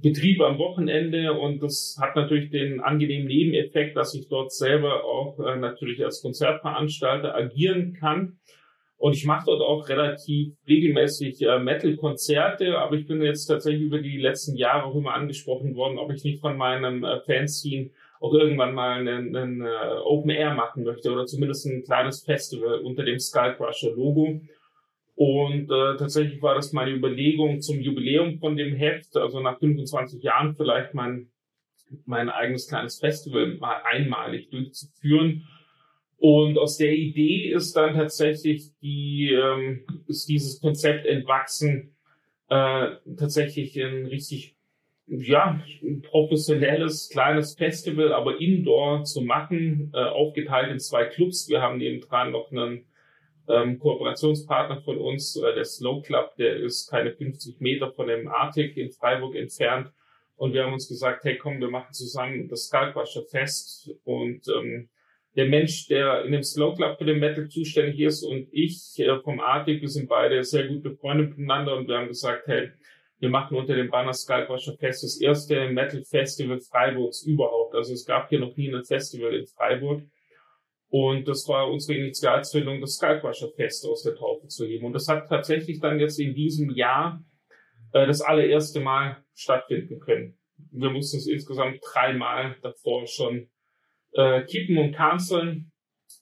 Betrieb am Wochenende und das hat natürlich den angenehmen Nebeneffekt, dass ich dort selber auch äh, natürlich als Konzertveranstalter agieren kann. Und ich mache dort auch relativ regelmäßig äh, Metal-Konzerte, aber ich bin jetzt tatsächlich über die letzten Jahre auch immer angesprochen worden, ob ich nicht von meinem äh, Fanzine auch irgendwann mal einen, einen äh, Open Air machen möchte oder zumindest ein kleines Festival unter dem Skullcrusher Logo. Und äh, tatsächlich war das meine Überlegung zum Jubiläum von dem Heft, also nach 25 Jahren vielleicht mein, mein eigenes kleines Festival mal einmalig durchzuführen. Und aus der Idee ist dann tatsächlich die, ähm, ist dieses Konzept entwachsen, äh, tatsächlich ein richtig, ja, professionelles kleines Festival, aber indoor zu machen, äh, aufgeteilt in zwei Clubs. Wir haben neben dran noch einen ähm, Kooperationspartner von uns, äh, der Slow Club, der ist keine 50 Meter von dem Arctic in Freiburg entfernt. Und wir haben uns gesagt, hey komm, wir machen zusammen das Skalkwascher Fest und ähm, der Mensch, der in dem Slow Club für den Metal zuständig ist und ich äh, vom Arctic, wir sind beide sehr gut befreundet miteinander und wir haben gesagt, hey, wir machen unter dem Banner Skalkwascher Fest das erste Metal Festival Freiburgs überhaupt. Also es gab hier noch nie ein Festival in Freiburg. Und das war unsere Initialzündung, das Skalkwascher Fest aus der Taufe zu heben. Und das hat tatsächlich dann jetzt in diesem Jahr äh, das allererste Mal stattfinden können. Wir mussten es insgesamt dreimal davor schon äh, kippen und canceln.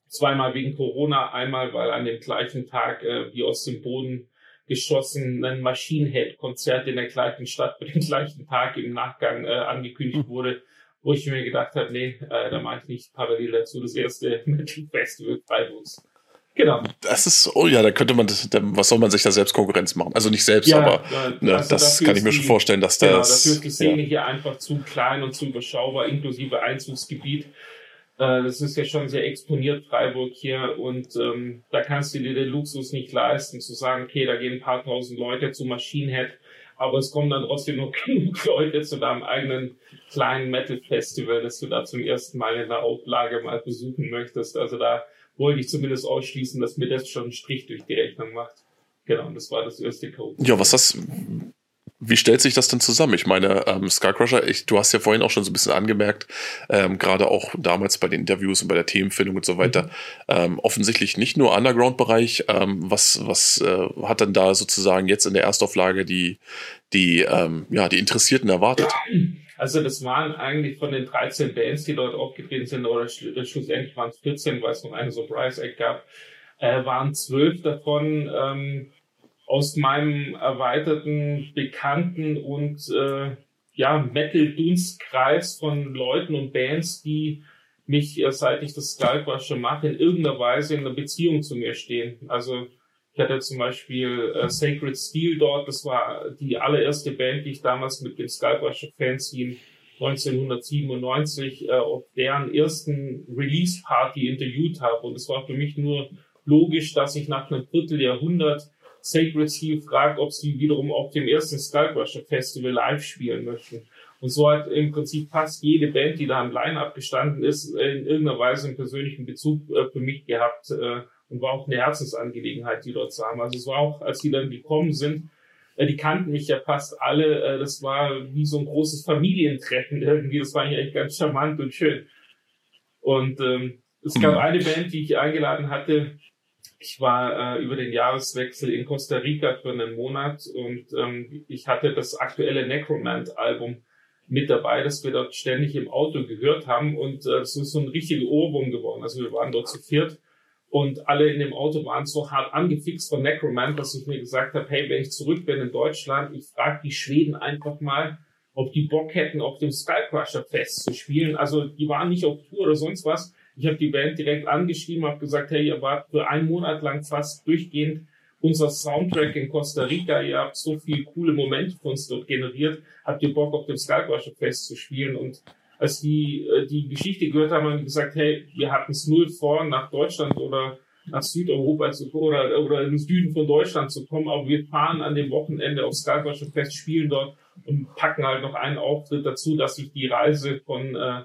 Zweimal wegen Corona, einmal weil an dem gleichen Tag äh, wie aus dem Boden geschossen ein Machine Head Konzert in der gleichen Stadt für den gleichen Tag im Nachgang äh, angekündigt wurde, wo ich mir gedacht habe, nee, äh, da mache ich nicht parallel dazu das erste <laughs> Metal Festival Freiburgs. Genau. Das ist, oh ja, da könnte man, das, was soll man sich da selbst Konkurrenz machen? Also nicht selbst, ja, aber ne, also das kann ich mir die, schon vorstellen, dass genau, das. Dafür ist die Szene ja. hier einfach zu klein und zu überschaubar, inklusive Einzugsgebiet. Äh, das ist ja schon sehr exponiert, Freiburg hier, und ähm, da kannst du dir den Luxus nicht leisten, zu sagen, okay, da gehen ein paar tausend Leute zu Machine Head, aber es kommen dann trotzdem noch <laughs> genug Leute zu deinem eigenen kleinen Metal-Festival, das du da zum ersten Mal in der Auflage mal besuchen möchtest. Also da wollte ich zumindest ausschließen, dass mir das schon einen Strich durch die Rechnung macht. Genau, das war das erste Code. Ja, was das, wie stellt sich das denn zusammen? Ich meine, ähm, Skycrusher, ich, du hast ja vorhin auch schon so ein bisschen angemerkt, ähm, gerade auch damals bei den Interviews und bei der Themenfindung und so weiter, mhm. ähm, offensichtlich nicht nur Underground-Bereich. Ähm, was was äh, hat denn da sozusagen jetzt in der Erstauflage die, die, ähm, ja, die Interessierten erwartet? Also das waren eigentlich von den 13 Bands, die dort aufgetreten sind, oder schlussendlich waren es 14, weil es noch eine Surprise Act gab, äh, waren zwölf davon ähm, aus meinem erweiterten Bekannten und äh, ja, Metal-Dunstkreis von Leuten und Bands, die mich, äh, seit ich das Skalkwasche mache, in irgendeiner Weise in einer Beziehung zu mir stehen. Also ich hatte zum Beispiel äh, Sacred Steel dort, das war die allererste Band, die ich damals mit dem Skalkwasche Fanzine 1997 äh, auf deren ersten Release-Party interviewt habe. Und es war für mich nur logisch, dass ich nach einem Vierteljahrhundert Sacred Steel fragt, ob sie wiederum auf dem ersten Skullcrusher Festival live spielen möchten. Und so hat im Prinzip fast jede Band, die da im Line-Up gestanden ist, in irgendeiner Weise einen persönlichen Bezug äh, für mich gehabt äh, und war auch eine Herzensangelegenheit, die dort zu haben. Also es war auch, als die dann gekommen sind, äh, die kannten mich ja fast alle. Das war wie so ein großes Familientreffen irgendwie. Das war eigentlich ganz charmant und schön. Und ähm, es gab eine Band, die ich eingeladen hatte, ich war äh, über den Jahreswechsel in Costa Rica für einen Monat und ähm, ich hatte das aktuelle Necromant-Album mit dabei, das wir dort ständig im Auto gehört haben und äh, es ist so ein richtiger Ohrwurm geworden. Also wir waren dort zu viert und alle in dem Auto waren so hart angefixt von Necromant, dass ich mir gesagt habe, hey, wenn ich zurück bin in Deutschland, ich frage die Schweden einfach mal, ob die Bock hätten, auf dem Skycrusher Fest zu spielen. Also die waren nicht auf Tour oder sonst was, ich habe die Band direkt angeschrieben, habe gesagt, hey, ihr wart für einen Monat lang fast durchgehend unser Soundtrack in Costa Rica. Ihr habt so viele coole Momente für uns dort generiert. Habt ihr Bock, auf dem Skalkwasher Fest zu spielen? Und als die äh, die Geschichte gehört haben, haben die gesagt, hey, wir hatten es null vor, nach Deutschland oder nach Südeuropa zu oder, oder in den Süden von Deutschland zu kommen, aber wir fahren an dem Wochenende aufs Skalbasche Fest, spielen dort und packen halt noch einen Auftritt dazu, dass sich die Reise von, äh,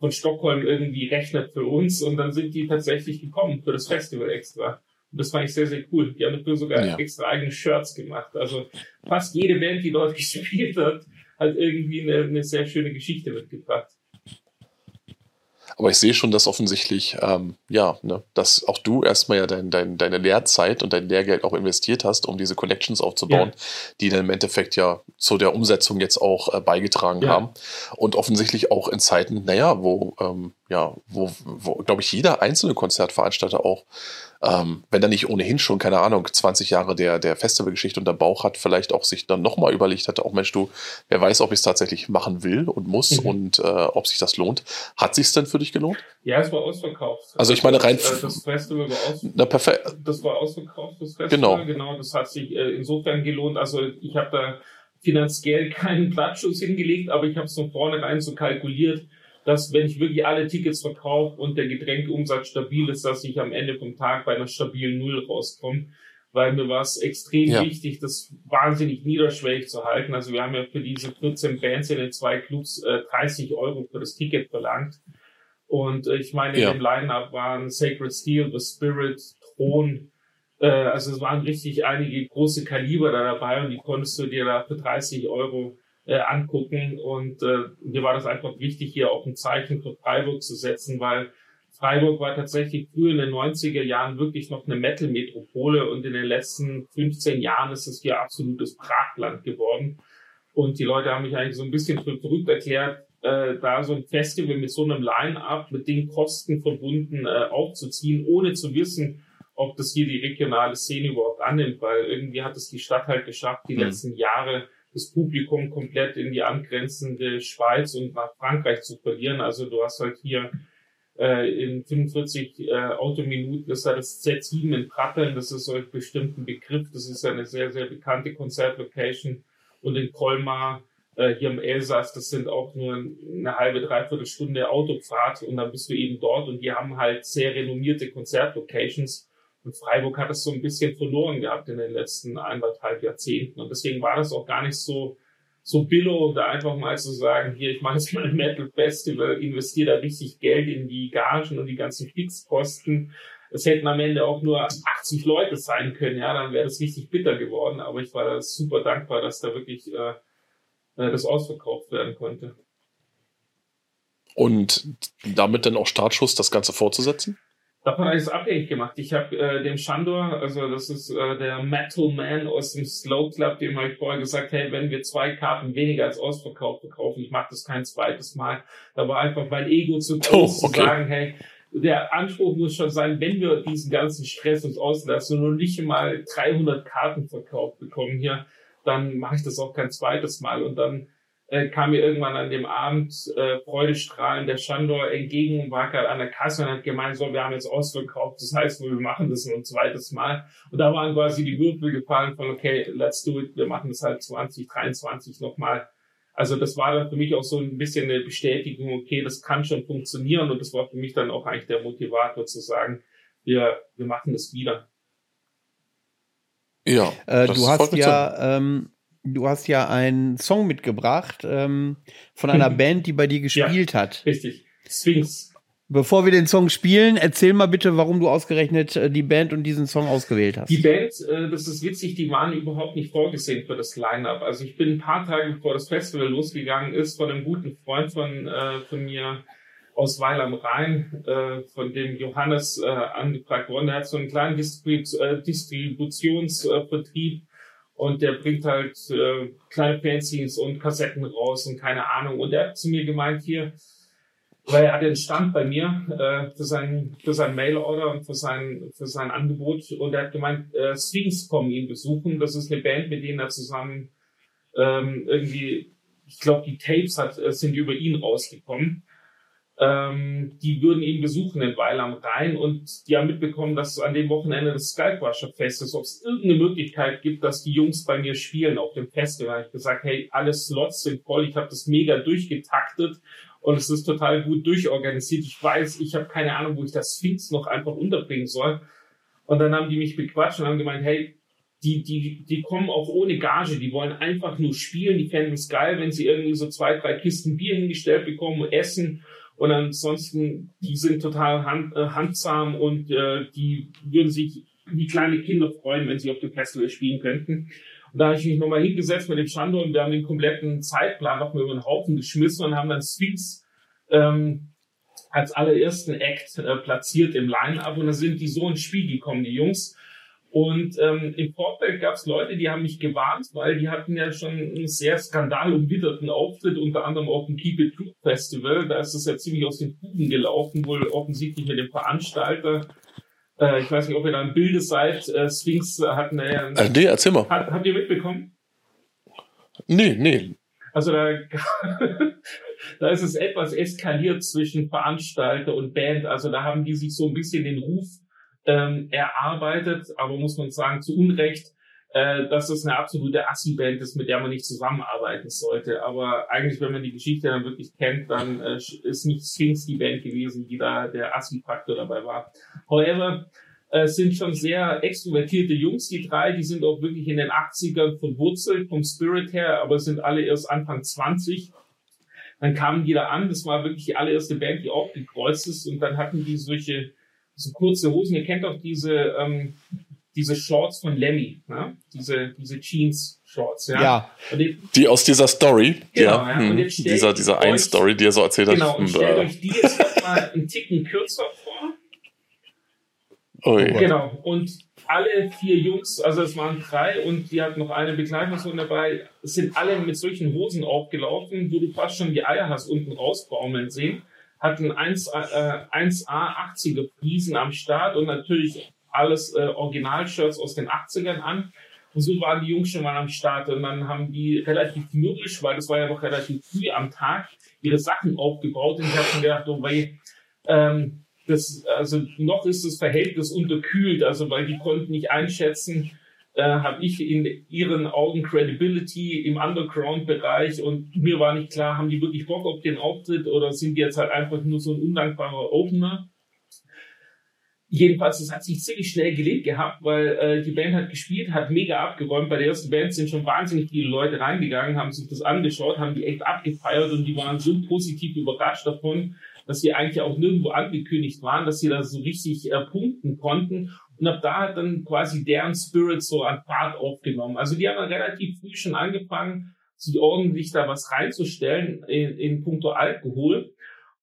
von Stockholm irgendwie rechnet für uns und dann sind die tatsächlich gekommen für das Festival extra. Und das fand ich sehr, sehr cool. Die haben dafür sogar ja. extra eigene Shirts gemacht. Also fast jede Band, die dort <laughs> gespielt hat, hat irgendwie eine, eine sehr schöne Geschichte mitgebracht. Aber ich sehe schon, dass offensichtlich, ähm, ja, ne, dass auch du erstmal ja dein, dein, deine Lehrzeit und dein Lehrgeld auch investiert hast, um diese Connections aufzubauen, ja. die dann im Endeffekt ja zu der Umsetzung jetzt auch äh, beigetragen ja. haben. Und offensichtlich auch in Zeiten, naja, wo, ähm, ja, wo, wo glaube ich, jeder einzelne Konzertveranstalter auch ähm, wenn er nicht ohnehin schon, keine Ahnung, 20 Jahre der, der Festivalgeschichte unter Bauch hat, vielleicht auch sich dann nochmal überlegt hatte, auch Mensch, du, wer weiß, ob ich es tatsächlich machen will und muss mhm. und äh, ob sich das lohnt. Hat sich denn für dich gelohnt? Ja, es war ausverkauft. Also ich meine rein... Das, das Festival war ausverkauft. Na, perfekt. Das war ausverkauft, das Festival. Genau. Genau, das hat sich äh, insofern gelohnt. Also ich habe da finanziell <laughs> keinen Platzschuss hingelegt, aber ich habe es von vornherein so kalkuliert, dass wenn ich wirklich alle Tickets verkaufe und der Getränkeumsatz stabil ist, dass ich am Ende vom Tag bei einer stabilen Null rauskomme. Weil mir war es extrem ja. wichtig, das wahnsinnig niederschwellig zu halten. Also wir haben ja für diese 14 Bands in den zwei Clubs äh, 30 Euro für das Ticket verlangt. Und äh, ich meine, ja. dem Line-Up waren Sacred Steel, The Spirit, Thron, äh, also es waren richtig einige große Kaliber da dabei und die konntest du dir da für 30 Euro äh, angucken. Und äh, mir war das einfach wichtig, hier auch ein Zeichen für Freiburg zu setzen, weil Freiburg war tatsächlich früher in den 90er Jahren wirklich noch eine Metal-Metropole und in den letzten 15 Jahren ist es hier absolutes Brachland geworden. Und die Leute haben mich eigentlich so ein bisschen für verrückt erklärt, äh, da so ein Festival mit so einem Line-Up, mit den Kosten verbunden äh, aufzuziehen, ohne zu wissen, ob das hier die regionale Szene überhaupt annimmt, weil irgendwie hat es die Stadt halt geschafft, die mhm. letzten Jahre das Publikum komplett in die angrenzende Schweiz und nach Frankreich zu verlieren. Also du hast halt hier äh, in 45 äh, Autominuten ist da das Z7 in Pratteln, das ist euch bestimmt ein Begriff, das ist eine sehr, sehr bekannte Konzertlocation. Und in Colmar, äh, hier im Elsass, das sind auch nur eine halbe, dreiviertel Stunde Autofahrt und dann bist du eben dort und die haben halt sehr renommierte Konzertlocations und Freiburg hat es so ein bisschen verloren gehabt in den letzten eineinhalb Jahrzehnten. Und deswegen war das auch gar nicht so, so billo, da einfach mal zu sagen, hier, ich mache jetzt mal ein Metal Festival, investiere da richtig Geld in die Gagen und die ganzen Fixkosten. Es hätten am Ende auch nur 80 Leute sein können, ja, dann wäre das richtig bitter geworden. Aber ich war da super dankbar, dass da wirklich äh, äh das ausverkauft werden konnte. Und damit dann auch Startschuss, das Ganze fortzusetzen? Davon habe ich es abhängig gemacht. Ich habe äh, dem Shandor, also das ist äh, der Metal Man aus dem Slow Club, dem habe ich vorher gesagt, hey, wenn wir zwei Karten weniger als ausverkauft verkaufen, ich mache das kein zweites Mal. Da war einfach mein Ego zu groß oh, okay. zu sagen, hey, der Anspruch muss schon sein, wenn wir diesen ganzen Stress uns auslassen und nicht mal 300 Karten verkauft bekommen hier, dann mache ich das auch kein zweites Mal. Und dann äh, kam mir irgendwann an dem Abend äh, freudestrahlend der Chandor entgegen und war gerade an der Kasse und hat gemeint, so, wir haben jetzt ausverkauft, das heißt, wir machen das nur ein zweites Mal. Und da waren quasi die Würfel gefallen von, okay, let's do it, wir machen das halt 2023 nochmal. Also das war dann für mich auch so ein bisschen eine Bestätigung, okay, das kann schon funktionieren und das war für mich dann auch eigentlich der Motivator zu sagen, wir, wir machen das wieder. Ja, äh, du hast ja ähm, du hast ja einen Song mitgebracht ähm, von einer Band, die bei dir gespielt ja, hat. Richtig. Sphinx. Bevor wir den Song spielen, erzähl mal bitte, warum du ausgerechnet äh, die Band und diesen Song ausgewählt hast. Die Band, äh, das ist witzig, die waren überhaupt nicht vorgesehen für das Line-Up. Also ich bin ein paar Tage bevor das Festival losgegangen ist, von einem guten Freund von, äh, von mir aus Weil am Rhein, äh, von dem Johannes äh, angefragt worden. Der hat so einen kleinen Distrib äh, Distributionsvertrieb und der bringt halt äh, kleine Fanzines und Kassetten raus und keine Ahnung. Und er hat zu mir gemeint hier, weil er hat den Stand bei mir äh, für sein für sein Mail-Order und für sein für sein Angebot und er hat gemeint, äh, Sphinx kommen ihn besuchen. Das ist eine Band, mit denen er zusammen ähm, irgendwie, ich glaube, die Tapes hat äh, sind über ihn rausgekommen ähm, die würden ihn besuchen in Weil am Rhein und die haben mitbekommen, dass an dem Wochenende des Skycrusher Festes, ob es irgendeine Möglichkeit gibt, dass die Jungs bei mir spielen auf dem Festival. Da habe ich gesagt, hey, alle Slots sind voll, ich habe das mega durchgetaktet und es ist total gut durchorganisiert. Ich weiß, ich habe keine Ahnung, wo ich das Sphinx noch einfach unterbringen soll. Und dann haben die mich bequatscht und haben gemeint, hey, die, die, die kommen auch ohne Gage, die wollen einfach nur spielen, die fänden es geil, wenn sie irgendwie so zwei, drei Kisten Bier hingestellt bekommen und essen. Und ansonsten, die sind total hand, äh, handsam und äh, die würden sich wie kleine Kinder freuen, wenn sie auf dem Festival spielen könnten. Und da habe ich mich nochmal hingesetzt mit dem Schando und wir haben den kompletten Zeitplan nochmal über den Haufen geschmissen und haben dann Sphinx ähm, als allerersten Act äh, platziert im Line-Up und da sind die so ins Spiel gekommen, die Jungs. Und ähm, im Vorfeld gab es Leute, die haben mich gewarnt, weil die hatten ja schon einen sehr skandalumwitterten Auftritt, unter anderem auf dem Keep It True Festival. Da ist es ja ziemlich aus den Fugen gelaufen, wohl offensichtlich mit dem Veranstalter. Äh, ich weiß nicht, ob ihr da im Bilde seid. Äh, Sphinx hat eine... Äh, nee, erzähl mal. Hat, habt ihr mitbekommen? Nee, nee. Also da, <laughs> da ist es etwas eskaliert zwischen Veranstalter und Band. Also da haben die sich so ein bisschen den Ruf ähm, erarbeitet, aber muss man sagen, zu Unrecht, äh, dass das eine absolute Assi-Band ist, mit der man nicht zusammenarbeiten sollte. Aber eigentlich, wenn man die Geschichte dann wirklich kennt, dann äh, ist nicht Sphinx die Band gewesen, die da der Assi-Faktor dabei war. However, äh, sind schon sehr extrovertierte Jungs, die drei, die sind auch wirklich in den 80ern von Wurzel, vom Spirit her, aber sind alle erst Anfang 20. Dann kamen die da an, das war wirklich die allererste Band, die aufgekreuzt ist und dann hatten die solche so kurze Hosen. Ihr kennt auch diese, ähm, diese Shorts von Lemmy, ne? diese, diese Jeans-Shorts. Ja. ja. Die, die, aus dieser Story, genau, ja, ja. Hm, dieser, dieser ein Story, die er so erzählt genau, hat. Genau, und stellt euch die jetzt mal einen Ticken kürzer vor. Oh, ja. Genau, und alle vier Jungs, also es waren drei und die hatten noch eine Begleitperson dabei, sind alle mit solchen Hosen aufgelaufen, wo du fast schon die Eier hast unten rausbaumeln sehen hatten 1, äh, 1A 80er Fliesen am Start und natürlich alles äh, Original-Shirts aus den 80ern an. Und so waren die Jungs schon mal am Start und dann haben die relativ mürrisch, weil das war ja noch relativ früh am Tag, ihre Sachen aufgebaut und ich habe mir gedacht, oh wei, ähm, das, also noch ist das Verhältnis unterkühlt, also weil die konnten nicht einschätzen, äh, habe ich in ihren Augen Credibility im Underground-Bereich und mir war nicht klar, haben die wirklich Bock auf den Auftritt oder sind die jetzt halt einfach nur so ein undankbarer Opener? Jedenfalls, das hat sich ziemlich schnell gelegt gehabt, weil äh, die Band hat gespielt, hat mega abgeräumt. Bei der ersten Band sind schon wahnsinnig viele Leute reingegangen, haben sich das angeschaut, haben die echt abgefeiert und die waren so positiv überrascht davon, dass sie eigentlich auch nirgendwo angekündigt waren, dass sie da so richtig äh, punkten konnten. Und ab da hat dann quasi deren Spirit so an Fahrt aufgenommen. Also die haben dann relativ früh schon angefangen, sich ordentlich da was reinzustellen in, in puncto Alkohol.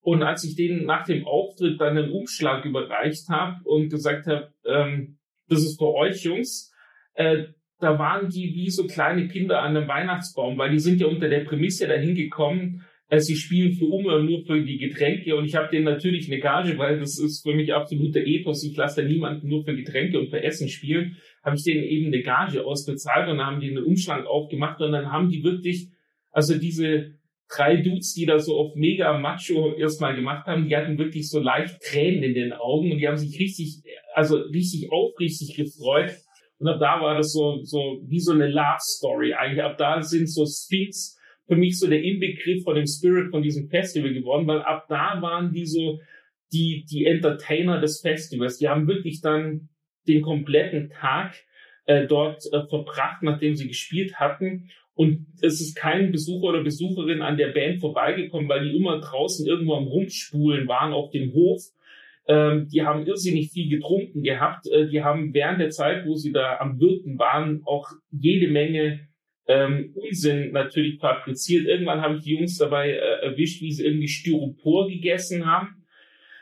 Und als ich denen nach dem Auftritt dann einen Umschlag überreicht habe und gesagt habe, ähm, das ist für euch Jungs, äh, da waren die wie so kleine Kinder an einem Weihnachtsbaum, weil die sind ja unter der Prämisse dahin gekommen, äh, sie spielen für Umme nur für die Getränke und ich habe denen natürlich eine Gage, weil das ist für mich absoluter Ethos. Ich lasse da niemanden nur für Getränke und für Essen spielen. Habe ich denen eben eine Gage ausbezahlt und haben die einen Umschlag aufgemacht und dann haben die wirklich, also diese drei Dudes, die da so auf mega Macho erstmal gemacht haben, die hatten wirklich so leicht Tränen in den Augen und die haben sich richtig, also richtig aufrichtig gefreut. Und ab da war das so, so wie so eine Love Story eigentlich. Ab da sind so Sphinx für mich so der Inbegriff von dem Spirit von diesem Festival geworden, weil ab da waren die so die, die Entertainer des Festivals. Die haben wirklich dann den kompletten Tag äh, dort äh, verbracht, nachdem sie gespielt hatten. Und es ist kein Besucher oder Besucherin an der Band vorbeigekommen, weil die immer draußen irgendwo am Rumspulen waren auf dem Hof. Ähm, die haben irrsinnig viel getrunken gehabt. Äh, die haben während der Zeit, wo sie da am Wirken waren, auch jede Menge ähm, Unsinn natürlich fabriziert. Irgendwann habe ich die Jungs dabei äh, erwischt, wie sie irgendwie Styropor gegessen haben.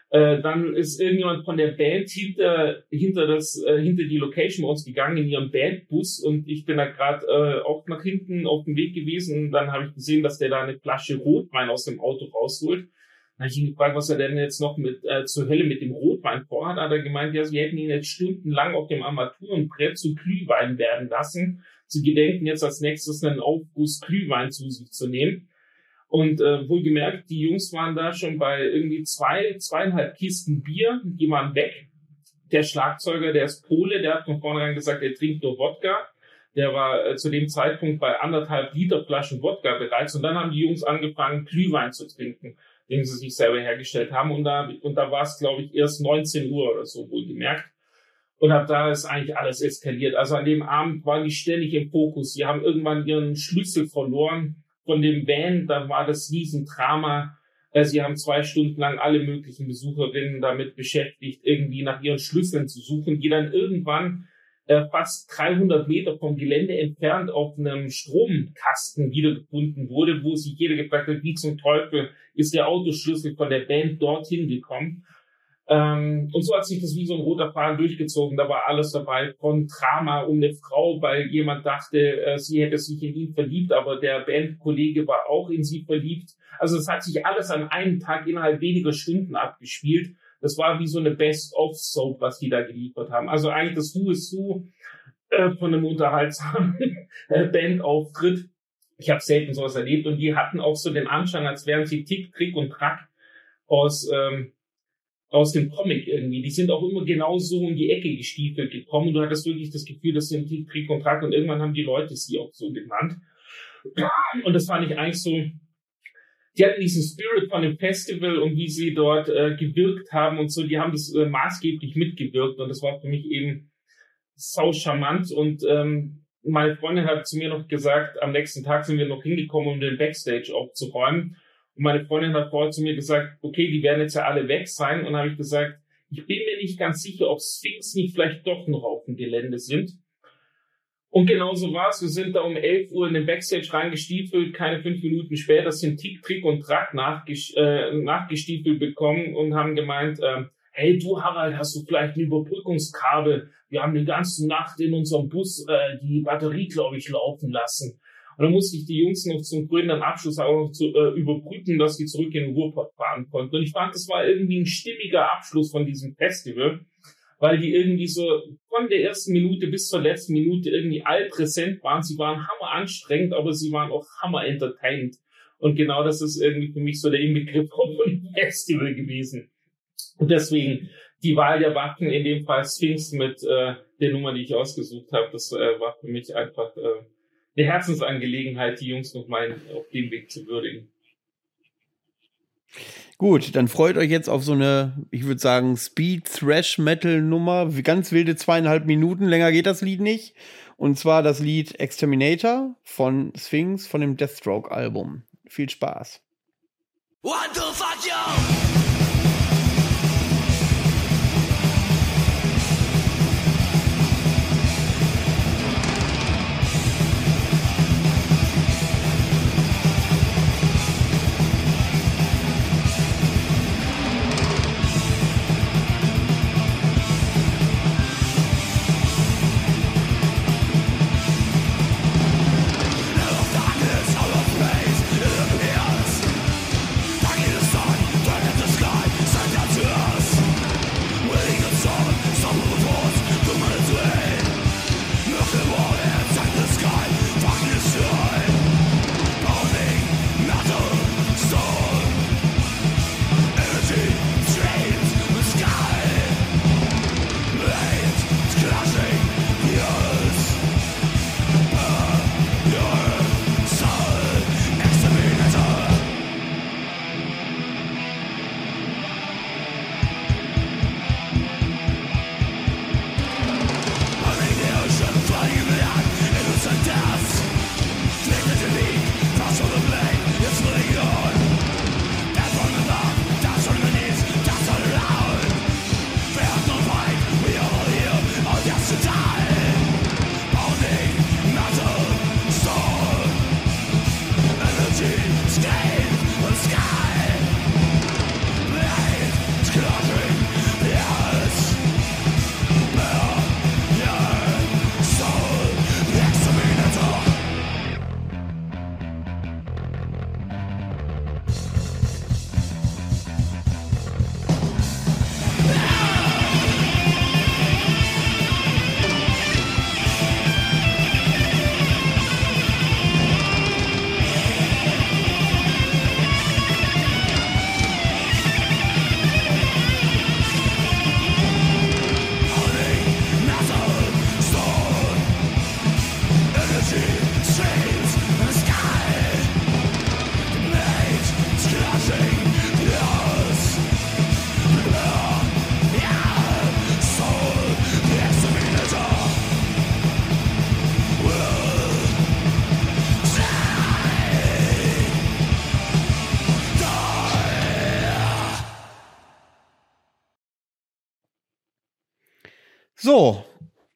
Äh, dann ist irgendjemand von der Band hinter hinter das äh, hinter die Location bei uns gegangen in ihrem Bandbus und ich bin da gerade äh, auch nach hinten auf dem Weg gewesen und dann habe ich gesehen, dass der da eine Flasche Rotwein aus dem Auto rausholt. Dann habe ich ihn gefragt, was er denn jetzt noch mit äh, zur Hölle mit dem Rotwein vorhat. Hat er gemeint, ja, sie hätten ihn jetzt stundenlang auf dem Armaturenbrett zu Glühwein werden lassen Sie gedenken jetzt als nächstes einen Aufguss Glühwein zu sich zu nehmen. Und äh, wohlgemerkt, die Jungs waren da schon bei irgendwie zwei, zweieinhalb Kisten Bier, die waren weg. Der Schlagzeuger, der ist Pole, der hat von vornherein gesagt, er trinkt nur Wodka. Der war äh, zu dem Zeitpunkt bei anderthalb Liter Flaschen Wodka bereits. Und dann haben die Jungs angefangen, Glühwein zu trinken, den sie sich selber hergestellt haben. Und da, und da war es, glaube ich, erst 19 Uhr oder so wohlgemerkt. Und ab da ist eigentlich alles eskaliert. Also an dem Abend waren die ständig im Fokus. Sie haben irgendwann ihren Schlüssel verloren von dem Van. Dann war das Riesendrama. Äh, sie haben zwei Stunden lang alle möglichen Besucherinnen damit beschäftigt, irgendwie nach ihren Schlüsseln zu suchen, die dann irgendwann äh, fast 300 Meter vom Gelände entfernt auf einem Stromkasten wiedergefunden wurde, wo sich jeder gefragt hat, wie zum Teufel ist der Autoschlüssel von der Band dorthin gekommen. Ähm, und so hat sich das wie so ein roter Faden durchgezogen. Da war alles dabei von Drama um eine Frau, weil jemand dachte, äh, sie hätte sich in ihn verliebt, aber der Bandkollege war auch in sie verliebt. Also es hat sich alles an einem Tag innerhalb weniger Stunden abgespielt. Das war wie so eine Best-of-Soap, was die da geliefert haben. Also eigentlich das Who is Who äh, von einem unterhaltsamen <laughs> äh, Bandauftritt. Ich habe selten sowas erlebt und die hatten auch so den Anschein, als wären sie Tick, Trick und Track aus ähm, aus dem Comic irgendwie. Die sind auch immer genau so um die Ecke gestiefelt gekommen. Du hattest wirklich das Gefühl, das sind die Track und irgendwann haben die Leute sie auch so genannt. Und das fand ich eigentlich so, die hatten diesen Spirit von dem Festival und wie sie dort äh, gewirkt haben und so, die haben das äh, maßgeblich mitgewirkt und das war für mich eben sau charmant und ähm, meine Freundin hat zu mir noch gesagt, am nächsten Tag sind wir noch hingekommen, um den Backstage aufzuräumen und meine Freundin hat vorher zu mir gesagt, okay, die werden jetzt ja alle weg sein. Und dann habe ich gesagt, ich bin mir nicht ganz sicher, ob Sphinx nicht vielleicht doch noch auf dem Gelände sind. Und genauso war es. Wir sind da um 11 Uhr in den Backstage reingestiefelt. Keine fünf Minuten später sind Tick, Trick und Track nachges äh, nachgestiefelt bekommen und haben gemeint, äh, hey du Harald, hast du vielleicht ein Überbrückungskabel? Wir haben die ganze Nacht in unserem Bus äh, die Batterie, glaube ich, laufen lassen. Und dann musste ich die Jungs noch zum grünen Abschluss auch noch zu, äh, überbrücken, dass sie zurück in den Ruhrpott fahren konnten. Und ich fand, das war irgendwie ein stimmiger Abschluss von diesem Festival, weil die irgendwie so von der ersten Minute bis zur letzten Minute irgendwie allpräsent waren. Sie waren hammer anstrengend, aber sie waren auch hammer entertained. Und genau das ist irgendwie für mich so der Inbegriff von einem Festival gewesen. Und deswegen die Wahl der Waffen, in dem Fall Sphinx mit äh, der Nummer, die ich ausgesucht habe, das äh, war für mich einfach äh, eine Herzensangelegenheit, die Jungs noch mal auf dem Weg zu würdigen. Gut, dann freut euch jetzt auf so eine, ich würde sagen, Speed Thrash Metal Nummer, ganz wilde zweieinhalb Minuten, länger geht das Lied nicht. Und zwar das Lied Exterminator von Sphinx von dem Deathstroke Album. Viel Spaß. One, two, fuck you!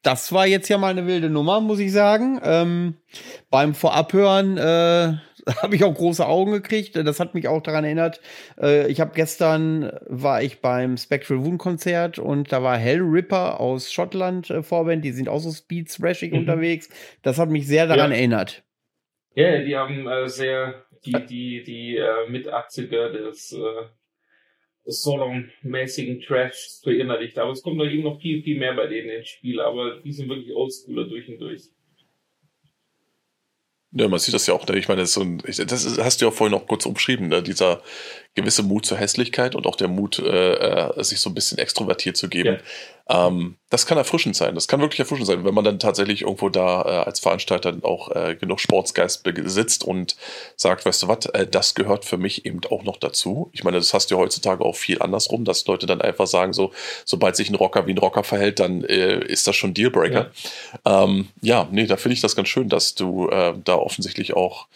Das war jetzt ja mal eine wilde Nummer, muss ich sagen. Ähm, beim Vorabhören äh, <laughs> habe ich auch große Augen gekriegt. Das hat mich auch daran erinnert. Äh, ich habe gestern war ich beim Spectral Wound Konzert und da war Hell Ripper aus Schottland äh, Vorband. Die sind auch so Speed Thrashing mhm. unterwegs. Das hat mich sehr daran ja. erinnert. Ja, die haben äh, sehr die die die äh, mit 80er des äh, Solo-mäßigen Trash verinnerlicht. Aber es kommt doch eben noch viel, viel mehr bei denen ins Spiel. Aber die sind wirklich Oldschooler durch und durch. Ja, man sieht das ja auch. Ne? Ich meine, das, ist so ein, das hast du ja vorhin noch kurz umschrieben, ne? dieser gewisse Mut zur Hässlichkeit und auch der Mut, äh, äh, sich so ein bisschen extrovertiert zu geben. Ja. Ähm, das kann erfrischend sein. Das kann wirklich erfrischend sein, wenn man dann tatsächlich irgendwo da äh, als Veranstalter auch äh, genug Sportsgeist besitzt und sagt, weißt du was, äh, das gehört für mich eben auch noch dazu. Ich meine, das hast du ja heutzutage auch viel andersrum, dass Leute dann einfach sagen, so, sobald sich ein Rocker wie ein Rocker verhält, dann äh, ist das schon Dealbreaker. Ja, ähm, ja nee, da finde ich das ganz schön, dass du äh, da offensichtlich auch,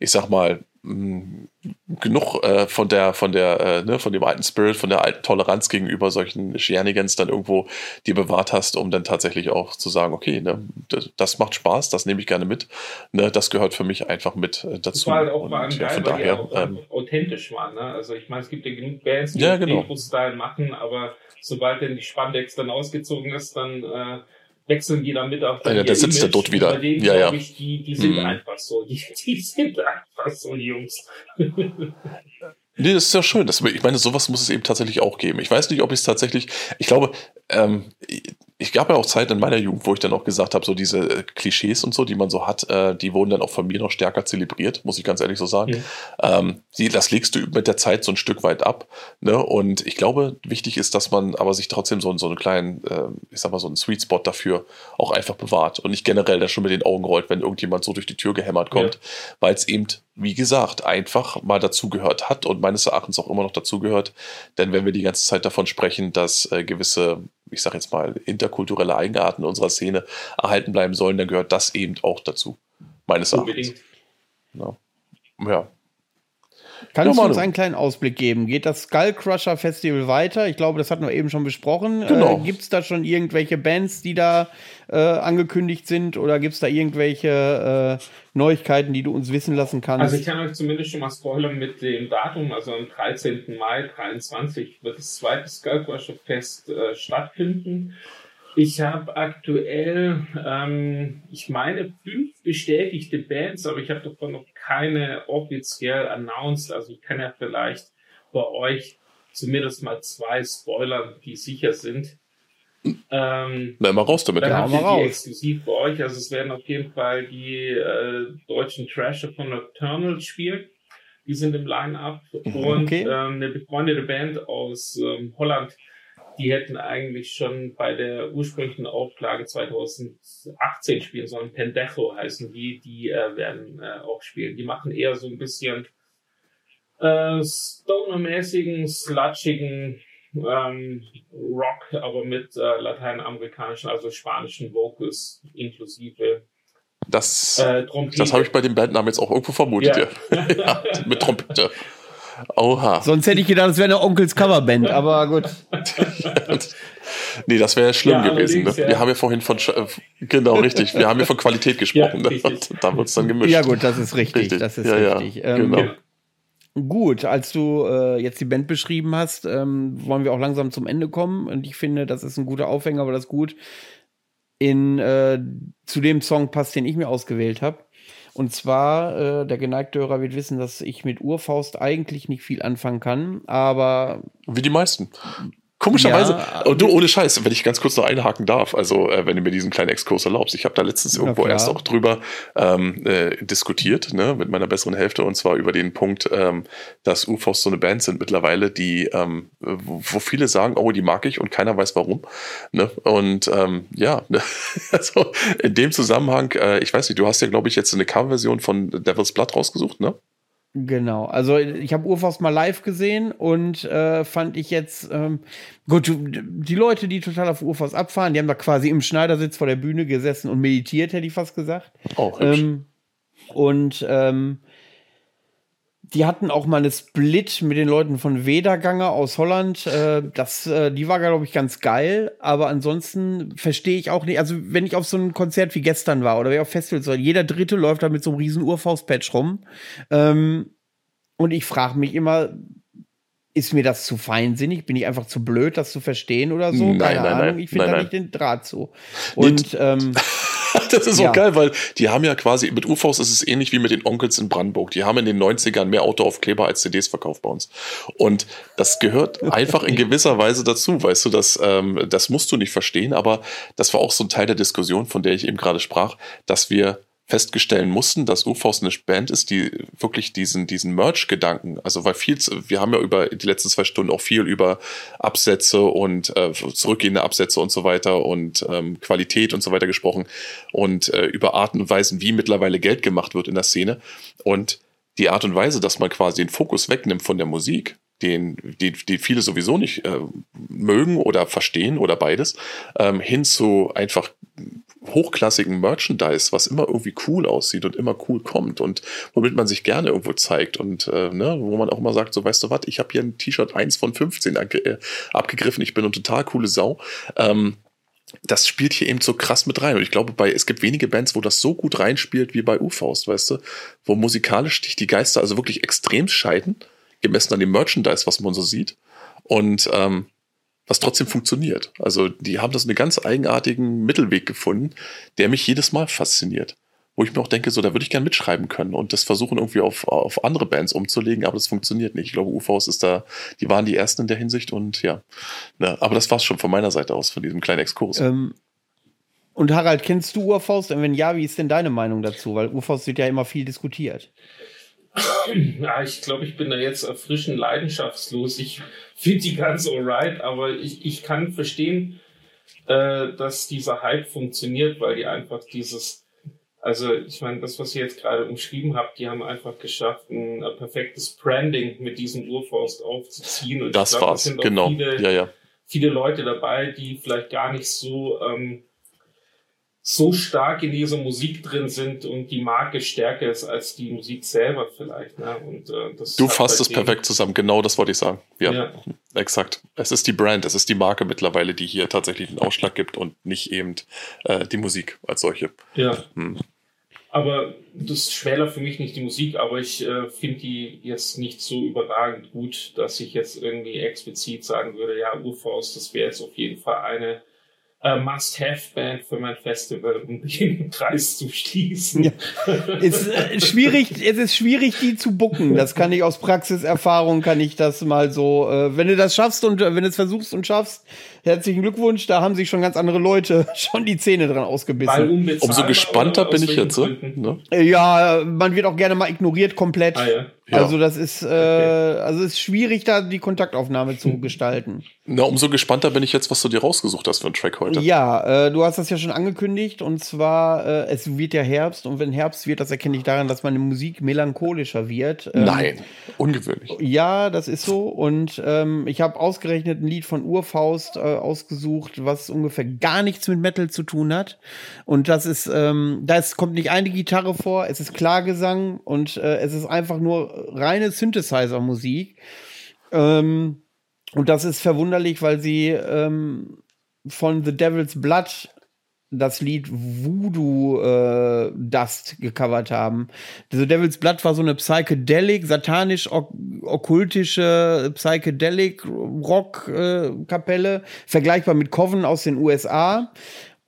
ich sag mal, genug äh, von der, von der, äh, ne, von dem alten Spirit, von der alten Toleranz gegenüber solchen Shenanigans dann irgendwo dir bewahrt hast, um dann tatsächlich auch zu sagen, okay, ne, das, das macht Spaß, das nehme ich gerne mit, ne, das gehört für mich einfach mit äh, dazu. Das war halt auch und, mal ja, von daher auch ähm, authentisch waren, ne? Also ich meine, es gibt ja genug Bands, die ja, genau. Style machen, aber sobald denn die Spandex dann ausgezogen ist, dann äh, wechseln die dann mit auf ja, der sitzt da dort wieder. Denen, ja, ja. Ich, die, die sind mhm. einfach so. Die, <laughs> die sind einfach so, Jungs. <laughs> Nee, das ist ja schön. Das, ich meine, sowas muss es eben tatsächlich auch geben. Ich weiß nicht, ob ich es tatsächlich. Ich glaube, ähm, ich gab ja auch Zeiten in meiner Jugend, wo ich dann auch gesagt habe, so diese äh, Klischees und so, die man so hat, äh, die wurden dann auch von mir noch stärker zelebriert, muss ich ganz ehrlich so sagen. Ja. Ähm, die, das legst du mit der Zeit so ein Stück weit ab. Ne? Und ich glaube, wichtig ist, dass man aber sich trotzdem so, so einen kleinen, äh, ich sag mal, so einen Sweet Spot dafür auch einfach bewahrt und nicht generell dann schon mit den Augen rollt, wenn irgendjemand so durch die Tür gehämmert kommt, ja. weil es eben wie gesagt, einfach mal dazugehört hat und meines Erachtens auch immer noch dazugehört. Denn wenn wir die ganze Zeit davon sprechen, dass äh, gewisse, ich sage jetzt mal, interkulturelle Eigenarten unserer Szene erhalten bleiben sollen, dann gehört das eben auch dazu. Meines Erachtens. Ja. ja. Kannst ja, du uns einen kleinen Ausblick geben? Geht das Skullcrusher Festival weiter? Ich glaube, das hatten wir eben schon besprochen. Äh, genau. Äh, gibt es da schon irgendwelche Bands, die da äh, angekündigt sind? Oder gibt es da irgendwelche äh, Neuigkeiten, die du uns wissen lassen kannst? Also ich kann euch zumindest schon mal spoilern mit dem Datum. Also am 13. Mai 23 wird das zweite Skullcrusher Fest äh, stattfinden. Ich habe aktuell, ähm, ich meine, fünf bestätigte Bands, aber ich habe davon noch keine offiziell announced. Also ich kann ja vielleicht bei euch zumindest mal zwei Spoilern, die sicher sind. Ähm, Na, mal raus damit. Dann ja, mal raus. Die exklusiv für euch. Also es werden auf jeden Fall die äh, deutschen Trasher von Nocturnal spielen. Die sind im Line-Up. Mhm, Und okay. ähm, eine befreundete Band aus ähm, Holland, die hätten eigentlich schon bei der ursprünglichen Auflage 2018 spielen sollen. Pendejo heißen die, die äh, werden äh, auch spielen. Die machen eher so ein bisschen äh, Stoner-mäßigen, slutschigen ähm, Rock, aber mit äh, lateinamerikanischen, also spanischen Vocals inklusive. Das, äh, das habe ich bei dem Bandnamen jetzt auch irgendwo vermutet, ja. ja. <laughs> ja mit Trompete. Oha. Sonst hätte ich gedacht, es wäre eine Onkels Coverband, aber gut. <laughs> nee, das wäre schlimm ja, gewesen. Ne? Ja. Wir haben ja vorhin von, äh, genau, richtig, wir haben ja von Qualität <laughs> gesprochen. Ja, ne? Da wird es dann gemischt. Ja, gut, das ist richtig. richtig. Das ist richtig. Ähm, genau. Gut, als du äh, jetzt die Band beschrieben hast, ähm, wollen wir auch langsam zum Ende kommen. Und ich finde, das ist ein guter Aufhänger, weil das gut in, äh, zu dem Song passt, den ich mir ausgewählt habe. Und zwar, äh, der geneigte Hörer wird wissen, dass ich mit Urfaust eigentlich nicht viel anfangen kann, aber. Wie die meisten. Komischerweise, ja, und du ohne Scheiß, wenn ich ganz kurz noch einhaken darf, also äh, wenn du mir diesen kleinen Exkurs erlaubst, ich habe da letztens irgendwo erst auch drüber ähm, äh, diskutiert, ne, mit meiner besseren Hälfte, und zwar über den Punkt, ähm, dass UFOs so eine Band sind mittlerweile, die, ähm, wo, wo viele sagen, oh, die mag ich und keiner weiß warum. Ne? Und ähm, ja, ne? <laughs> also in dem Zusammenhang, äh, ich weiß nicht, du hast ja, glaube ich, jetzt eine Coverversion von Devil's Blood rausgesucht, ne? Genau, also ich habe Urfaust mal live gesehen und äh, fand ich jetzt, ähm, gut, die Leute, die total auf Urfaust abfahren, die haben da quasi im Schneidersitz vor der Bühne gesessen und meditiert, hätte ich fast gesagt. Auch oh, ähm, Und ähm, die hatten auch mal eine Split mit den Leuten von Wederganger aus Holland. Äh, das, äh, die war, glaube ich, ganz geil. Aber ansonsten verstehe ich auch nicht. Also, wenn ich auf so ein Konzert wie gestern war oder wie auf Festivals, jeder Dritte läuft da mit so einem riesen Urfaustpatch rum. Ähm, und ich frage mich immer, ist mir das zu feinsinnig? Bin ich einfach zu blöd, das zu verstehen oder so? Nein, Keine nein, Ahnung. nein. ich finde da nicht den Draht zu. Und ähm, <laughs> Das ist Ja. auch geil, weil die haben ja quasi, mit UVs ist es ähnlich wie mit den Onkels in Brandenburg. Die haben in den 90ern mehr Autoaufkleber als CDs verkauft bei uns. Und das gehört <laughs> einfach in gewisser Weise dazu, weißt du, das, ähm, das musst du nicht verstehen, aber das war auch so ein Teil der Diskussion, von der ich eben gerade sprach, dass wir feststellen mussten, dass UVs eine Band ist, die wirklich diesen, diesen Merch-Gedanken, also weil viel, zu- wir haben ja über die letzten zwei Stunden auch viel über Absätze und äh, zurückgehende Absätze und so weiter und ähm, Qualität und so weiter gesprochen und äh, über Arten und Weisen, wie mittlerweile Geld gemacht wird in der Szene. Und die Art und Weise, dass man quasi den Fokus wegnimmt von der Musik, den, die, die viele sowieso nicht äh, mögen oder verstehen oder beides, ähm, hin zu einfach hochklassigen Merchandise, was immer irgendwie cool aussieht und immer cool kommt und womit man sich gerne irgendwo zeigt und äh, ne, wo man auch immer sagt, so weißt du was, ich habe hier ein T-Shirt 1 von 15 abge äh, abgegriffen, ich bin eine total coole Sau. Ähm, das spielt hier eben so krass mit rein. Und ich glaube, bei, es gibt wenige Bands, wo das so gut reinspielt wie bei U-Faust, weißt du, wo musikalisch dich die Geister also wirklich extrem scheiden, gemessen an dem Merchandise, was man so sieht. Und ähm, was trotzdem funktioniert. Also die haben das einen ganz eigenartigen Mittelweg gefunden, der mich jedes Mal fasziniert. Wo ich mir auch denke, so, da würde ich gern mitschreiben können und das versuchen irgendwie auf, auf andere Bands umzulegen, aber das funktioniert nicht. Ich glaube, UVs ist da, die waren die ersten in der Hinsicht und ja. Ne, aber das war's schon von meiner Seite aus, von diesem kleinen Exkurs. ähm, und Harald, kennst du Urfaust? Und wenn ja, wie ist denn deine Meinung dazu? Weil Urfaust wird ja immer viel diskutiert. Ja, ich glaube, ich bin da jetzt erfrischend leidenschaftslos. Ich finde die ganz alright, aber ich, ich kann verstehen, äh, dass dieser Hype funktioniert, weil die einfach dieses, also ich meine, das, was ihr jetzt gerade umschrieben habt, die haben einfach geschafft, ein, äh, perfektes Branding mit diesem Urfaust aufzuziehen. Und das glaub, war's, genau. Viele, Ja, ja. viele Leute dabei, die vielleicht gar nicht so ähm, so stark in dieser Musik drin sind und die Marke stärker ist als die Musik selber vielleicht. Ne? Und, äh, das Du fasst es perfekt zusammen, genau das wollte ich sagen. Ja, Ja. exakt. Es ist die Brand, es ist die Marke mittlerweile, die hier tatsächlich den Ausschlag gibt und nicht eben äh, die Musik als solche. Ja. Hm. Aber das schmälert für mich nicht die Musik, aber ich äh, finde die jetzt nicht so überragend gut, dass ich jetzt irgendwie explizit sagen würde, ja, Urfaust, das wäre jetzt auf jeden Fall eine äh, Must-Have-Band für mein Festival, um den Kreis zu schließen. Ja. ist äh, schwierig, es ist schwierig, die zu bucken. Das kann ich aus Praxiserfahrung, kann ich das mal so, äh, wenn du das schaffst und äh, wenn du es versuchst und schaffst, herzlichen Glückwunsch, da haben sich schon ganz andere Leute <laughs> schon die Zähne dran ausgebissen. Umso gespannter bin ich jetzt. Ne? Ne? Äh, Ja, man wird auch gerne mal ignoriert komplett. Ah, ja. Ja. Also das ist, äh, also es ist schwierig, da die Kontaktaufnahme zu <laughs> gestalten. Na, umso gespannter bin ich jetzt, was du dir rausgesucht hast für einen Track heute. Ja, äh, du hast das ja schon angekündigt und zwar, äh, es wird ja Herbst und wenn Herbst wird, das erkenne ich daran, dass meine Musik melancholischer wird. Ähm, Nein, ungewöhnlich. Ja, das ist so. Und ähm, ich habe ausgerechnet ein Lied von Urfaust äh, ausgesucht, was ungefähr gar nichts mit Metal zu tun hat. Und das ist, ähm, da kommt nicht eine Gitarre vor, es ist Klargesang und äh, es ist einfach nur reine Synthesizer-Musik. Ähm, und das ist verwunderlich, weil sie ähm, von The Devil's Blood das Lied Voodoo äh, Dust gecovert haben. The Devil's Blood war so eine psychedelic, satanisch ok okkultische psychedelic Rock äh, Kapelle, vergleichbar mit Coven aus den USA.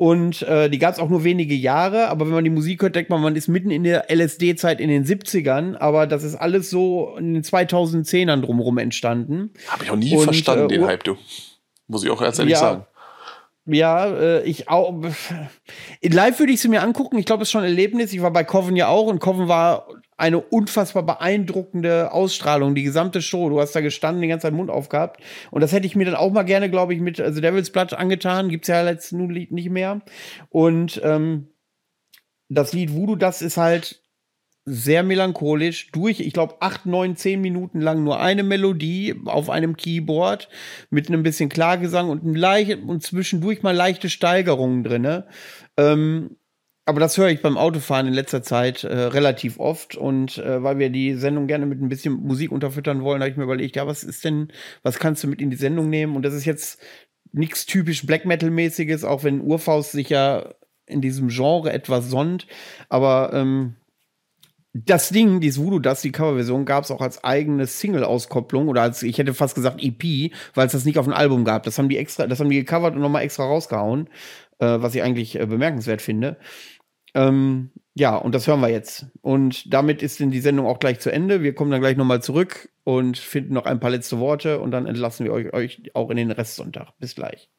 Und äh, die gab es auch nur wenige Jahre, aber wenn man die Musik hört, denkt man, man ist mitten in der LSD-Zeit in den 70ern, aber das ist alles so in den 2010ern drumherum entstanden. Habe ich auch nie Und, verstanden, äh, den Ur- Hype, du. Muss ich auch ganz ehrlich Ja. sagen. Ja, äh, ich auch. <laughs> Live würde ich sie mir angucken. Ich glaube, es ist schon ein Erlebnis. Ich war bei Coven ja auch und Coven war eine unfassbar beeindruckende Ausstrahlung, die gesamte Show. Du hast da gestanden, die ganze Zeit den Mund aufgehabt. Und das hätte ich mir dann auch mal gerne, glaube ich, mit also Devil's Blood angetan. Gibt's ja jetzt nun nicht mehr. Und ähm, das Lied Voodoo, das ist halt sehr melancholisch durch, ich glaube, acht, neun, zehn Minuten lang nur eine Melodie auf einem Keyboard mit einem bisschen Klargesang und, ein leicht, und zwischendurch mal leichte Steigerungen drinne. Ähm, aber das höre ich beim Autofahren in letzter Zeit äh, relativ oft und äh, weil wir die Sendung gerne mit ein bisschen Musik unterfüttern wollen, habe ich mir überlegt, ja, was ist denn, was kannst du mit in die Sendung nehmen? Und das ist jetzt nichts typisch Black Metal mäßiges, auch wenn Urfaust sich ja in diesem Genre etwas sonnt, aber ähm, das Ding, dieses Voodoo Dust, die Coverversion, gab es auch als eigene Single-Auskopplung oder als, ich hätte fast gesagt EP, weil es das nicht auf dem Album gab. Das haben die extra, das haben die gecovert und nochmal extra rausgehauen, äh, was ich eigentlich äh, bemerkenswert finde. Ähm, ja, und das hören wir jetzt. Und damit ist denn die Sendung auch gleich zu Ende. Wir kommen dann gleich nochmal zurück und finden noch ein paar letzte Worte und dann entlassen wir euch, euch auch in den Restsonntag. Bis gleich.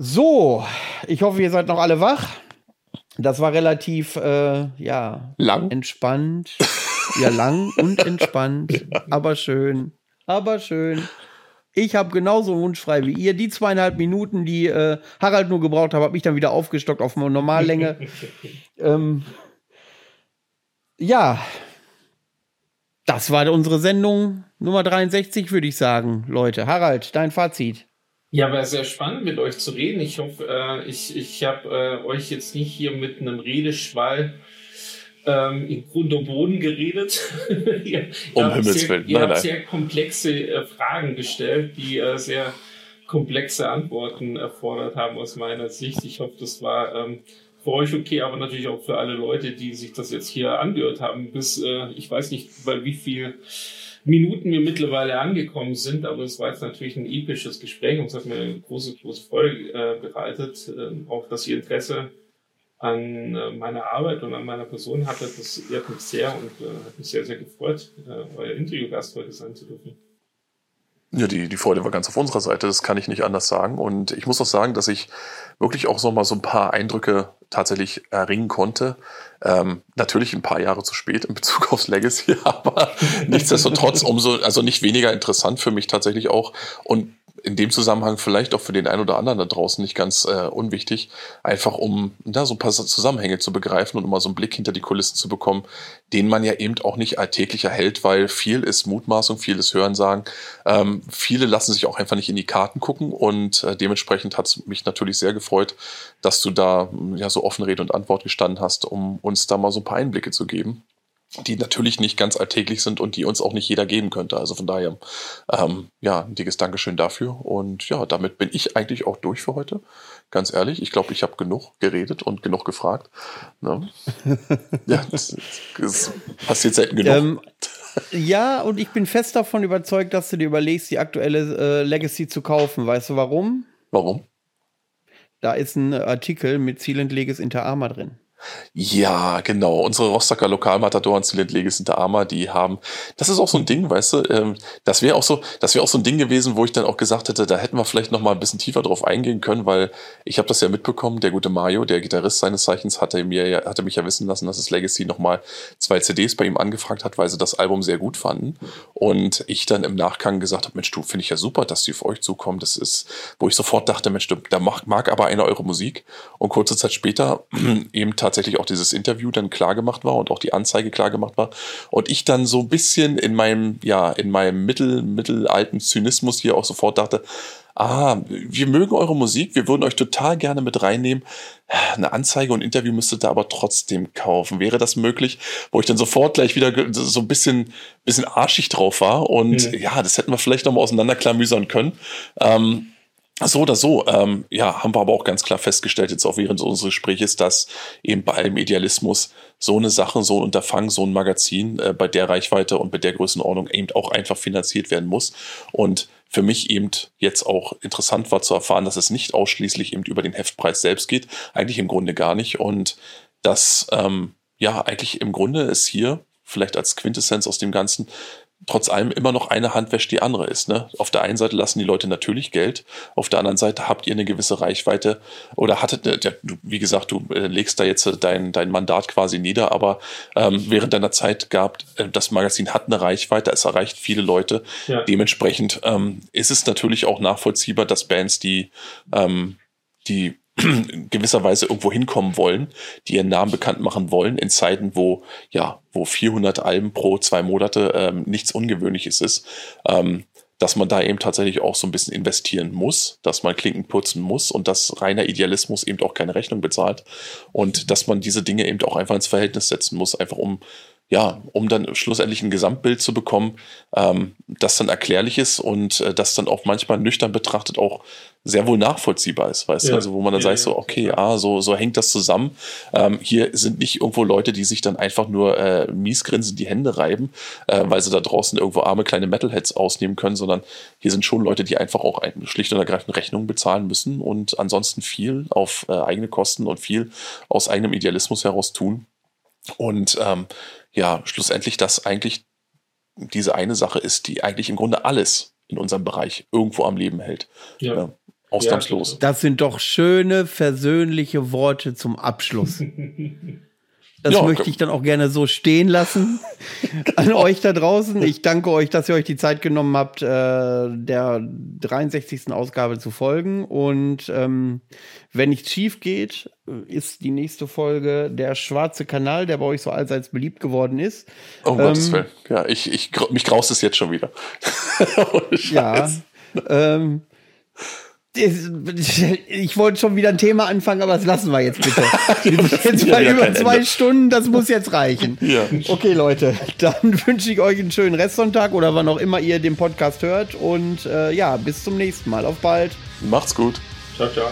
So, ich hoffe, ihr seid noch alle wach. Das war relativ, äh, ja, lang, entspannt. ja, lang und <laughs> entspannt, ja. aber schön, aber schön. Ich habe genauso wunschfrei wie ihr. Die zweieinhalb Minuten, die äh, Harald nur gebraucht hat, habe ich dann wieder aufgestockt auf Normallänge. <laughs> ähm, ja, das war unsere Sendung Nummer 63, würde ich sagen, Leute. Harald, dein Fazit. Ja, war sehr spannend mit euch zu reden. Ich hoffe, äh, ich, ich habe äh, euch jetzt nicht hier mit einem Redeschwall ähm, in Grund und Boden geredet. <laughs> ihr, um Himmels Willen. Ihr habt sehr komplexe äh, Fragen gestellt, die äh, sehr komplexe Antworten erfordert haben aus meiner Sicht. Ich hoffe, das war ähm, für euch okay, aber natürlich auch für alle Leute, die sich das jetzt hier angehört haben. Bis, äh, ich weiß nicht, bei wie viel Minuten wir mittlerweile angekommen sind, aber es war jetzt natürlich ein episches Gespräch und es hat mir eine große, große Freude äh, bereitet. Äh, auch, dass ihr Interesse an äh, meiner Arbeit und an meiner Person hattet, das ehrt mich sehr und äh, hat mich sehr, sehr gefreut, äh, euer Interviewgast heute sein zu dürfen. Ja, die, die Freude war ganz auf unserer Seite, das kann ich nicht anders sagen. Und ich muss auch sagen, dass ich wirklich auch so mal so ein paar Eindrücke tatsächlich erringen konnte. Ähm, natürlich ein paar Jahre zu spät in Bezug aufs Legacy, <laughs> aber nichtsdestotrotz umso, also nicht weniger interessant für mich tatsächlich auch. Und in dem Zusammenhang vielleicht auch für den einen oder anderen da draußen nicht ganz äh, unwichtig, einfach um da so ein paar Zusammenhänge zu begreifen und mal so einen Blick hinter die Kulissen zu bekommen, den man ja eben auch nicht alltäglich erhält, weil viel ist Mutmaßung, viel ist Hörensagen. Ähm, viele lassen sich auch einfach nicht in die Karten gucken und äh, dementsprechend hat es mich natürlich sehr gefreut, dass du da ja so offen Rede und Antwort gestanden hast, um uns da mal so ein paar Einblicke zu geben die natürlich nicht ganz alltäglich sind und die uns auch nicht jeder geben könnte. Also von daher, ähm, ja, ein dickes Dankeschön dafür. Und ja, damit bin ich eigentlich auch durch für heute. Ganz ehrlich, ich glaube, ich habe genug geredet und genug gefragt. Ne? <laughs> ja, das, das, passiert selten genug. Ähm, ja, und ich bin fest davon überzeugt, dass du dir überlegst, die aktuelle äh, Legacy zu kaufen. Weißt du warum? Warum? Da ist ein Artikel mit Silent Legis Inter Arma drin. Ja, genau. Unsere Rostocker Lokalmatadoren Silent Legis Inter Arma, die haben, das ist auch so ein Ding, weißt du, ähm, das wäre auch so, das wäre auch so ein Ding gewesen, wo ich dann auch gesagt hätte, da hätten wir vielleicht noch mal ein bisschen tiefer drauf eingehen können, weil ich habe das ja mitbekommen, der gute Mario, der Gitarrist seines Zeichens, hatte mir, hatte mich ja wissen lassen, dass das Legacy noch mal zwei CDs bei ihm angefragt hat, weil sie das Album sehr gut fanden und ich dann im Nachgang gesagt habe, Mensch, du finde ich ja super, dass die auf euch zukommen. Das ist, wo ich sofort dachte, Mensch, da mag, mag aber einer eure Musik und kurze Zeit später <clears throat> eben auch dieses Interview dann klar gemacht war und auch die Anzeige klar gemacht war. Und ich dann so ein bisschen in meinem, ja, in meinem mittel, mittelalten Zynismus hier auch sofort dachte, ah, wir mögen eure Musik, wir würden euch total gerne mit reinnehmen. Eine Anzeige und Interview müsstet ihr aber trotzdem kaufen. Wäre das möglich? Wo ich dann sofort gleich wieder so ein bisschen, bisschen arschig drauf war. Und mhm. ja, das hätten wir vielleicht noch mal auseinanderklamüsern können. Ähm, so oder so, ähm, ja, haben wir aber auch ganz klar festgestellt, jetzt auch während unseres Gesprächs, dass eben bei allem Idealismus so eine Sache, so ein Unterfangen, so ein Magazin äh, bei der Reichweite und bei der Größenordnung eben auch einfach finanziert werden muss. Und für mich eben jetzt auch interessant war zu erfahren, dass es nicht ausschließlich eben über den Heftpreis selbst geht, eigentlich im Grunde gar nicht. Und dass ähm, ja eigentlich im Grunde es hier vielleicht als Quintessenz aus dem Ganzen trotz allem immer noch eine Hand wäscht die andere ist. Ne? Auf der einen Seite lassen die Leute natürlich Geld, auf der anderen Seite habt ihr eine gewisse Reichweite oder hattet, ja, wie gesagt, du äh, legst da jetzt dein, dein Mandat quasi nieder, aber ähm, während deiner Zeit gab, äh, das Magazin hat eine Reichweite, es erreicht viele Leute. Ja. Dementsprechend ähm, ist es natürlich auch nachvollziehbar, dass Bands, die, ähm, die <clears throat> gewisserweise irgendwo hinkommen wollen, die ihren Namen bekannt machen wollen, in Zeiten, wo, ja, wo 400 Alben pro zwei Monate ähm, nichts Ungewöhnliches ist, ähm, dass man da eben tatsächlich auch so ein bisschen investieren muss, dass man Klinken putzen muss und dass reiner Idealismus eben auch keine Rechnung bezahlt und dass man diese Dinge eben auch einfach ins Verhältnis setzen muss, einfach um ja, um dann schlussendlich ein Gesamtbild zu bekommen, ähm, das dann erklärlich ist und äh, das dann auch manchmal nüchtern betrachtet auch sehr wohl nachvollziehbar ist, weißt ja. du, also wo man dann ja, sagt so, okay, ah, so, so hängt das zusammen. Ähm, hier sind nicht irgendwo Leute, die sich dann einfach nur äh, miesgrinsen die Hände reiben, äh, weil sie da draußen irgendwo arme kleine Metalheads ausnehmen können, sondern hier sind schon Leute, die einfach auch ein, schlicht und ergreifend Rechnungen bezahlen müssen und ansonsten viel auf äh, eigene Kosten und viel aus eigenem Idealismus heraus tun. Und ähm, ja, schlussendlich das eigentlich diese eine Sache ist, die eigentlich im Grunde alles in unserem Bereich irgendwo am Leben hält. Ja. Ja ausnahmslos. Das sind doch schöne, versöhnliche Worte zum Abschluss. Das ja, möchte ich dann auch gerne so stehen lassen <laughs> an euch da draußen. Ich danke euch, dass ihr euch die Zeit genommen habt, äh, der 63. Ausgabe zu folgen. Und ähm, wenn nichts schief geht, ist die nächste Folge der Schwarze Kanal, der bei euch so allseits beliebt geworden ist. Oh ähm, Gottes Willen. Ja, ich, ich, mich graust es jetzt schon wieder. <laughs> ja. Ähm, <laughs> ich wollte schon wieder ein Thema anfangen, aber das lassen wir jetzt bitte. <laughs> jetzt mal über zwei Ende. Stunden, das muss jetzt reichen. Ja. Okay, Leute, dann <laughs> wünsche ich euch einen schönen Restsonntag oder wann auch immer ihr den Podcast hört. Und äh, ja, bis zum nächsten Mal. Auf bald. Macht's gut. Ciao, ciao.